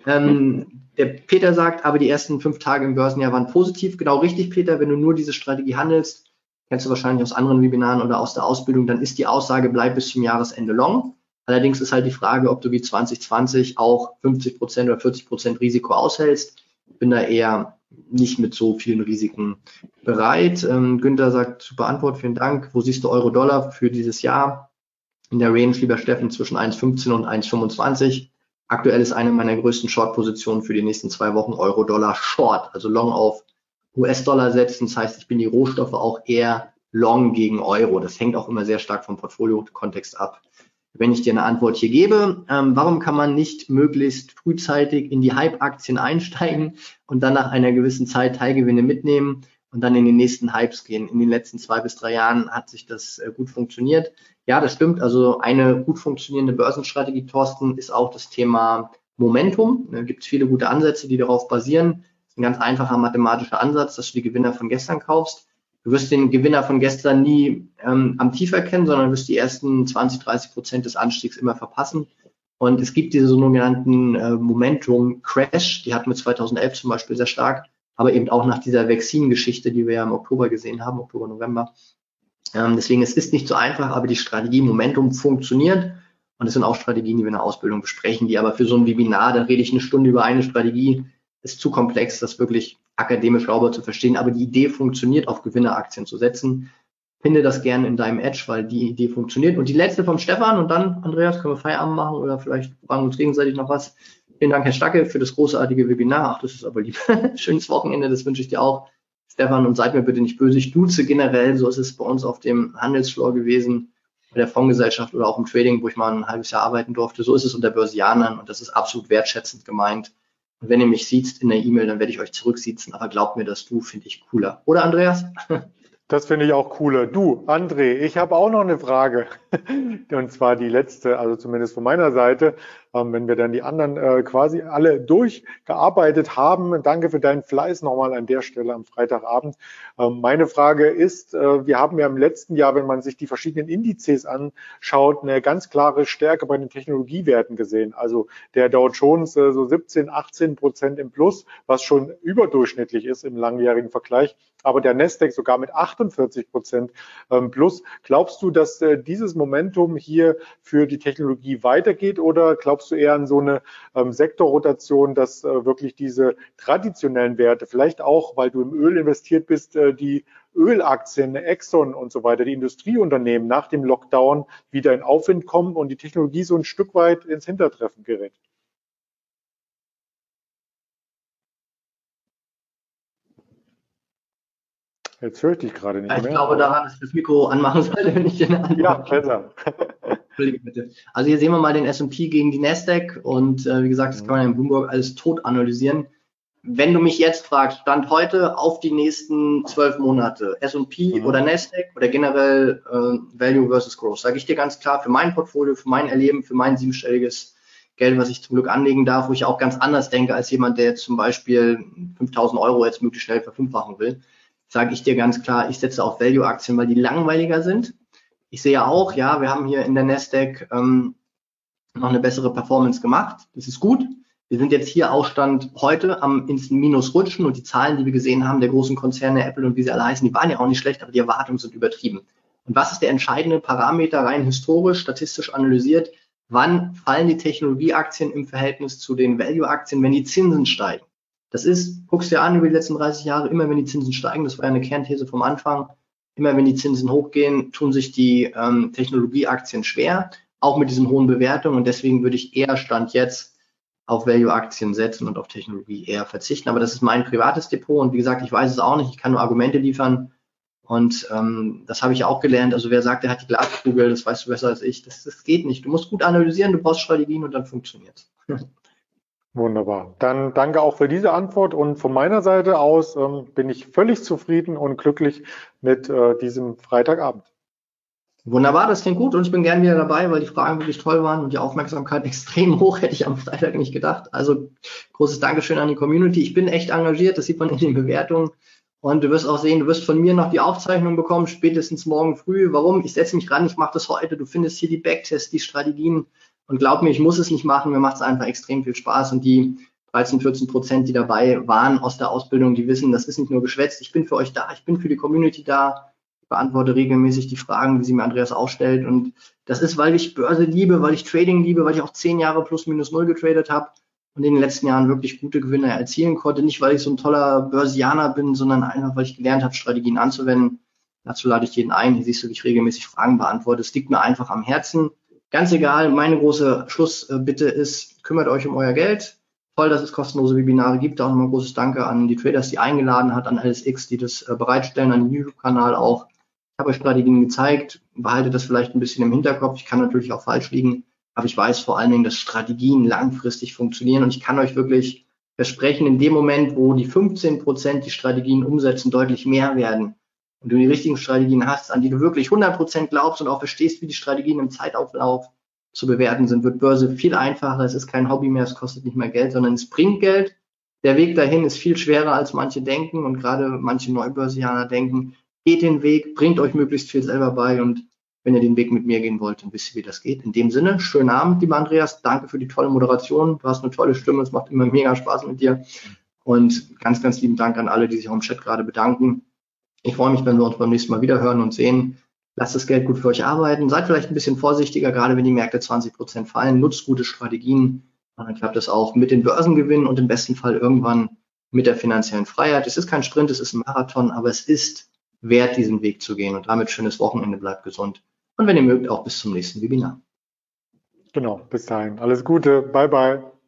Ähm, der Peter sagt, aber die ersten fünf Tage im Börsenjahr waren positiv. Genau richtig, Peter, wenn du nur diese Strategie handelst, kennst du wahrscheinlich aus anderen Webinaren oder aus der Ausbildung, dann ist die Aussage, bleib bis zum Jahresende long. Allerdings ist halt die Frage, ob du wie 2020 auch 50 Prozent oder 40 Prozent Risiko aushältst. Ich bin da eher nicht mit so vielen Risiken bereit. Ähm, Günther sagt, super Antwort, vielen Dank. Wo siehst du Euro-Dollar für dieses Jahr? In der Range, lieber Steffen, zwischen 1,15 und 1,25. Aktuell ist eine meiner größten Short-Positionen für die nächsten zwei Wochen Euro-Dollar Short, also Long auf US-Dollar setzen. Das heißt, ich bin die Rohstoffe auch eher Long gegen Euro. Das hängt auch immer sehr stark vom Portfolio-Kontext ab wenn ich dir eine Antwort hier gebe, ähm, warum kann man nicht möglichst frühzeitig in die Hype-Aktien einsteigen und dann nach einer gewissen Zeit Teilgewinne mitnehmen und dann in den nächsten Hypes gehen? In den letzten zwei bis drei Jahren hat sich das äh, gut funktioniert. Ja, das stimmt. Also eine gut funktionierende Börsenstrategie, Thorsten, ist auch das Thema Momentum. Da gibt es viele gute Ansätze, die darauf basieren. Das ist ein ganz einfacher mathematischer Ansatz, dass du die Gewinner von gestern kaufst du wirst den Gewinner von gestern nie ähm, am Tief erkennen, sondern wirst die ersten 20, 30 Prozent des Anstiegs immer verpassen. Und es gibt diese sogenannten äh, Momentum Crash, die hatten wir 2011 zum Beispiel sehr stark, aber eben auch nach dieser Vaccine-Geschichte, die wir ja im Oktober gesehen haben, Oktober, November. Ähm, deswegen, es ist nicht so einfach, aber die Strategie Momentum funktioniert. Und es sind auch Strategien, die wir in der Ausbildung besprechen, die aber für so ein Webinar, da rede ich eine Stunde über eine Strategie, ist zu komplex, das wirklich akademisch sauber zu verstehen. Aber die Idee funktioniert, auf Gewinneraktien zu setzen. Finde das gerne in deinem Edge, weil die Idee funktioniert. Und die letzte vom Stefan und dann, Andreas, können wir Feierabend machen oder vielleicht fragen uns gegenseitig noch was. Vielen Dank, Herr Stacke, für das großartige Webinar. Ach, das ist aber lieb. Schönes Wochenende, das wünsche ich dir auch. Stefan, und seid mir bitte nicht böse. Ich duze generell, so ist es bei uns auf dem Handelsfloor gewesen, bei der Fondsgesellschaft oder auch im Trading, wo ich mal ein halbes Jahr arbeiten durfte. So ist es unter Börsianern und das ist absolut wertschätzend gemeint. Und wenn ihr mich sieht in der E-Mail, dann werde ich euch zurücksiezen. Aber glaubt mir, das Du finde ich cooler. Oder Andreas? Das finde ich auch cooler. Du, André, ich habe auch noch eine Frage. Und zwar die letzte, also zumindest von meiner Seite. Ähm, wenn wir dann die anderen äh, quasi alle durchgearbeitet haben. Danke für deinen Fleiß nochmal an der Stelle am Freitagabend. Ähm, meine Frage ist, äh, wir haben ja im letzten Jahr, wenn man sich die verschiedenen Indizes anschaut, eine ganz klare Stärke bei den Technologiewerten gesehen. Also der Dow Jones äh, so 17, 18 Prozent im Plus, was schon überdurchschnittlich ist im langjährigen Vergleich. Aber der Nasdaq sogar mit 48 Prozent ähm, plus. Glaubst du, dass dieses Momentum hier für die Technologie weitergeht oder glaubst du eher an so eine ähm, Sektorrotation, dass äh, wirklich diese traditionellen Werte, vielleicht auch, weil du im Öl investiert bist, äh, die Ölaktien, Exxon und so weiter, die Industrieunternehmen nach dem Lockdown wieder in Aufwind kommen und die Technologie so ein Stück weit ins Hintertreffen gerät? Jetzt höre ich dich gerade nicht ich mehr. Ich glaube daran, dass ich das Mikro anmachen sollte, wenn ich eine Antwort Ja, besser. Also hier sehen wir mal den S&P gegen die Nasdaq und äh, wie gesagt, das kann man in Bloomberg alles tot analysieren. wenn du mich jetzt fragst, Stand heute auf die nächsten zwölf Monate, S&P mhm. oder Nasdaq oder generell äh, Value versus Growth, sage ich dir ganz klar, für mein Portfolio, für mein Erleben, für mein siebenstelliges Geld, was ich zum Glück anlegen darf, wo ich auch ganz anders denke als jemand, der jetzt zum Beispiel 5000 Euro jetzt möglichst schnell verfünffachen will, sage ich dir ganz klar, ich setze auf Value-Aktien, weil die langweiliger sind. Ich sehe auch, ja, wir haben hier in der Nasdaq ähm, noch eine bessere Performance gemacht. Das ist gut. Wir sind jetzt hier Ausstand heute am ins Minus rutschen und die Zahlen, die wir gesehen haben, der großen Konzerne Apple und wie sie alle heißen, die waren ja auch nicht schlecht, aber die Erwartungen sind übertrieben. Und was ist der entscheidende Parameter rein historisch, statistisch analysiert? Wann fallen die Technologieaktien im Verhältnis zu den Value-Aktien, wenn die Zinsen steigen? Das ist, guckst dir an über die letzten 30 Jahre, immer wenn die Zinsen steigen, das war ja eine Kernthese vom Anfang, immer wenn die Zinsen hochgehen, tun sich die ähm, Technologieaktien schwer, auch mit diesen hohen Bewertungen. Und deswegen würde ich eher Stand jetzt auf Value-Aktien setzen und auf Technologie eher verzichten. Aber das ist mein privates Depot und wie gesagt, ich weiß es auch nicht. Ich kann nur Argumente liefern und ähm, das habe ich auch gelernt. Also wer sagt, er hat die Glaskugel, das weißt du besser als ich. Das, das geht nicht. Du musst gut analysieren, du brauchst Strategien und dann funktioniert Wunderbar. Dann danke auch für diese Antwort und von meiner Seite aus ähm, bin ich völlig zufrieden und glücklich mit äh, diesem Freitagabend. Wunderbar, das klingt gut und ich bin gern wieder dabei, weil die Fragen wirklich toll waren und die Aufmerksamkeit extrem hoch, hätte ich am Freitag nicht gedacht. Also großes Dankeschön an die Community. Ich bin echt engagiert, das sieht man in den Bewertungen. Und du wirst auch sehen, du wirst von mir noch die Aufzeichnung bekommen, spätestens morgen früh. Warum? Ich setze mich ran, ich mache das heute. Du findest hier die Backtests, die Strategien. Und glaub mir, ich muss es nicht machen. Mir macht es einfach extrem viel Spaß. Und die 13, 14 Prozent, die dabei waren aus der Ausbildung, die wissen, das ist nicht nur geschwätzt. Ich bin für euch da. Ich bin für die Community da beantworte regelmäßig die Fragen, die sie mir Andreas aufstellt. Und das ist, weil ich Börse liebe, weil ich Trading liebe, weil ich auch zehn Jahre plus minus null getradet habe und in den letzten Jahren wirklich gute Gewinne erzielen konnte. Nicht, weil ich so ein toller Börsianer bin, sondern einfach, weil ich gelernt habe, Strategien anzuwenden. Dazu lade ich jeden ein. Hier siehst du, wie ich regelmäßig Fragen beantworte. Es liegt mir einfach am Herzen. Ganz egal, meine große Schlussbitte ist, kümmert euch um euer Geld. Toll, dass es kostenlose Webinare gibt. Auch nochmal ein großes Danke an die Traders, die eingeladen hat, an LSX, die das äh, bereitstellen, an den YouTube-Kanal auch habe euch Strategien gezeigt, behalte das vielleicht ein bisschen im Hinterkopf. Ich kann natürlich auch falsch liegen, aber ich weiß vor allen Dingen, dass Strategien langfristig funktionieren und ich kann euch wirklich versprechen, in dem Moment, wo die 15 Prozent die Strategien umsetzen, deutlich mehr werden und du die richtigen Strategien hast, an die du wirklich 100 Prozent glaubst und auch verstehst, wie die Strategien im Zeitauflauf zu bewerten sind, wird Börse viel einfacher. Es ist kein Hobby mehr, es kostet nicht mehr Geld, sondern es bringt Geld. Der Weg dahin ist viel schwerer, als manche denken und gerade manche Neubörsianer denken geht den Weg, bringt euch möglichst viel selber bei und wenn ihr den Weg mit mir gehen wollt, dann wisst ihr, wie das geht. In dem Sinne, schönen Abend, lieber Andreas. Danke für die tolle Moderation. Du hast eine tolle Stimme. Es macht immer mega Spaß mit dir. Und ganz, ganz lieben Dank an alle, die sich auch im Chat gerade bedanken. Ich freue mich, wenn wir uns beim nächsten Mal wieder hören und sehen. Lasst das Geld gut für euch arbeiten. Seid vielleicht ein bisschen vorsichtiger, gerade wenn die Märkte 20 Prozent fallen. Nutzt gute Strategien. Und dann klappt das auch mit den Börsengewinnen und im besten Fall irgendwann mit der finanziellen Freiheit. Es ist kein Sprint, es ist ein Marathon, aber es ist wert, diesen Weg zu gehen. Und damit schönes Wochenende, bleibt gesund. Und wenn ihr mögt, auch bis zum nächsten Webinar. Genau, bis dahin. Alles Gute. Bye, bye.